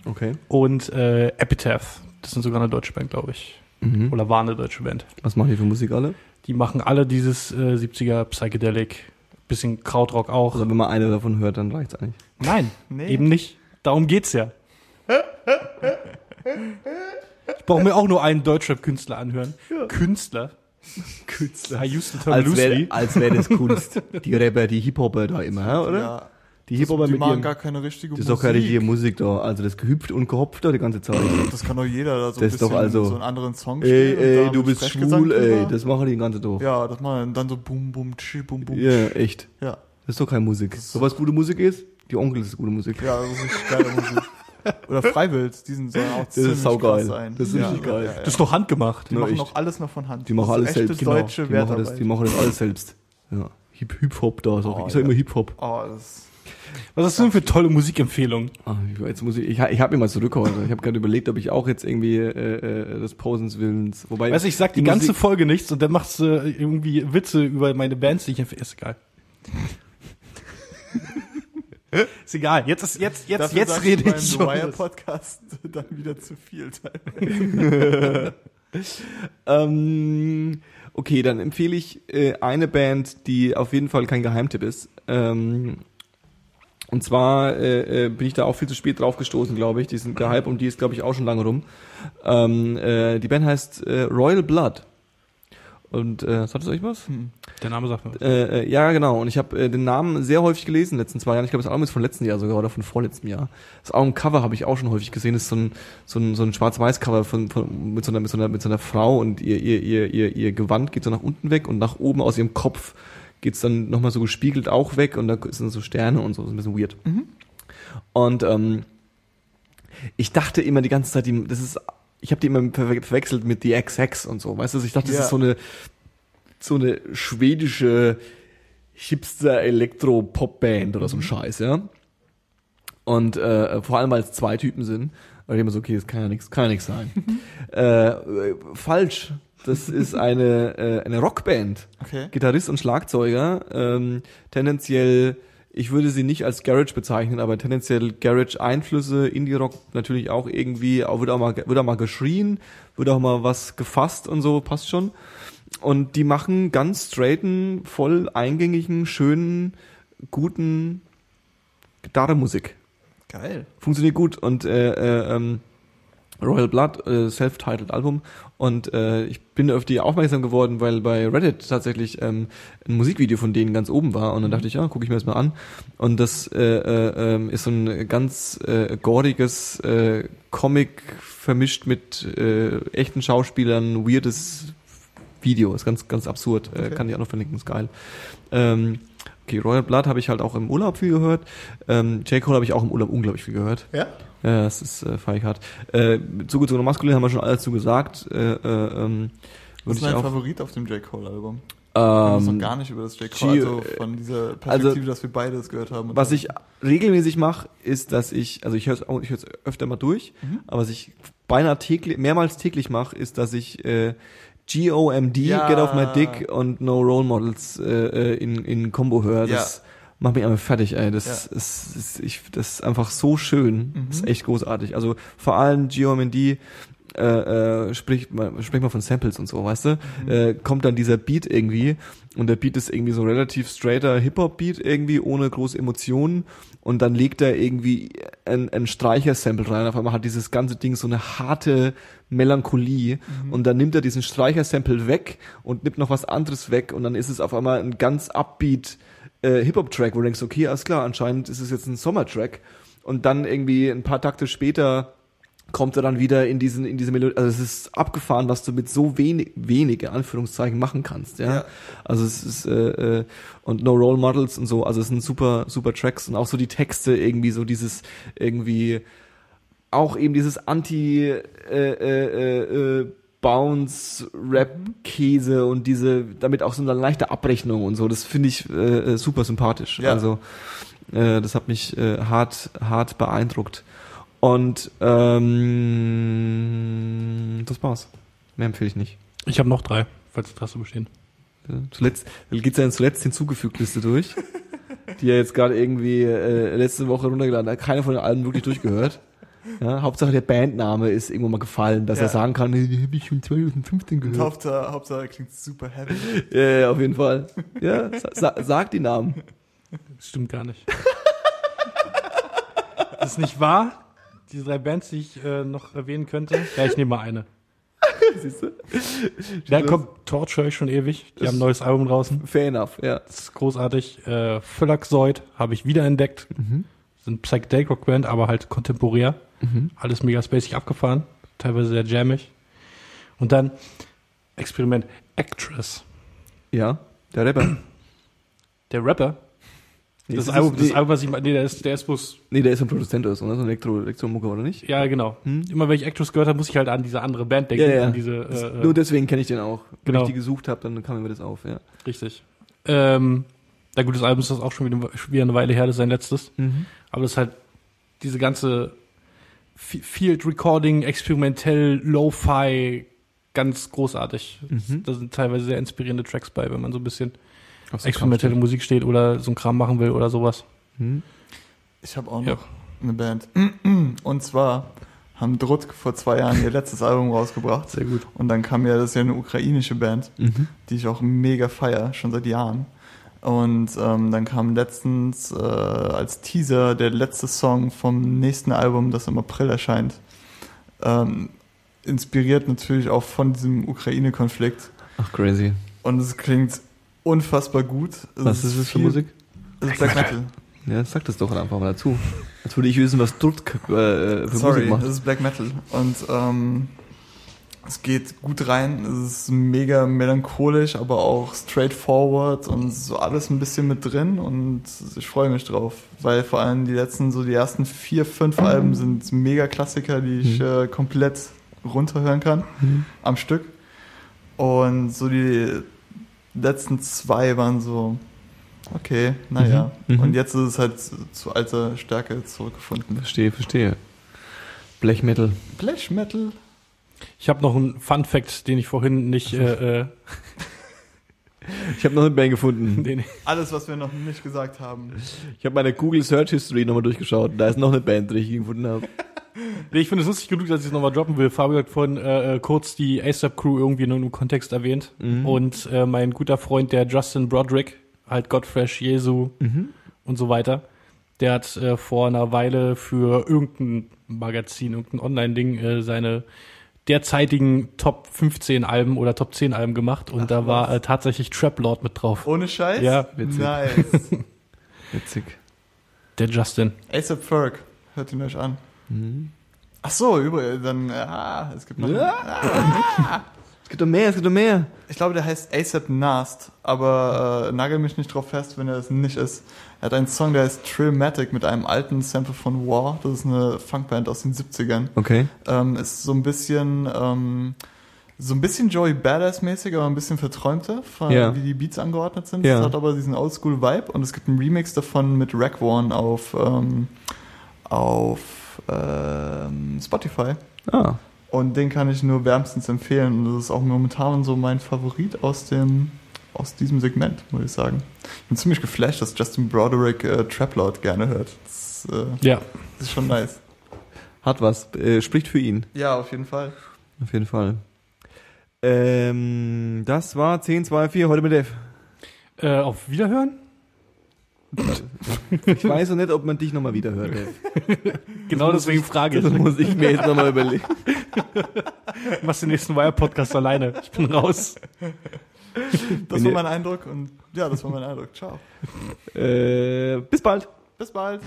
Okay. und äh, Epitaph. Das sind sogar eine deutsche Band, glaube ich. Mhm. Oder war eine deutsche Band. Was machen die für Musik alle? Die machen alle dieses äh, 70er Psychedelic, bisschen Krautrock auch. Also wenn man eine davon hört, dann reicht's eigentlich. Nein, Nee. eben nicht. Darum geht's ja. Ich brauche mir auch nur einen Deutschrap-Künstler anhören. Künstler? Künstler. I used the term Als wäre wär das Kunst. Die Rapper, die Hip-Hopper da immer, oder? Ja, Die Hip-Hopper die mit machen ihrem... gar keine richtige Das ist doch keine richtige Musik da. Also das gehüpft und gehopft da die ganze Zeit. Das kann doch jeder da so Das ein ist doch bisschen also- so einen anderen Song ey, spielen und ey, da du bist schwul, ey. Das machen die ganze Tag. Ja, das machen dann so bum bum tschi bum bum. Ja, echt. Ja. Das ist doch keine Musik. So was gute Musik ist? Die Onkel ist gute Musik. Ja, das ist richtig geile Musik. Oder Freiwild, die sind so auch ist ziemlich saugeil. krass sein. Das ist richtig geil. Ja, ja, Das ist doch handgemacht. Die Ja, machen echt. noch alles noch von Hand. Die machen das ist alles echte selbst. Genau. deutsche Die machen, das, die machen das alles selbst. Ja. Hip, Hip-Hop da. Sag. Oh, ich sag ja. immer Hip-Hop. Oh, das Was hast du denn für tolle Musikempfehlungen? Ah, jetzt muss ich, ich, ich habe mir mal zurückgeholt. Ich habe gerade überlegt, ob ich auch jetzt irgendwie äh, äh, des Posens Willens. Wobei Weißt du, ich sag die, die ganze Musik- Folge nichts und dann machst du äh, irgendwie Witze über meine Bands, die ich empfehle. Ist egal. ist egal. Jetzt ist jetzt jetzt Dafür jetzt rede ich The schon. Wire Podcast dann wieder zu viel teilweise. Ähm, okay, dann empfehle ich äh, eine Band, die auf jeden Fall kein Geheimtipp ist. Ähm, und zwar äh, äh, bin ich da auch viel zu spät drauf gestoßen, glaube ich. Die sind der Hype um die ist, glaube ich, auch schon lange rum. Ähm, äh, die Band heißt äh, Royal Blood. Und äh, sagt es euch was? Der Name sagt mir. was. Äh, äh, ja, genau. Und ich habe äh, den Namen sehr häufig gelesen in den letzten zwei Jahren. Ich glaube, das Album ist von letzten Jahr sogar oder von vorletztem Jahr. Das Albumcover habe ich auch schon häufig gesehen. Das ist so ein, so ein, so ein Schwarz-Weiß-Cover von, von, mit, so einer, mit, so einer, mit so einer Frau und ihr, ihr, ihr, ihr, ihr Gewand geht so nach unten weg und nach oben aus ihrem Kopf geht's dann nochmal so gespiegelt auch weg und da sind so Sterne und so, ist ein bisschen weird. Und ähm, ich dachte immer die ganze Zeit, die, das ist, ich habe die immer verwe- verwechselt mit The XX und so, weißt du, ich dachte, das Ja. ist so eine so eine schwedische Hipster-Elektro-Pop-Band oder so ein Scheiß, ja. Und äh, vor allem, weil es zwei Typen sind, weil ich immer so, okay, das kann ja nichts, kann ja nichts sein. äh, äh, falsch. Das ist eine, äh, eine Rockband. Okay. Gitarrist und Schlagzeuger. Ähm, tendenziell, ich würde sie nicht als Garage bezeichnen, aber tendenziell Garage-Einflüsse, Indie-Rock natürlich auch irgendwie, auch wird auch mal, wird auch mal geschrien, wird auch mal was gefasst und so, passt schon. Und die machen ganz straighten, voll eingängigen, schönen, guten Gitarrenmusik. Geil. Funktioniert gut und äh, äh, ähm, Royal Blood, äh, self-titled Album. Und äh, ich bin auf die aufmerksam geworden, weil bei Reddit tatsächlich ähm, ein Musikvideo von denen ganz oben war. Und dann dachte ich, ja, gucke ich mir das mal an. Und das äh, äh, ähm, ist so ein ganz äh, gordiges äh, Comic vermischt mit äh, echten Schauspielern, weirdes Video. Ist ganz, ganz absurd. Äh, Okay. kann ich auch noch verlinken, ist geil. Ähm, okay, Royal Blood habe ich halt auch im Urlaub viel gehört. Ähm, J. Cole habe ich auch im Urlaub unglaublich viel gehört. Ja? Ja, das ist äh, feig hart. Äh, zugezogener Maskulin haben wir schon alles zu gesagt. Äh, äh, ähm, Was ist dein. Favorit auf dem J. Cole-Album? Wir haben Ähm, noch gar nicht über das J. Cole, also von dieser Perspektive, also- dass wir beide es gehört haben. was ich regelmäßig mache, ist, dass ich, also ich höre es öfter mal durch, Mhm. aber was ich beinahe täglich, mehrmals täglich mache, ist, dass ich äh, GOMD, Ja. Get Off My Dick und No Role Models äh, äh, in, in Combo höre. Das macht mich einfach fertig, ey. Das, Ja. ist, ist, ich, das ist einfach so schön. Das ist Mhm. echt großartig. Also vor allem GOMD äh, äh, spricht man spricht man von Samples und so, weißt du? Mhm. Äh, kommt dann dieser Beat irgendwie und der Beat ist irgendwie so relativ straighter Hip-Hop-Beat irgendwie ohne große Emotionen und dann legt er irgendwie ein, ein Streicher-Sample rein. Auf einmal hat dieses ganze Ding so eine harte Melancholie Mhm. und dann nimmt er diesen Streicher-Sample weg und nimmt noch was anderes weg und dann ist es auf einmal ein ganz upbeat äh, Hip-Hop-Track, wo du denkst, okay, alles klar, anscheinend ist es jetzt ein Sommer-Track. Und dann irgendwie ein paar Takte später kommt er dann wieder in diesen in diese Melodie. Also es ist abgefahren was du mit so wenig wenige Anführungszeichen machen kannst ja, Ja. also es ist äh, äh, und No Role Models und so. Also es sind super super Tracks und auch so die Texte irgendwie so dieses irgendwie auch eben dieses Anti äh, äh, äh, Bounce Rap Käse und diese damit auch so eine leichte Abrechnung und so das finde ich äh, super sympathisch Ja. also äh, das hat mich äh, hart hart beeindruckt und ähm, das war's mehr empfehle ich nicht Ich habe noch drei, falls Interesse bestehen. ja, Zuletzt geht's ja in zuletzt hinzugefügt Liste durch, die er jetzt gerade irgendwie äh, letzte Woche runtergeladen hat. Keiner von den Alben wirklich durchgehört. Ja, Hauptsache der Bandname ist irgendwo mal gefallen, dass Ja. er sagen kann, nee, die habe ich schon 2015 Und gehört. Hauptsache, Hauptsache klingt super heavy. Ja, ja, auf jeden Fall. Ja, sa sa sag die Namen. Das stimmt gar nicht. das ist nicht wahr. Die drei Bands, die ich äh, noch erwähnen könnte. Ja, ich nehme mal eine. Siehst du? Dann kommt Torch höre ich schon ewig. Die Das- haben ein neues Album draußen. Fair enough, ja. Das ist großartig. Äh, Phylaxoid habe ich wiederentdeckt. Mhm. Sind Psychedelic Rock Band, aber halt kontemporär. Mhm. Alles mega spacig abgefahren. Teilweise sehr jammig. Und dann Experiment Actress. Ja, der Rapper. Der Rapper. Nee, das, ist- Album, das nee, Album, was ich meine, nee, der ist, der ist bloß, nee, der ist ein Produzent oder so, ne? So ein Elektro, Elektromucke, oder nicht? ja, genau. Hm? Immer wenn ich Actress gehört habe, muss ich halt an diese andere Band denken. Ja, ja. An diese, Das- äh, Nur deswegen kenne ich den auch. Wenn Genau. ich die gesucht habe, dann kam mir das auf, ja. Richtig. Ähm, na gut, das Album ist das auch schon wieder, wieder eine Weile her, das ist sein letztes. Mhm. Aber das ist halt diese ganze Field Recording, experimentell, Lo-Fi, ganz großartig. Mhm. Da sind teilweise sehr inspirierende Tracks bei, wenn man so ein bisschen Auf so experimentelle Kram Musik steht oder so ein Kram machen will oder sowas. Mhm. Ich habe auch Ja. noch eine Band. Und zwar haben Drutk vor zwei Jahren ihr letztes Album rausgebracht. Sehr gut. Und dann kam ja, das ist ja eine ukrainische Band, Mhm. die ich auch mega feier, schon seit Jahren. Und ähm, dann kam letztens äh, als Teaser der letzte Song vom nächsten Album, das im April erscheint. Ähm, inspiriert natürlich auch von diesem Ukraine-Konflikt. Ach, crazy. Und es klingt unfassbar gut. Es Was ist das für Musik? Es ist Black Metal. Ja, sag das doch einfach mal dazu. Als würde ich wissen, was Druck äh, für Sorry, Musik macht. das ist Black Metal. Und ähm, es geht gut rein, es ist mega melancholisch, aber auch straightforward und so alles ein bisschen mit drin und ich freue mich drauf, weil vor allem die letzten, so die ersten vier, fünf Alben sind mega Klassiker, die ich äh, komplett runterhören kann am Stück und so die letzten zwei waren so, okay, naja. Mhm, mhm. Und jetzt ist es halt zu, alter Stärke zurückgefunden. Verstehe, verstehe. Black Metal. Ich habe noch einen Fun Fact, den ich vorhin nicht, äh, äh, Ich habe noch eine Band gefunden. den, Alles, was wir noch nicht gesagt haben. Ich habe meine Google Search History nochmal durchgeschaut. Da ist noch eine Band, die ich gefunden habe. nee, ich finde es lustig genug, dass ich es nochmal droppen will. Fabio hat vorhin äh, äh, kurz die ASAP Crew irgendwie in einem Kontext erwähnt. Mhm. Und äh, mein guter Freund, der Justin Broderick, halt Godfresh, Jesu Mhm. und so weiter, der hat äh, vor einer Weile für irgendein Magazin, irgendein Online-Ding äh, seine derzeitigen Top 15 Alben oder Top 10 Alben gemacht und Ach, da war äh, tatsächlich Trap Lord mit drauf. Ohne Scheiß? Ja, witzig. Nice. Witzig. Der Justin. ASAP Ferg. Hört ihn euch an. Mhm. Ach so, übrigens, dann, ah, es gibt noch. Es gibt doch mehr, es gibt doch mehr. Ich glaube, der heißt ASAP Nast, aber äh, nagel mich nicht drauf fest, wenn er es nicht ist. Er hat einen Song, der heißt Trillmatic mit einem alten Sample von War. Das ist eine Funkband aus den 70ern. Okay. Ähm, ist so ein bisschen, ähm, so ein bisschen Joey Badass mäßig, aber ein bisschen verträumter, von, Ja. wie die Beats angeordnet sind. Ja. Es hat aber diesen Oldschool Vibe und es gibt einen Remix davon mit Rack One auf, ähm, auf ähm, Spotify. Ah. Und den kann ich nur wärmstens empfehlen. Und das ist auch momentan so mein Favorit aus dem, aus diesem Segment, muss ich sagen. Ich bin ziemlich geflasht, dass Justin Broderick äh, Trap Lord gerne hört. Das, äh, Ja. das ist schon nice. Hat was. Äh, spricht für ihn. Ja, auf jeden Fall. Auf jeden Fall. Ähm, das war 1024 heute mit Dave. Äh, auf Wiederhören? Ich weiß noch nicht, ob man dich nochmal wieder hört. Dave. Genau deswegen frage Das ich. muss ich mir jetzt nochmal überlegen. Du machst den nächsten Wire-Podcast alleine. Ich bin raus. Das war mein Eindruck und ja, das war mein Eindruck. Ciao. Äh, bis bald. Bis bald.